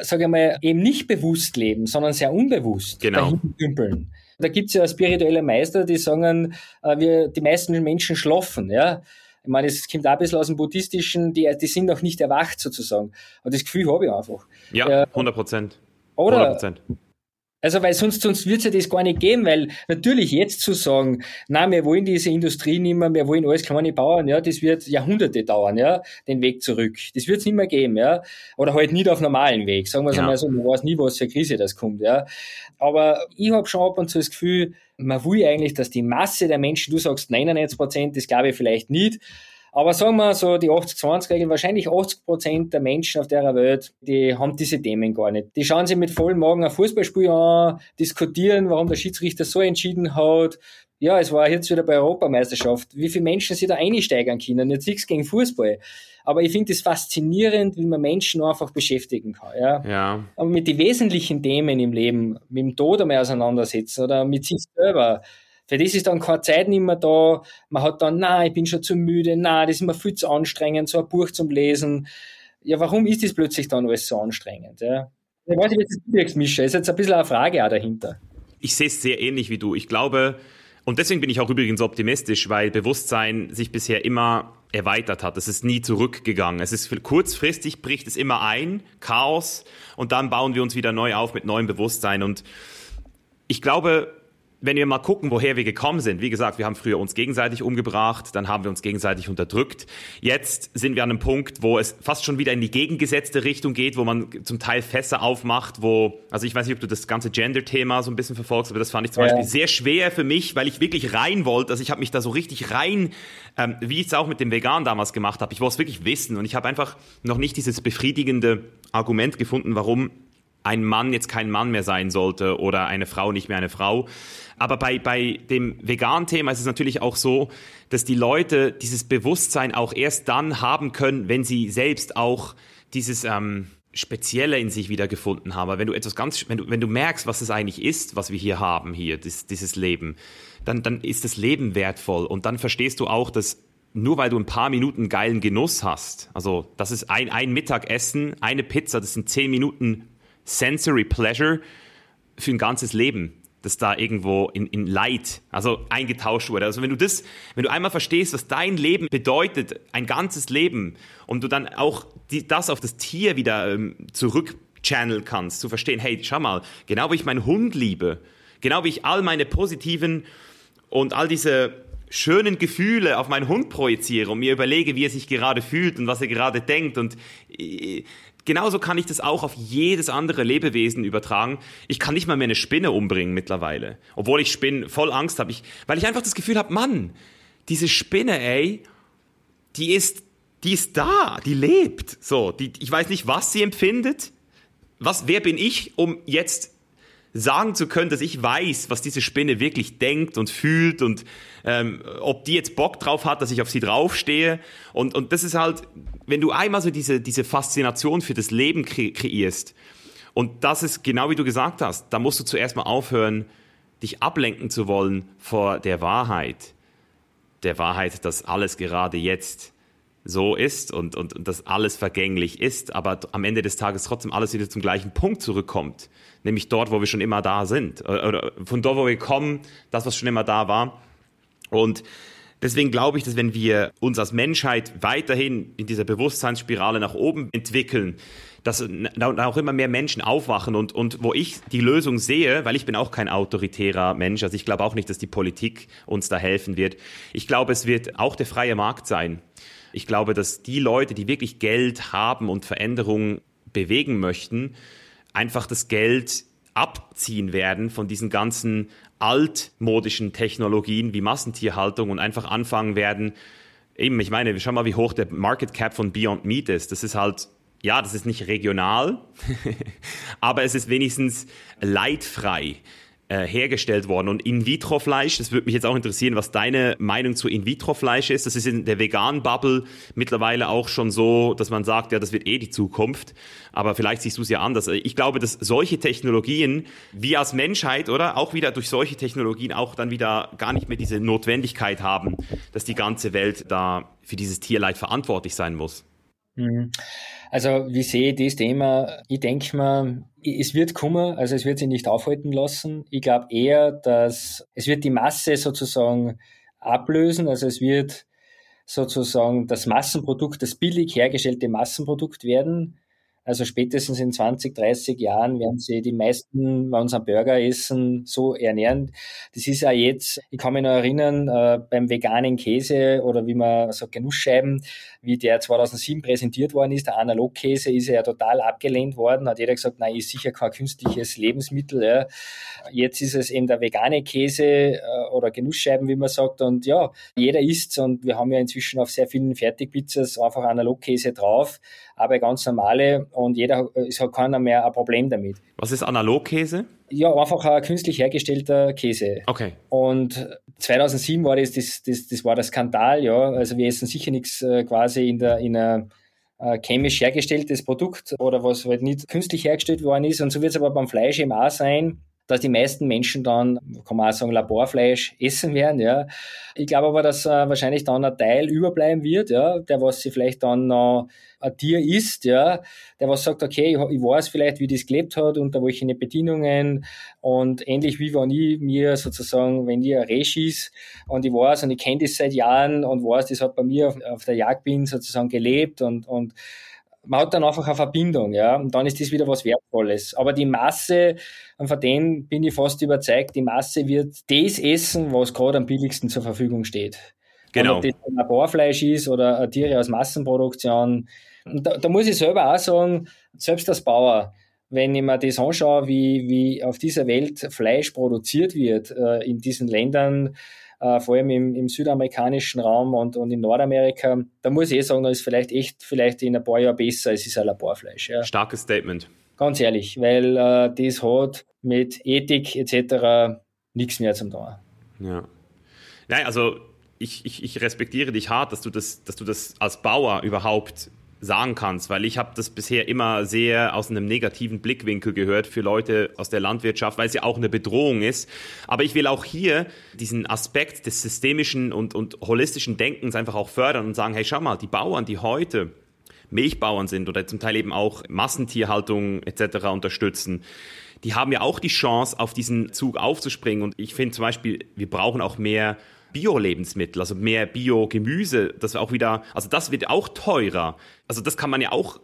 sage ich mal, eben nicht bewusst leben, sondern sehr unbewusst genau. dümpeln. Da gibt's ja spirituelle Meister, die sagen, äh, wir, die meisten Menschen schlafen, ja. Ich meine, es kommt auch ein bisschen aus dem Buddhistischen, die, die sind noch nicht erwacht sozusagen. Und das Gefühl habe ich einfach. Ja, 100 Prozent. Oder, 100%. Also, weil sonst, sonst wird es ja das gar nicht geben, weil natürlich jetzt zu sagen, na, wir wollen diese Industrie nicht mehr, wir wollen alles kleine Bauern, ja, das wird Jahrhunderte dauern, ja, den Weg zurück. Das wird es nicht mehr geben, ja. Oder halt nicht auf normalen Weg, sagen wir es ja. einmal so, man weiß nie, was für Krise das kommt, ja. Aber ich habe schon ab und zu das Gefühl, man will eigentlich, dass die Masse der Menschen, du sagst 99 Prozent, das glaube ich vielleicht nicht, aber sagen wir so, die 80-20-Regel, wahrscheinlich 80 Prozent der Menschen auf der Welt, die haben diese Themen gar nicht. Die schauen sich mit vollem Magen ein Fußballspiel an, diskutieren, warum der Schiedsrichter so entschieden hat. Ja, es war jetzt wieder bei Europameisterschaft. Wie viele Menschen sich da einsteigern können? Jetzt nichts gegen Fußball. Aber ich finde es faszinierend, wie man Menschen einfach beschäftigen kann. Ja. ja. Und mit den wesentlichen Themen im Leben, mit dem Tod einmal auseinandersetzen oder mit sich selber. Für das ist dann keine Zeit nicht mehr da. Man hat dann, na, ich bin schon zu müde, na, das ist mir viel zu anstrengend, so ein Buch zum Lesen. Ja, warum ist das plötzlich dann alles so anstrengend? Ja? Ich weiß nicht, wie du das Mischa. Ist jetzt ein bisschen eine Frage auch dahinter. Ich sehe es sehr ähnlich wie du. Ich glaube, und deswegen bin ich auch übrigens optimistisch, weil Bewusstsein sich bisher immer erweitert hat. Es ist nie zurückgegangen. Es ist kurzfristig bricht es immer ein, Chaos, und dann bauen wir uns wieder neu auf mit neuem Bewusstsein. Und ich glaube, wenn wir mal gucken, woher wir gekommen sind, wie gesagt, wir haben früher uns gegenseitig umgebracht, dann haben wir uns gegenseitig unterdrückt. Jetzt sind wir an einem Punkt, wo es fast schon wieder in die gegengesetzte Richtung geht, wo man zum Teil Fässer aufmacht, wo, also ich weiß nicht, ob du das ganze Gender-Thema so ein bisschen verfolgst, aber das fand ich zum ja. Beispiel sehr schwer für mich, weil ich wirklich rein wollte, also ich habe mich da so richtig rein, ähm, wie ich es auch mit dem Vegan damals gemacht habe, ich wollte es wirklich wissen und ich habe einfach noch nicht dieses befriedigende Argument gefunden, warum ein Mann jetzt kein Mann mehr sein sollte oder eine Frau nicht mehr eine Frau. Aber bei, bei dem veganen Thema ist es natürlich auch so, dass die Leute dieses Bewusstsein auch erst dann haben können, wenn sie selbst auch dieses ähm, Spezielle in sich wiedergefunden haben. Wenn du etwas ganz, wenn du, wenn du merkst, was es eigentlich ist, was wir hier haben, hier, das, dieses Leben, dann, dann ist das Leben wertvoll. Und dann verstehst du auch, dass nur weil du ein paar Minuten geilen Genuss hast, also das ist ein, ein Mittagessen, eine Pizza, das sind zehn Minuten Sensory Pleasure für ein ganzes Leben das da irgendwo in, in Leid, also eingetauscht wurde. Also wenn du das, wenn du einmal verstehst, was dein Leben bedeutet, ein ganzes Leben, und du dann auch die, das auf das Tier wieder ähm, zurückchanneln kannst, zu verstehen, hey, schau mal, genau wie ich meinen Hund liebe, genau wie ich all meine positiven und all diese schönen Gefühle auf meinen Hund projiziere und mir überlege, wie er sich gerade fühlt und was er gerade denkt und äh, genauso kann ich das auch auf jedes andere Lebewesen übertragen. Ich kann nicht mal mehr eine Spinne umbringen mittlerweile. Obwohl ich Spinnen voll Angst habe. Ich, weil ich einfach das Gefühl habe, Mann, diese Spinne, ey, die ist, die ist da, die lebt. So, die, ich weiß nicht, was sie empfindet. Was, wer bin ich, um jetzt sagen zu können, dass ich weiß, was diese Spinne wirklich denkt und fühlt und ähm, ob die jetzt Bock drauf hat, dass ich auf sie draufstehe. Und, und das ist halt, wenn du einmal so diese, diese Faszination für das Leben kre kreierst, und das ist genau wie du gesagt hast, da musst du zuerst mal aufhören, dich ablenken zu wollen vor der Wahrheit. Der Wahrheit, dass alles gerade jetzt so ist und, und, und dass alles vergänglich ist, aber am Ende des Tages trotzdem alles wieder zum gleichen Punkt zurückkommt, nämlich dort, wo wir schon immer da sind, oder von dort, wo wir kommen, das, was schon immer da war. Und deswegen glaube ich, dass wenn wir uns als Menschheit weiterhin in dieser Bewusstseinsspirale nach oben entwickeln, dass auch immer mehr Menschen aufwachen und, und wo ich die Lösung sehe, weil ich bin auch kein autoritärer Mensch, also ich glaube auch nicht, dass die Politik uns da helfen wird. Ich glaube, es wird auch der freie Markt sein. Ich glaube, dass die Leute, die wirklich Geld haben und Veränderungen bewegen möchten, einfach das Geld abziehen werden von diesen ganzen altmodischen Technologien wie Massentierhaltung und einfach anfangen werden, eben, ich meine, schau mal, wie hoch der Market Cap von Beyond Meat ist. Das ist halt, ja, das ist nicht regional, aber es ist wenigstens leidfrei äh, hergestellt worden. Und In-vitro-Fleisch, das würde mich jetzt auch interessieren, was deine Meinung zu In-vitro-Fleisch ist. Das ist in der veganen Bubble mittlerweile auch schon so, dass man sagt, ja, das wird eh die Zukunft. Aber vielleicht siehst du es ja anders. Ich glaube, dass solche Technologien, wir als Menschheit, oder auch wieder durch solche Technologien auch dann wieder gar nicht mehr diese Notwendigkeit haben, dass die ganze Welt da für dieses Tierleid verantwortlich sein muss. Mhm. Also wie sehe ich das Thema? Ich denke mal, es wird kommen, also es wird sich nicht aufhalten lassen. Ich glaube eher, dass es wird die Masse sozusagen ablösen, also es wird sozusagen das Massenprodukt, das billig hergestellte Massenprodukt werden. Also spätestens in 20, 30 Jahren werden sie die meisten, wenn sie Burger essen, so ernähren. Das ist ja jetzt, ich kann mich noch erinnern, äh, beim veganen Käse oder wie man sagt, Genussscheiben, wie der 2007 präsentiert worden ist, der Analogkäse, ist ja total abgelehnt worden, hat jeder gesagt, nein, ist sicher kein künstliches Lebensmittel. Ja. Jetzt ist es eben der vegane Käse äh, oder Genussscheiben, wie man sagt, und ja, jeder isst und wir haben ja inzwischen auf sehr vielen Fertigpizzas einfach Analogkäse drauf, aber ganz normale und jeder, es hat keiner mehr ein Problem damit. Was ist Analogkäse? Ja, einfach ein künstlich hergestellter Käse. Okay. Und 2007 war das, das, das, das war der Skandal, ja. Also wir essen sicher nichts äh, quasi in der, in einer äh, chemisch hergestelltes Produkt oder was halt nicht künstlich hergestellt worden ist. Und so wird es aber beim Fleisch eben auch sein dass die meisten Menschen dann, kann man auch sagen, Laborfleisch essen werden, ja. Ich glaube aber, dass äh, wahrscheinlich dann ein Teil überbleiben wird, ja, der was sie vielleicht dann noch ein Tier isst, ja, der was sagt, okay, ich, ich weiß vielleicht, wie das gelebt hat, unter welchen Bedingungen und ähnlich wie wenn ich mir sozusagen, wenn ich ein Reh schieß und ich weiß und ich kenne das seit Jahren und weiß, das hat bei mir auf, auf der Jagd bin sozusagen gelebt und, und man hat dann einfach eine Verbindung, ja, und dann ist das wieder was Wertvolles. Aber die Masse, von denen bin ich fast überzeugt, die Masse wird das essen, was gerade am billigsten zur Verfügung steht. Genau. Ob das ein Laborfleisch ist oder Tiere aus Massenproduktion. Und da, da muss ich selber auch sagen, selbst als Bauer, wenn ich mir das anschaue, wie, wie auf dieser Welt Fleisch produziert wird, äh, in diesen Ländern, äh, vor allem im, im, südamerikanischen Raum und, und in Nordamerika, da muss ich eh sagen, da ist vielleicht echt vielleicht in ein paar Jahren besser, es ist ein Laborfleisch. Ja. Starkes Statement. Ganz ehrlich, weil äh, das hat mit Ethik etc. nichts mehr zum tun. Ja. Nein, also ich, ich, ich respektiere dich hart, dass du das, dass du das als Bauer überhaupt sagen kannst, weil ich habe das bisher immer sehr aus einem negativen Blickwinkel gehört für Leute aus der Landwirtschaft, weil es ja auch eine Bedrohung ist. Aber ich will auch hier diesen Aspekt des systemischen und, und holistischen Denkens einfach auch fördern und sagen, hey, schau mal, die Bauern, die heute Milchbauern sind oder zum Teil eben auch Massentierhaltung etc. unterstützen, die haben ja auch die Chance, auf diesen Zug aufzuspringen. Und ich finde zum Beispiel, wir brauchen auch mehr Bio-Lebensmittel, also mehr Bio-Gemüse, das auch wieder, also das wird auch teurer. Also das kann man ja auch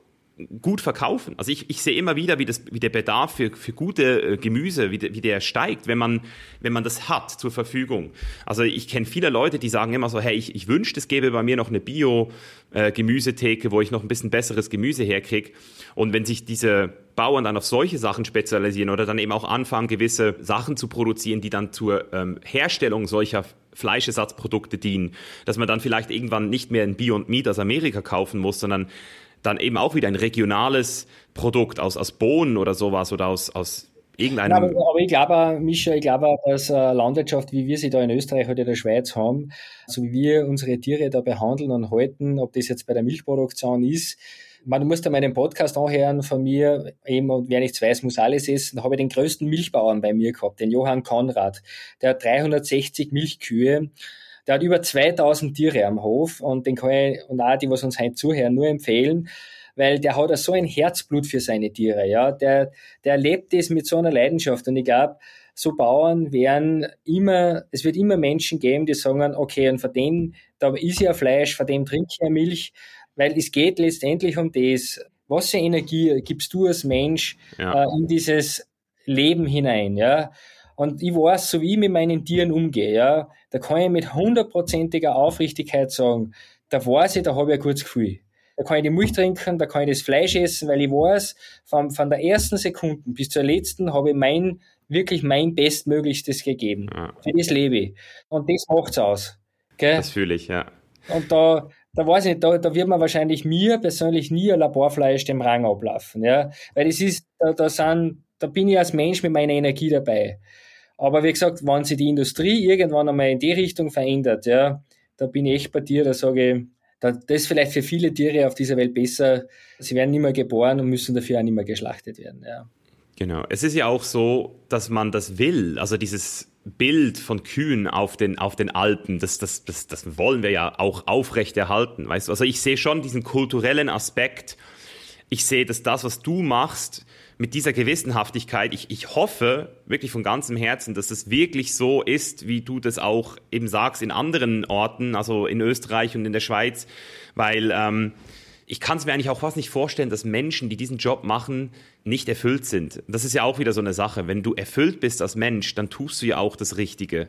gut verkaufen. Also ich, ich sehe immer wieder, wie, das, wie der Bedarf für, für gute äh, Gemüse, wie, de, wie der steigt, wenn man, wenn man das hat zur Verfügung. Also ich kenne viele Leute, die sagen immer so, hey, ich, ich wünschte, es gäbe bei mir noch eine Bio-Gemüsetheke, wo ich noch ein bisschen besseres Gemüse herkriege. Und wenn sich diese Bauern dann auf solche Sachen spezialisieren oder dann eben auch anfangen, gewisse Sachen zu produzieren, die dann zur ähm, Herstellung solcher Fleischesatzprodukte dienen, dass man dann vielleicht irgendwann nicht mehr ein Beyond Meat aus Amerika kaufen muss, sondern dann eben auch wieder ein regionales Produkt aus, aus Bohnen oder sowas oder aus, aus irgendeinem. Ja, aber, aber, ich glaube, Mischa, ich glaube, dass Landwirtschaft, wie wir sie da in Österreich oder in der Schweiz haben, so wie wir unsere Tiere da behandeln und halten, ob das jetzt bei der Milchproduktion ist, man muss da meinen Podcast anhören von mir, eben, und wer nichts weiß, muss alles essen. Da habe ich den größten Milchbauern bei mir gehabt, den Johann Konrad. Der hat 360 Milchkühe. Der hat über 2000 Tiere am Hof und den kann ich, und auch die, was uns heute zuhören, nur empfehlen, weil der hat so ein Herzblut für seine Tiere, ja. Der, der lebt das mit so einer Leidenschaft und ich glaube, so Bauern werden immer, es wird immer Menschen geben, die sagen, okay, und von dem, da ist ja Fleisch, von dem trinke ich ja Milch, weil es geht letztendlich um das, was für Energie gibst du als Mensch ja. äh, in dieses Leben hinein, ja. Und ich weiß, so wie ich mit meinen Tieren umgehe, ja, da kann ich mit hundertprozentiger Aufrichtigkeit sagen, da weiß ich, da habe ich ein gutes Gefühl. Da kann ich die Milch trinken, da kann ich das Fleisch essen, weil ich weiß, von, von der ersten Sekunde bis zur letzten habe ich mein, wirklich mein Bestmöglichstes gegeben. Ja. Für das lebe ich. Und das macht's aus. Gell? Das fühle ich, ja. Und da, da weiß ich nicht, da, da wird man wahrscheinlich mir persönlich nie ein Laborfleisch dem Rang ablaufen, ja. Weil das ist, da, da sind, da bin ich als Mensch mit meiner Energie dabei. Aber wie gesagt, wenn sich die Industrie irgendwann einmal in die Richtung verändert, ja, da bin ich echt bei dir, da sage ich, das ist vielleicht für viele Tiere auf dieser Welt besser. Sie werden nicht mehr geboren und müssen dafür auch nicht mehr geschlachtet werden, ja. Genau. Es ist ja auch so, dass man das will. Also dieses Bild von Kühen auf den, auf den Alpen, das, das, das, das wollen wir ja auch aufrechterhalten. Weißt du? Also ich sehe schon diesen kulturellen Aspekt. Ich sehe, dass das, was du machst, mit dieser Gewissenhaftigkeit, ich, ich hoffe wirklich von ganzem Herzen, dass es wirklich so ist, wie du das auch eben sagst in anderen Orten, also in Österreich und in der Schweiz, weil ähm, ich kann es mir eigentlich auch fast nicht vorstellen, dass Menschen, die diesen Job machen, nicht erfüllt sind. Das ist ja auch wieder so eine Sache. Wenn du erfüllt bist als Mensch, dann tust du ja auch das Richtige.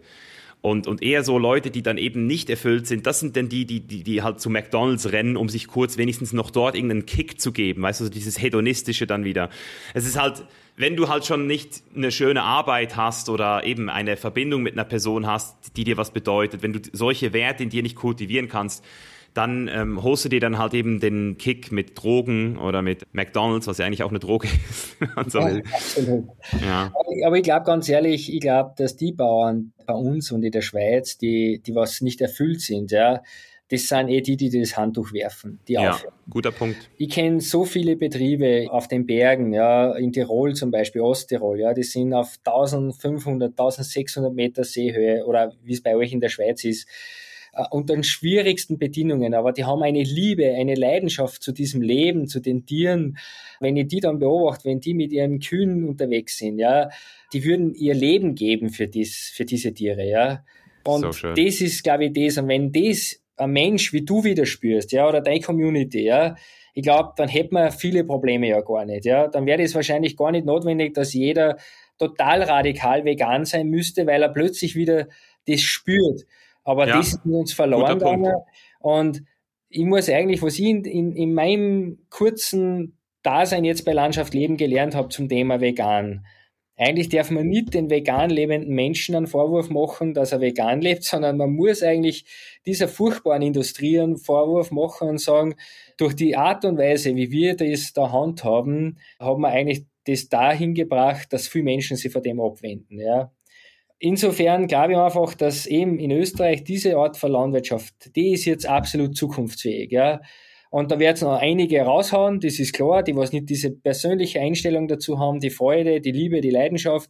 Und, und eher so Leute, die dann eben nicht erfüllt sind, das sind denn die, die, die, die halt zu McDonalds rennen, um sich kurz wenigstens noch dort irgendeinen Kick zu geben. Weißt du, so dieses Hedonistische dann wieder. Es ist halt, wenn du halt schon nicht eine schöne Arbeit hast oder eben eine Verbindung mit einer Person hast, die dir was bedeutet, wenn du solche Werte in dir nicht kultivieren kannst, dann ähm, holst du dir dann halt eben den Kick mit Drogen oder mit McDonalds, was ja eigentlich auch eine Droge ist. so ja, absolut. Ja. Aber ich glaube ganz ehrlich, ich glaube, dass die Bauern bei uns und in der Schweiz, die, die was nicht erfüllt sind, ja, das sind eh die, die das Handtuch werfen, die ja, aufhören. guter Punkt. Ich kenne so viele Betriebe auf den Bergen, ja, in Tirol zum Beispiel, Osttirol, ja, die sind auf 1500, 1600 Meter Seehöhe oder wie es bei euch in der Schweiz ist, unter den schwierigsten Bedingungen, aber die haben eine Liebe, eine Leidenschaft zu diesem Leben, zu den Tieren. Wenn ich die dann beobachte, wenn die mit ihren Kühen unterwegs sind, ja, die würden ihr Leben geben für, dies, für diese Tiere, ja. Und so das ist, glaube ich, das. Und wenn das ein Mensch wie du wieder spürst, ja, oder deine Community, ja, ich glaube, dann hätten wir viele Probleme ja gar nicht, ja. Dann wäre es wahrscheinlich gar nicht notwendig, dass jeder total radikal vegan sein müsste, weil er plötzlich wieder das spürt. Aber ja, das ist uns verloren gegangen. Und ich muss eigentlich, was ich in, in, in meinem kurzen Dasein jetzt bei Landschaft Leben gelernt habe zum Thema vegan. Eigentlich darf man nicht den vegan lebenden Menschen einen Vorwurf machen, dass er vegan lebt, sondern man muss eigentlich dieser furchtbaren Industrie einen Vorwurf machen und sagen, durch die Art und Weise, wie wir das da handhaben, haben wir eigentlich das dahin gebracht, dass viele Menschen sich von dem abwenden. Ja insofern glaube ich einfach, dass eben in Österreich diese Art von Landwirtschaft, die ist jetzt absolut zukunftsfähig. Ja. Und da wird es noch einige raushauen, das ist klar, die was nicht diese persönliche Einstellung dazu haben, die Freude, die Liebe, die Leidenschaft.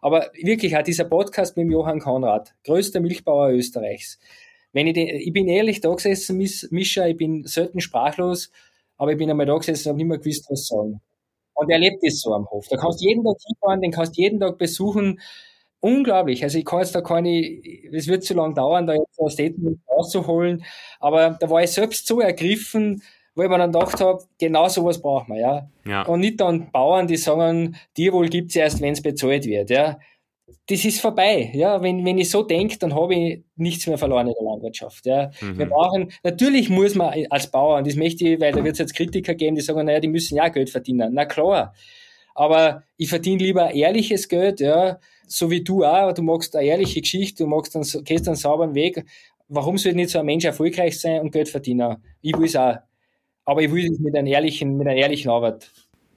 Aber wirklich auch dieser Podcast mit Johann Konrad, größter Milchbauer Österreichs. Wenn ich, den, ich bin ehrlich da gesessen, Mischa, ich bin selten sprachlos, aber ich bin einmal da gesessen und habe nicht mehr gewusst, was sagen. Und er lebt das so am Hof. Da kannst du jeden Tag hinfahren, den kannst du jeden Tag besuchen. Unglaublich. Also ich kann jetzt da keine, es wird zu lang dauern, da jetzt ein Statement rauszuholen. Aber da war ich selbst so ergriffen, wo ich mir dann gedacht habe, genau sowas brauchen wir, ja. ja. Und nicht dann Bauern, die sagen, Tierwohl gibt's erst, wenn es bezahlt wird, ja. Das ist vorbei, ja. Wenn, wenn ich so denke, dann habe ich nichts mehr verloren in der Landwirtschaft, ja. Mhm. Wir brauchen, natürlich muss man als Bauer, und das möchte ich, weil da wird es jetzt Kritiker geben, die sagen, naja, die müssen ja Geld verdienen. Na klar. Aber ich verdiene lieber ehrliches Geld, ja, so wie du auch. Du magst eine ehrliche Geschichte, du magst einen, gehst einen sauberen Weg. Warum soll nicht so ein Mensch erfolgreich sein und Geld verdienen? Ich will es auch. Aber ich will es mit einer ehrlichen, mit einer ehrlichen Arbeit.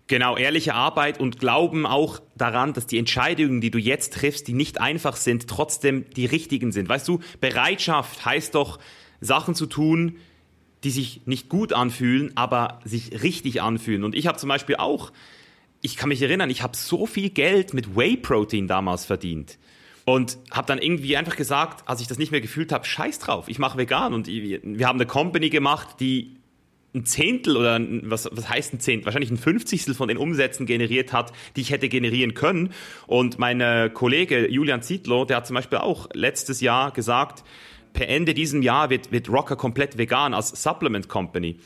Genau, ehrliche Arbeit und Glauben auch daran, dass die Entscheidungen, die du jetzt triffst, die nicht einfach sind, trotzdem die richtigen sind. Weißt du, Bereitschaft heißt doch, Sachen zu tun, die sich nicht gut anfühlen, aber sich richtig anfühlen. Und ich habe zum Beispiel auch, ich kann mich erinnern, ich habe so viel Geld mit Whey-Protein damals verdient. Und habe dann irgendwie einfach gesagt, als ich das nicht mehr gefühlt habe, scheiß drauf, ich mache vegan. Und wir haben eine Company gemacht, die ein Zehntel oder was, was heißt ein Zehntel? Wahrscheinlich ein Fünfzigstel von den Umsätzen generiert hat, die ich hätte generieren können. Und mein Kollege Julian Zietlow, der hat zum Beispiel auch letztes Jahr gesagt, per Ende diesem Jahr wird, wird Rocker komplett vegan als Supplement Company.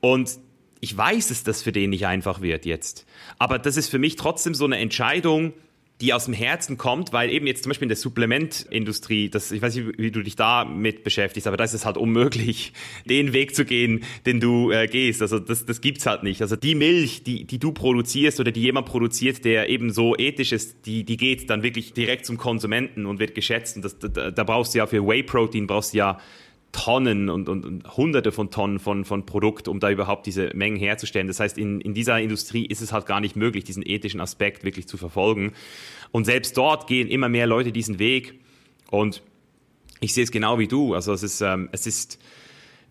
Und ich weiß, dass das für den nicht einfach wird jetzt. Aber das ist für mich trotzdem so eine Entscheidung, die aus dem Herzen kommt, weil eben jetzt zum Beispiel in der Supplementindustrie, das, ich weiß nicht, wie du dich da mit beschäftigst, aber da ist es halt unmöglich, den Weg zu gehen, den du äh, gehst. Also das, das gibt's halt nicht. Also die Milch, die, die du produzierst oder die jemand produziert, der eben so ethisch ist, die, die geht dann wirklich direkt zum Konsumenten und wird geschätzt. Und das, da, da brauchst du ja für Whey-Protein brauchst du ja Tonnen und, und, und, hunderte von Tonnen von, von Produkt, um da überhaupt diese Mengen herzustellen. Das heißt, in, in dieser Industrie ist es halt gar nicht möglich, diesen ethischen Aspekt wirklich zu verfolgen. Und selbst dort gehen immer mehr Leute diesen Weg. Und ich sehe es genau wie du. Also es ist, ähm, es ist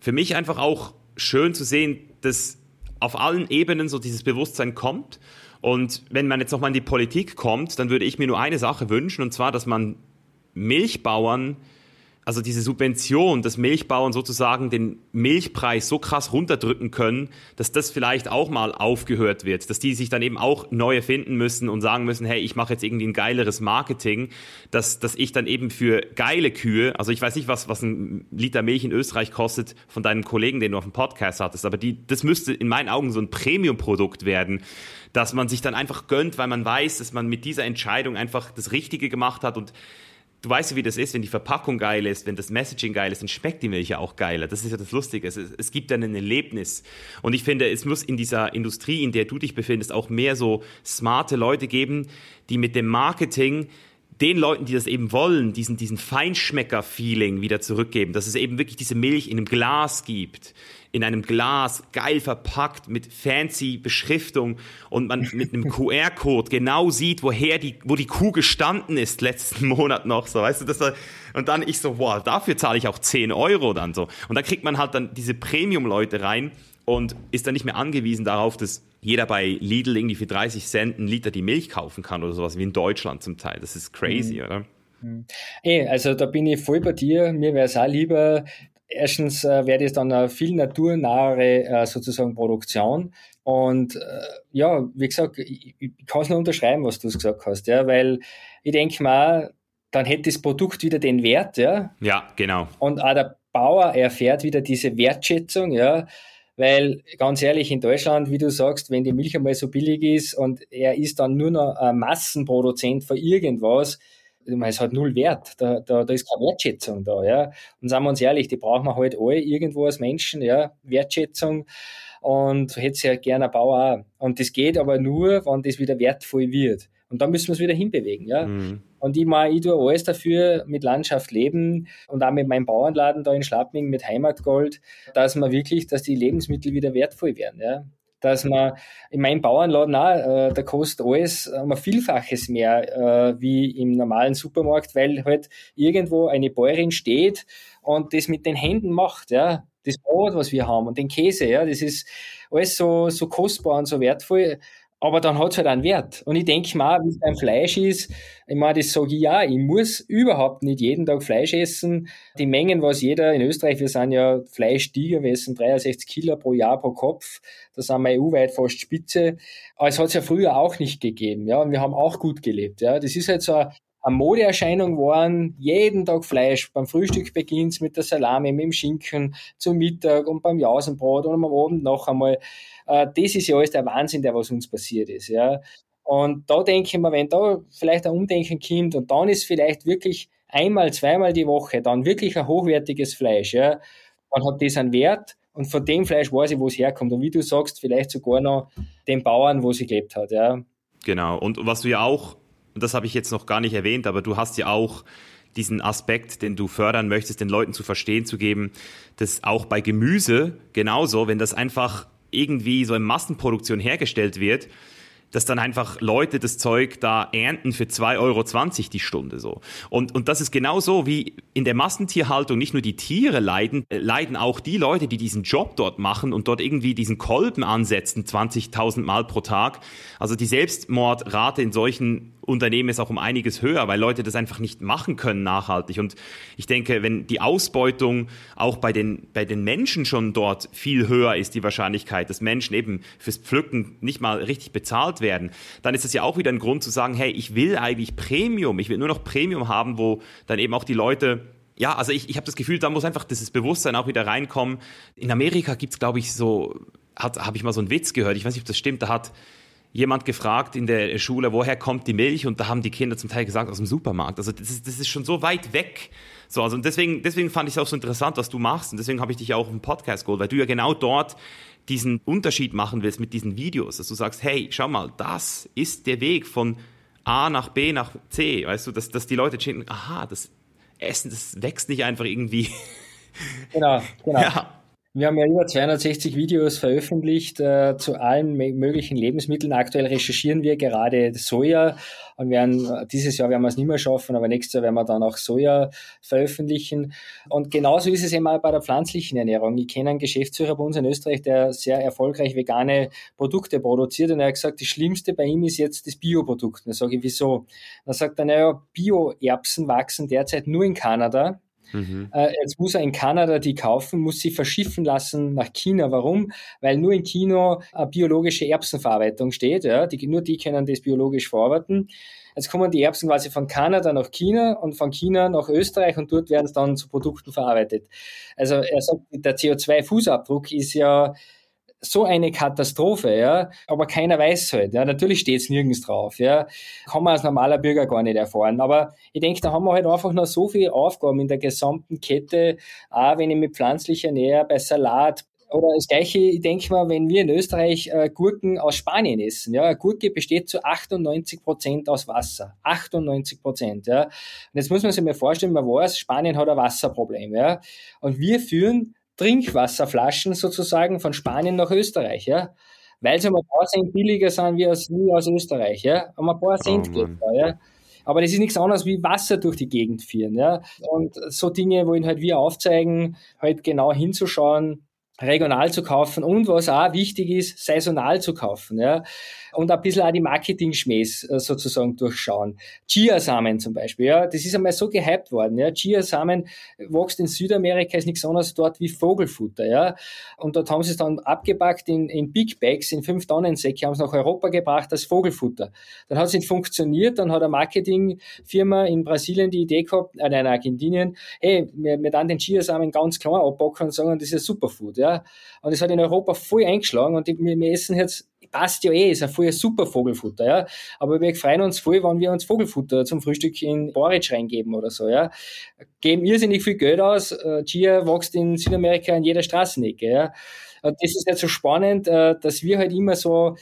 für mich einfach auch schön zu sehen, dass auf allen Ebenen so dieses Bewusstsein kommt. Und wenn man jetzt nochmal in die Politik kommt, dann würde ich mir nur eine Sache wünschen, und zwar, dass man Milchbauern also diese Subvention, dass Milchbauern sozusagen den Milchpreis so krass runterdrücken können, dass das vielleicht auch mal aufgehört wird, dass die sich dann eben auch neu erfinden müssen und sagen müssen, hey, ich mache jetzt irgendwie ein geileres Marketing, dass, dass ich dann eben für geile Kühe, also ich weiß nicht, was, was ein Liter Milch in Österreich kostet von deinem Kollegen, den du auf dem Podcast hattest, aber die, das müsste in meinen Augen so ein Premium-Produkt werden, dass man sich dann einfach gönnt, weil man weiß, dass man mit dieser Entscheidung einfach das Richtige gemacht hat und du weißt ja, wie das ist, wenn die Verpackung geil ist, wenn das Messaging geil ist, dann schmeckt die Milch ja auch geiler. Das ist ja das Lustige. Es, es gibt dann ein Erlebnis. Und ich finde, es muss in dieser Industrie, in der du dich befindest, auch mehr so smarte Leute geben, die mit dem Marketing den Leuten, die das eben wollen, diesen, diesen Feinschmecker-Feeling wieder zurückgeben, dass es eben wirklich diese Milch in einem Glas gibt, in einem Glas, geil verpackt, mit fancy Beschriftung und man mit einem QR-Code genau sieht, woher die, wo die Kuh gestanden ist letzten Monat noch, so, weißt du, das war, und dann ich so, wow, dafür zahle ich auch 10 Euro dann so. Und da kriegt man halt dann diese Premium-Leute rein und ist dann nicht mehr angewiesen darauf, dass jeder bei Lidl irgendwie für 30 Cent einen Liter die Milch kaufen kann oder sowas, wie in Deutschland zum Teil. Das ist crazy, mhm. oder? Ey, eh, also da bin ich voll bei dir. Mir wäre es auch lieber, Erstens äh, wäre das dann eine viel naturnahere äh, sozusagen Produktion. Und äh, ja, wie gesagt, ich, ich kann es nur unterschreiben, was du gesagt hast, ja, weil ich denke mal, dann hätte das Produkt wieder den Wert, ja. Ja, genau. Und auch der Bauer erfährt wieder diese Wertschätzung, ja. Weil ganz ehrlich, in Deutschland, wie du sagst, wenn die Milch einmal so billig ist und er ist dann nur noch ein Massenproduzent für irgendwas, es hat null Wert, da, da, da ist keine Wertschätzung da, ja. Und sagen wir uns ehrlich, die brauchen wir halt alle irgendwo als Menschen, ja, Wertschätzung und so hätte es ja gerne ein Bauer auch. Und das geht aber nur, wenn das wieder wertvoll wird. Und dann müssen wir es wieder hinbewegen, ja. Mhm. Und ich meine, ich tue alles dafür, mit Landschaft leben und auch mit meinem Bauernladen da in Schlappming mit Heimatgold, dass man wirklich, dass die Lebensmittel wieder wertvoll werden, ja dass man in meinem Bauernladen auch, äh, da kostet alles um ein Vielfaches mehr äh, wie im normalen Supermarkt, weil halt irgendwo eine Bäuerin steht und das mit den Händen macht, ja. das Brot, was wir haben und den Käse, ja, das ist alles so, so kostbar und so wertvoll. Aber dann hat es halt einen Wert. Und ich denke mal, wie es beim Fleisch ist, ich meine, das sage ich ja, ich muss überhaupt nicht jeden Tag Fleisch essen. Die Mengen, was jeder in Österreich, wir sind ja Fleischtiger, wir essen 63 Kilo pro Jahr pro Kopf. Da sind wir EU-weit fast Spitze. Aber es hat es ja früher auch nicht gegeben, ja. Und wir haben auch gut gelebt, ja. Das ist halt so eine eine Modeerscheinung waren, jeden Tag Fleisch. Beim Frühstück beginnt mit der Salami, mit dem Schinken, zum Mittag und beim Jausenbrot und am Abend noch einmal. Äh, das ist ja alles der Wahnsinn, der was uns passiert ist. Ja. Und da denke ich mir, wenn da vielleicht ein Umdenken kommt und dann ist vielleicht wirklich einmal, zweimal die Woche dann wirklich ein hochwertiges Fleisch, ja, dann hat das einen Wert und von dem Fleisch weiß ich, wo es herkommt. Und wie du sagst, vielleicht sogar noch den Bauern, wo sie gelebt hat, ja. Genau. Und was ja auch und das habe ich jetzt noch gar nicht erwähnt, aber du hast ja auch diesen Aspekt, den du fördern möchtest, den Leuten zu verstehen zu geben, dass auch bei Gemüse genauso, wenn das einfach irgendwie so in Massenproduktion hergestellt wird, dass dann einfach Leute das Zeug da ernten für 2,20 Euro die Stunde so. Und, und das ist genauso wie in der Massentierhaltung nicht nur die Tiere leiden, äh, leiden auch die Leute, die diesen Job dort machen und dort irgendwie diesen Kolben ansetzen, 20.000 Mal pro Tag. Also die Selbstmordrate in solchen Unternehmen ist auch um einiges höher, weil Leute das einfach nicht machen können nachhaltig. Und ich denke, wenn die Ausbeutung auch bei den, bei den Menschen schon dort viel höher ist, die Wahrscheinlichkeit, dass Menschen eben fürs Pflücken nicht mal richtig bezahlt werden, dann ist das ja auch wieder ein Grund zu sagen, hey, ich will eigentlich Premium, ich will nur noch Premium haben, wo dann eben auch die Leute ja, also ich, ich habe das Gefühl, da muss einfach dieses Bewusstsein auch wieder reinkommen. In Amerika gibt's glaube ich, so, habe ich mal so einen Witz gehört, ich weiß nicht, ob das stimmt, da hat jemand gefragt in der Schule, woher kommt die Milch? Und da haben die Kinder zum Teil gesagt, aus dem Supermarkt. Also das ist, das ist schon so weit weg. So, also deswegen, deswegen fand ich es auch so interessant, was du machst. Und deswegen habe ich dich auch auf dem Podcast geholt, weil du ja genau dort diesen Unterschied machen willst mit diesen Videos, dass du sagst, hey, schau mal, das ist der Weg von A nach B nach C, weißt du, dass, dass die Leute denken, aha, das Essen, das wächst nicht einfach irgendwie. Genau, genau. Ja. Wir haben ja über 260 Videos veröffentlicht äh, zu allen möglichen Lebensmitteln. Aktuell recherchieren wir gerade Soja und werden dieses Jahr werden wir es nicht mehr schaffen, aber nächstes Jahr werden wir dann auch Soja veröffentlichen. Und genauso ist es immer bei der pflanzlichen Ernährung. Ich kenne einen Geschäftsführer bei uns in Österreich, der sehr erfolgreich vegane Produkte produziert und er hat gesagt, das Schlimmste bei ihm ist jetzt das Bioprodukt. Dann sage ich, wieso? Dann sagt er, naja, Bio-Erbsen wachsen derzeit nur in Kanada Mhm. Äh, jetzt muss er in Kanada die kaufen, muss sie verschiffen lassen nach China. Warum? Weil nur in China eine biologische Erbsenverarbeitung steht. Ja? Die, nur die können das biologisch verarbeiten. Jetzt kommen die Erbsen quasi von Kanada nach China und von China nach Österreich und dort werden es dann zu Produkten verarbeitet. Also er sagt, der CO2-Fußabdruck ist ja so eine Katastrophe, ja, aber keiner weiß halt, ja, natürlich steht es nirgends drauf, ja, kann man als normaler Bürger gar nicht erfahren, aber ich denke, da haben wir halt einfach noch so viele Aufgaben in der gesamten Kette, auch wenn ich mit pflanzlicher Nähe bei Salat, oder das gleiche, ich denke mal, wenn wir in Österreich äh, Gurken aus Spanien essen, ja, eine Gurke besteht zu 98 Prozent aus Wasser. 98 Prozent, ja. Und jetzt muss man sich mal vorstellen, man weiß, Spanien hat ein Wasserproblem, ja. Und wir führen Trinkwasserflaschen sozusagen von Spanien nach Österreich, ja. Weil sie um ein paar Cent billiger sind wie aus, wie aus Österreich, ja. Um ein paar Cent oh, geht da, ja. Aber das ist nichts anderes wie Wasser durch die Gegend führen, ja. Und so Dinge wollen halt wir aufzeigen, halt genau hinzuschauen, regional zu kaufen und was auch wichtig ist, saisonal zu kaufen. Ja und ein bisschen auch die Marketing-Schmähs äh, sozusagen durchschauen. Chiasamen zum Beispiel, ja, das ist einmal so gehypt worden, ja. Chiasamen wächst in Südamerika, ist nichts anderes dort wie Vogelfutter, ja. Und dort haben sie es dann abgepackt in, in Big Bags, in 5 Tonnen Säcke, haben es nach Europa gebracht als Vogelfutter. Dann hat es nicht funktioniert, dann hat eine Marketingfirma in Brasilien die Idee gehabt, äh, in Argentinien, hey, wir, wir dann den Chiasamen ganz klein abpacken und sagen, das ist ein Superfood, ja. Und das hat in Europa voll eingeschlagen und die, wir, wir essen jetzt passt ja eh, ist ein voll super Vogelfutter, ja. Aber wir freuen uns voll, wenn wir uns Vogelfutter zum Frühstück in Porridge reingeben oder so, ja. Geben irrsinnig viel Geld aus. Äh, Chia wächst in Südamerika in jeder Straßenecke, ja. Und das ist halt so spannend, äh, dass wir halt immer so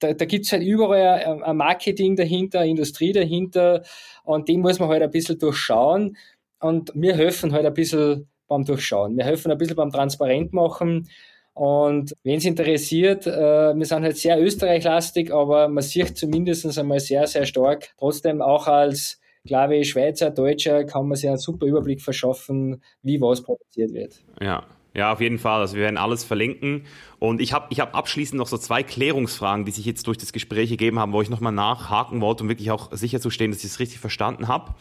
da, da gibt es halt überall ein Marketing dahinter, eine Industrie dahinter und den muss man halt ein bisschen durchschauen und wir helfen halt ein bisschen beim Durchschauen. Wir helfen ein bisschen beim Transparent machen und wenn es interessiert, äh, wir sind halt sehr österreichlastig, aber man sieht zumindest einmal sehr, sehr stark. Trotzdem auch als, glaube ich, Schweizer, Deutscher kann man sich einen super Überblick verschaffen, wie was produziert wird. Ja, Ja, auf jeden Fall. Also wir werden alles verlinken. Und ich habe ich hab abschließend noch so zwei Klärungsfragen, die sich jetzt durch das Gespräch gegeben haben, wo ich nochmal nachhaken wollte, um wirklich auch sicherzustellen, dass ich es richtig verstanden habe.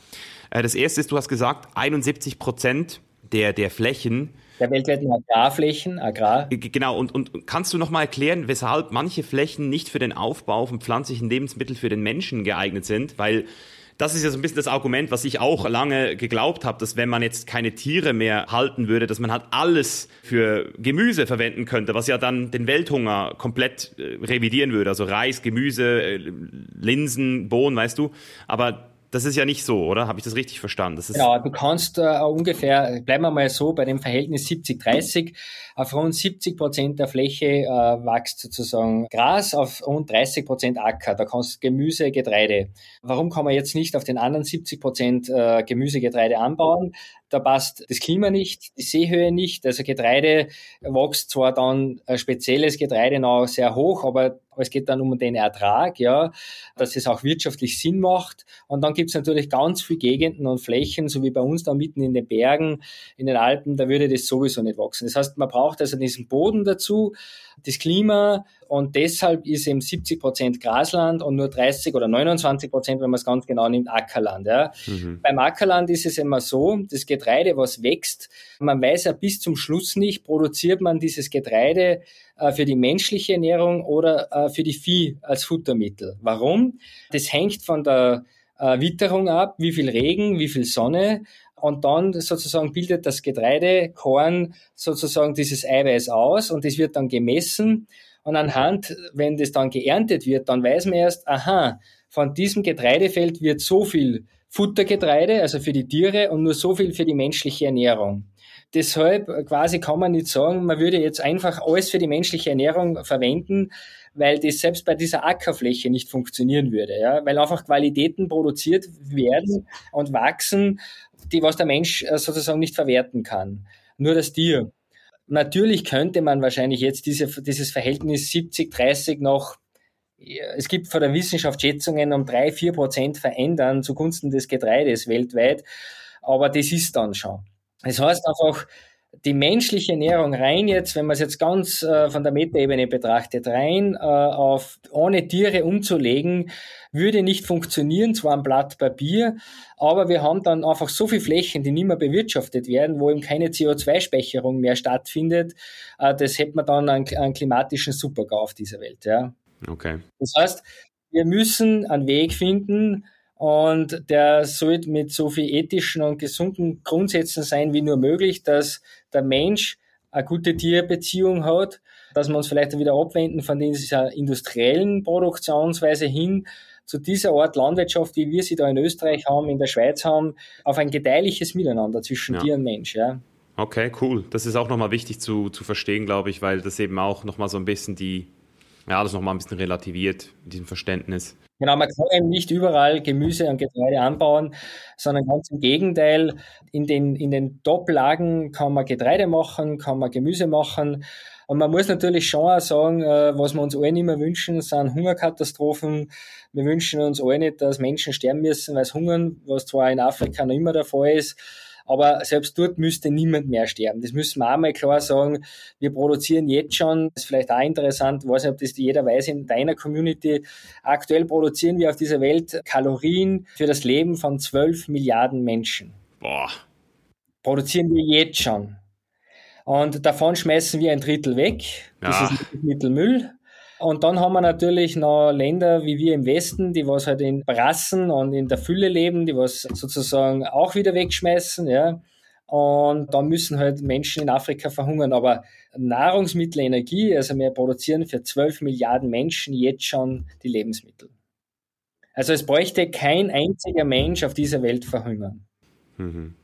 Äh, das erste ist, du hast gesagt, 71 Prozent der, der Flächen. Der weltweiten Agrarflächen, Agrar. Genau, und, und kannst du nochmal erklären, weshalb manche Flächen nicht für den Aufbau von pflanzlichen Lebensmitteln für den Menschen geeignet sind? Weil das ist ja so ein bisschen das Argument, was ich auch lange geglaubt habe, dass wenn man jetzt keine Tiere mehr halten würde, dass man halt alles für Gemüse verwenden könnte, was ja dann den Welthunger komplett äh, revidieren würde. Also Reis, Gemüse, äh, Linsen, Bohnen, weißt du. Aber das ist ja nicht so, oder? Habe ich das richtig verstanden? Genau, du kannst äh, ungefähr, bleiben wir mal so, bei dem Verhältnis 70-30, auf rund 70 Prozent der Fläche äh, wächst sozusagen Gras, auf rund 30 Prozent Acker. Da kannst Gemüse, Getreide. Warum kann man jetzt nicht auf den anderen 70 Prozent äh, Gemüse, Getreide anbauen? Da passt das Klima nicht, die Seehöhe nicht. Also Getreide wächst zwar dann ein spezielles Getreide noch sehr hoch, aber es geht dann um den Ertrag, ja, dass es auch wirtschaftlich Sinn macht. Und dann gibt es natürlich ganz viele Gegenden und Flächen, so wie bei uns da mitten in den Bergen, in den Alpen, da würde das sowieso nicht wachsen. Das heißt, man braucht also diesen Boden dazu, das Klima und deshalb ist eben 70 Prozent Grasland und nur 30 oder 29 Prozent, wenn man es ganz genau nimmt, Ackerland. Ja. Mhm. Beim Ackerland ist es immer so, das Getreide, was wächst, man weiß ja bis zum Schluss nicht, produziert man dieses Getreide äh, für die menschliche Ernährung oder äh, für die Vieh als Futtermittel. Warum? Das hängt von der äh, Witterung ab, wie viel Regen, wie viel Sonne und dann sozusagen bildet das Getreidekorn sozusagen dieses Eiweiß aus und das wird dann gemessen und anhand, wenn das dann geerntet wird, dann weiß man erst, aha, von diesem Getreidefeld wird so viel Futtergetreide, also für die Tiere und nur so viel für die menschliche Ernährung. Deshalb quasi kann man nicht sagen, man würde jetzt einfach alles für die menschliche Ernährung verwenden, weil das selbst bei dieser Ackerfläche nicht funktionieren würde, ja, weil einfach Qualitäten produziert werden und wachsen, die was der Mensch äh, sozusagen nicht verwerten kann. Nur das Tier. Natürlich könnte man wahrscheinlich jetzt diese, dieses Verhältnis 70, 30 noch es gibt von der Wissenschaft Schätzungen um drei, vier Prozent verändern zugunsten des Getreides weltweit. Aber das ist dann schon. Das heißt einfach, die menschliche Ernährung rein jetzt, wenn man es jetzt ganz äh, von der Metaebene betrachtet, rein äh, auf ohne Tiere umzulegen, würde nicht funktionieren, zwar ein Blatt Papier, aber wir haben dann einfach so viele Flächen, die nicht mehr bewirtschaftet werden, wo eben keine CO2-Speicherung mehr stattfindet. Äh, das hätte man dann einen, einen klimatischen Supergau auf dieser Welt. Ja. Okay. Das heißt, wir müssen einen Weg finden, und der sollte mit so viel ethischen und gesunden Grundsätzen sein wie nur möglich, dass der Mensch eine gute Tierbeziehung hat, dass wir uns vielleicht wieder abwenden von dieser industriellen Produktionsweise hin zu dieser Art Landwirtschaft, wie wir sie da in Österreich haben, in der Schweiz haben, auf ein gedeihliches Miteinander zwischen ja. Tier und Mensch. Ja. Okay, cool. Das ist auch nochmal wichtig zu, zu verstehen, glaube ich, weil das eben auch nochmal so ein bisschen die, ja, das nochmal ein bisschen relativiert, diesem Verständnis. Genau, man kann eben nicht überall Gemüse und Getreide anbauen, sondern ganz im Gegenteil. In den, in den Top-Lagen kann man Getreide machen, kann man Gemüse machen. Und man muss natürlich schon auch sagen, äh, was wir uns alle nicht mehr wünschen, sind Hungerkatastrophen. Wir wünschen uns alle nicht, dass Menschen sterben müssen, weil sie hungern, was zwar in Afrika noch immer der Fall ist. Aber selbst dort müsste niemand mehr sterben. Das müssen wir auch mal klar sagen. Wir produzieren jetzt schon, das ist vielleicht auch interessant, weiß nicht, ob das jeder weiß in deiner Community. Aktuell produzieren wir auf dieser Welt Kalorien für das Leben von 12 Milliarden Menschen. Boah. Produzieren wir jetzt schon. Und davon schmeißen wir ein Drittel weg. Das ja. ist Mittelmüll. Und dann haben wir natürlich noch Länder wie wir im Westen, die was halt in Brassen und in der Fülle leben, die was sozusagen auch wieder wegschmeißen, ja. Und da müssen halt Menschen in Afrika verhungern. Aber Nahrungsmittel, Energie, also wir produzieren für 12 Milliarden Menschen jetzt schon die Lebensmittel. Also es bräuchte kein einziger Mensch auf dieser Welt verhungern. Mhm.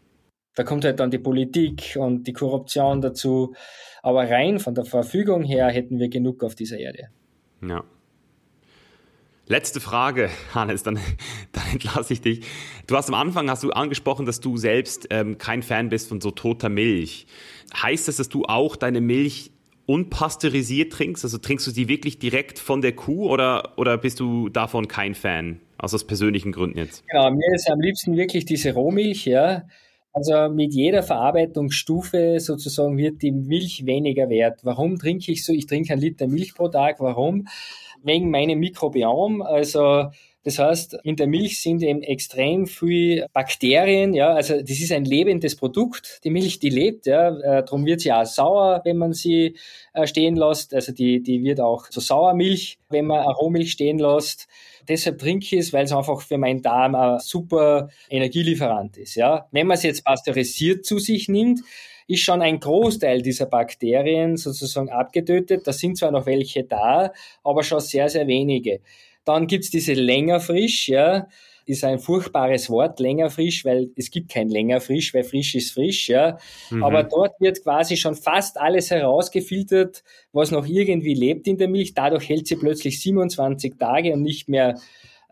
Da kommt halt dann die Politik und die Korruption dazu. Aber rein von der Verfügung her hätten wir genug auf dieser Erde. Ja. Letzte Frage, Hannes, dann, dann entlasse ich dich. Du hast am Anfang hast du angesprochen, dass du selbst ähm, kein Fan bist von so toter Milch. Heißt das, dass du auch deine Milch unpasteurisiert trinkst? Also trinkst du die wirklich direkt von der Kuh oder, oder bist du davon kein Fan? Also aus persönlichen Gründen jetzt? Genau, mir ist am liebsten wirklich diese Rohmilch, ja. Also mit jeder Verarbeitungsstufe sozusagen wird die Milch weniger wert. Warum trinke ich so? Ich trinke einen Liter Milch pro Tag. Warum? Wegen meinem Mikrobiom. Also das heißt, in der Milch sind eben extrem viel Bakterien, ja, also das ist ein lebendes Produkt. Die Milch, die lebt, ja, äh, darum wird sie auch sauer, wenn man sie äh, stehen lässt. Also die, die wird auch zu Sauermilch, wenn man Rohmilch stehen lässt. Deshalb trinke ich es, weil es einfach für meinen Darm ein super Energielieferant ist, ja. Wenn man es jetzt pasteurisiert zu sich nimmt, ist schon ein Großteil dieser Bakterien sozusagen abgetötet. Da sind zwar noch welche da, aber schon sehr, sehr wenige. Dann gibt's diese länger frisch, ja, ist ein furchtbares Wort, länger frisch, weil es gibt kein länger frisch, weil frisch ist frisch, ja. Mhm. Aber dort wird quasi schon fast alles herausgefiltert, was noch irgendwie lebt in der Milch. Dadurch hält sie plötzlich 27 Tage und nicht mehr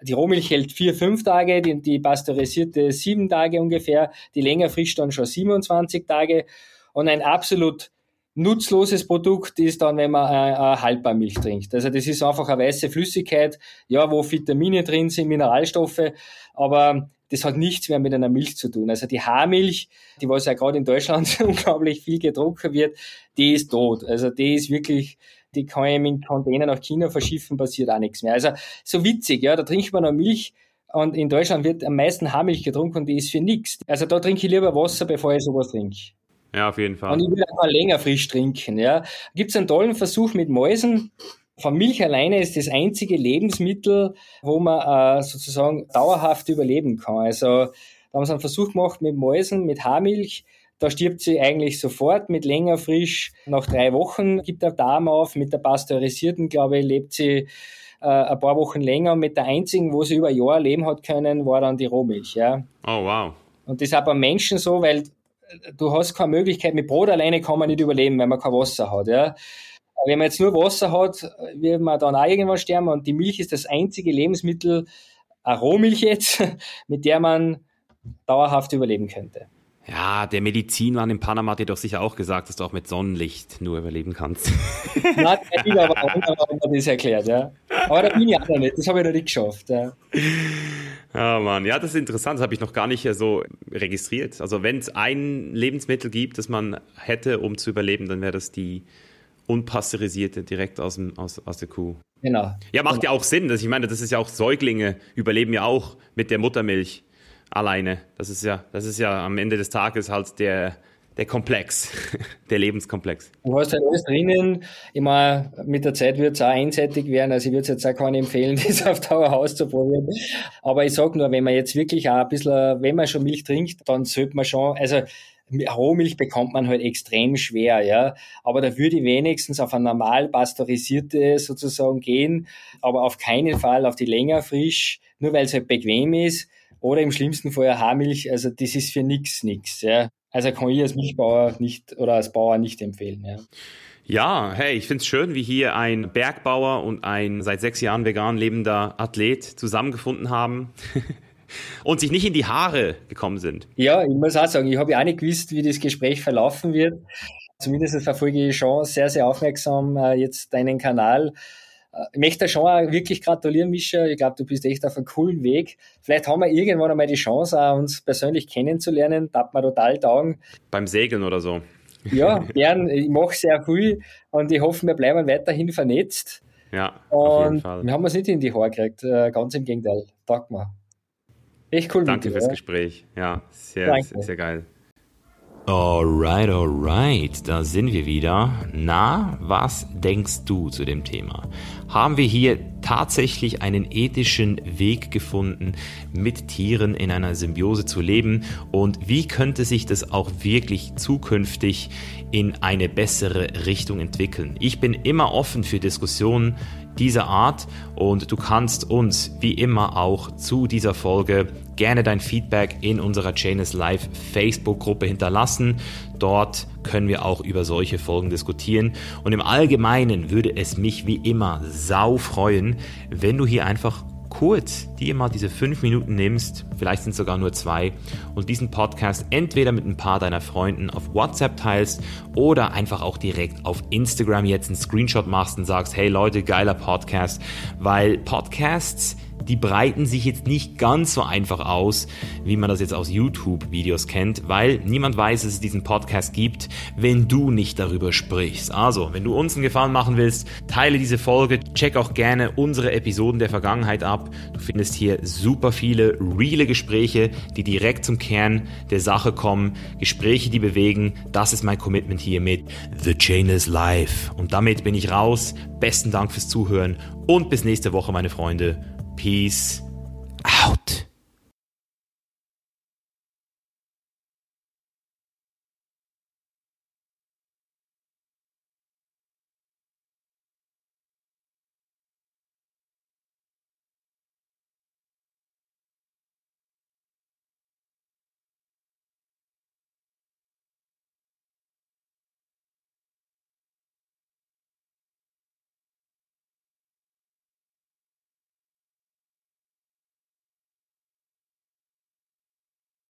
die Rohmilch hält vier, fünf Tage, die, die pasteurisierte sieben Tage ungefähr, die länger frisch dann schon 27 Tage. Und ein absolut nutzloses Produkt ist dann, wenn man eine, eine Haltbarmilch trinkt. Also das ist einfach eine weiße Flüssigkeit, ja, wo Vitamine drin sind, Mineralstoffe, aber das hat nichts mehr mit einer Milch zu tun. Also die Haarmilch, die was ja gerade in Deutschland unglaublich viel gedruckt wird, die ist tot. Also die ist wirklich, die kann ich mit Container nach China verschiffen, passiert auch nichts mehr. Also so witzig, ja, da trinkt man noch Milch und in Deutschland wird am meisten Haarmilch getrunken und die ist für nichts. Also da trinke ich lieber Wasser, bevor ich sowas trinke. Ja, auf jeden Fall. Und ich will einfach länger frisch trinken. Ja. Gibt es einen tollen Versuch mit Mäusen? Von Milch alleine ist das einzige Lebensmittel, wo man äh, sozusagen dauerhaft überleben kann. Also da haben sie einen Versuch gemacht mit Mäusen, mit Haarmilch. Da stirbt sie eigentlich sofort mit länger frisch. Nach drei Wochen gibt der Darm auf. Mit der pasteurisierten, glaube ich, lebt sie äh, ein paar Wochen länger. mit der einzigen, wo sie über ein Jahr leben hat können, war dann die Rohmilch. Ja. Oh, wow. Und das ist auch beim Menschen so, weil du hast keine Möglichkeit, mit Brot alleine kann man nicht überleben, wenn man kein Wasser hat. Ja. Wenn man jetzt nur Wasser hat, wird man dann auch irgendwann sterben und die Milch ist das einzige Lebensmittel, eine Rohmilch jetzt, mit der man dauerhaft überleben könnte. Ja, der Medizinmann in Panama hat dir doch sicher auch gesagt, dass du auch mit Sonnenlicht nur überleben kannst. Nein, der will aber auch das erklärt, ja. Aber da bin ich auch noch nicht, das habe ich noch nicht geschafft. Ja. Ja, Mann, ja, das ist interessant, das habe ich noch gar nicht so registriert. Also wenn es ein Lebensmittel gibt, das man hätte, um zu überleben, dann wäre das die unpasteurisierte direkt aus, dem, aus, aus der Kuh. Genau. Ja, macht genau. ja auch Sinn. Dass ich meine, das ist ja auch Säuglinge überleben ja auch mit der Muttermilch alleine. Das ist ja, das ist ja am Ende des Tages halt der, der Komplex, der Lebenskomplex. Du hast halt alles drinnen. Immer mit der Zeit wird es auch einseitig werden. Also ich würde es jetzt auch keinen empfehlen, das auf Dauer auszuprobieren. Aber ich sage nur, wenn man jetzt wirklich auch ein bisschen, wenn man schon Milch trinkt, dann sollte man schon, also Rohmilch bekommt man halt extrem schwer, ja. Aber da würde ich wenigstens auf eine normal pasteurisierte sozusagen gehen, aber auf keinen Fall auf die länger frisch, nur weil es halt bequem ist oder im schlimmsten Fall Haarmilch, also das ist für nix nix. Ja. Also kann ich als Milchbauer nicht oder als Bauer nicht empfehlen. Ja. Ja, hey, ich find's schön, wie hier ein Bergbauer und ein seit sechs Jahren vegan lebender Athlet zusammengefunden haben. und sich nicht in die Haare gekommen sind. Ja, ich muss auch sagen, ich habe ja auch nicht gewusst, wie das Gespräch verlaufen wird. Zumindest verfolge ich schon sehr, sehr aufmerksam äh, jetzt deinen Kanal ich möchte schon auch wirklich gratulieren, Mischa. Ich glaube, du bist echt auf einem coolen Weg. Vielleicht haben wir irgendwann einmal die Chance, uns persönlich kennenzulernen. Da hat man total taugen. Beim Segeln oder so. Ja, gern. Ich mache sehr viel und ich hoffe, wir bleiben weiterhin vernetzt. Ja, auf jeden Fall. Wir haben es nicht in die Haare gekriegt. Äh, ganz im Gegenteil. Danke mal. Echt cool. Danke fürs ja. Gespräch. Ja, sehr, sehr, sehr geil. Alright, alright, da sind wir wieder. Na, was denkst du zu dem Thema? Haben wir hier tatsächlich einen ethischen Weg gefunden, mit Tieren in einer Symbiose zu leben? Und wie könnte sich das auch wirklich zukünftig in eine bessere Richtung entwickeln? Ich bin immer offen für Diskussionen dieser Art und du kannst uns wie immer auch zu dieser Folge gerne dein Feedback in unserer Chainless Live Facebook-Gruppe hinterlassen. Dort können wir auch über solche Folgen diskutieren. Und im Allgemeinen würde es mich wie immer sau freuen, wenn du hier einfach kurz dir mal diese fünf Minuten nimmst, vielleicht sind es sogar nur zwei, und diesen Podcast entweder mit ein paar deiner Freunden auf WhatsApp teilst oder einfach auch direkt auf Instagram jetzt einen Screenshot machst und sagst, hey Leute, geiler Podcast, weil Podcasts die breiten sich jetzt nicht ganz so einfach aus, wie man das jetzt aus YouTube-Videos kennt, weil niemand weiß, dass es diesen Podcast gibt, wenn du nicht darüber sprichst. Also, wenn du uns einen Gefallen machen willst, teile diese Folge, check auch gerne unsere Episoden der Vergangenheit ab. Du findest hier super viele reale Gespräche, die direkt zum Kern der Sache kommen, Gespräche, die bewegen. Das ist mein Commitment hier mit The Chain is Life. Und damit bin ich raus. Besten Dank fürs Zuhören und bis nächste Woche, meine Freunde. Peace out.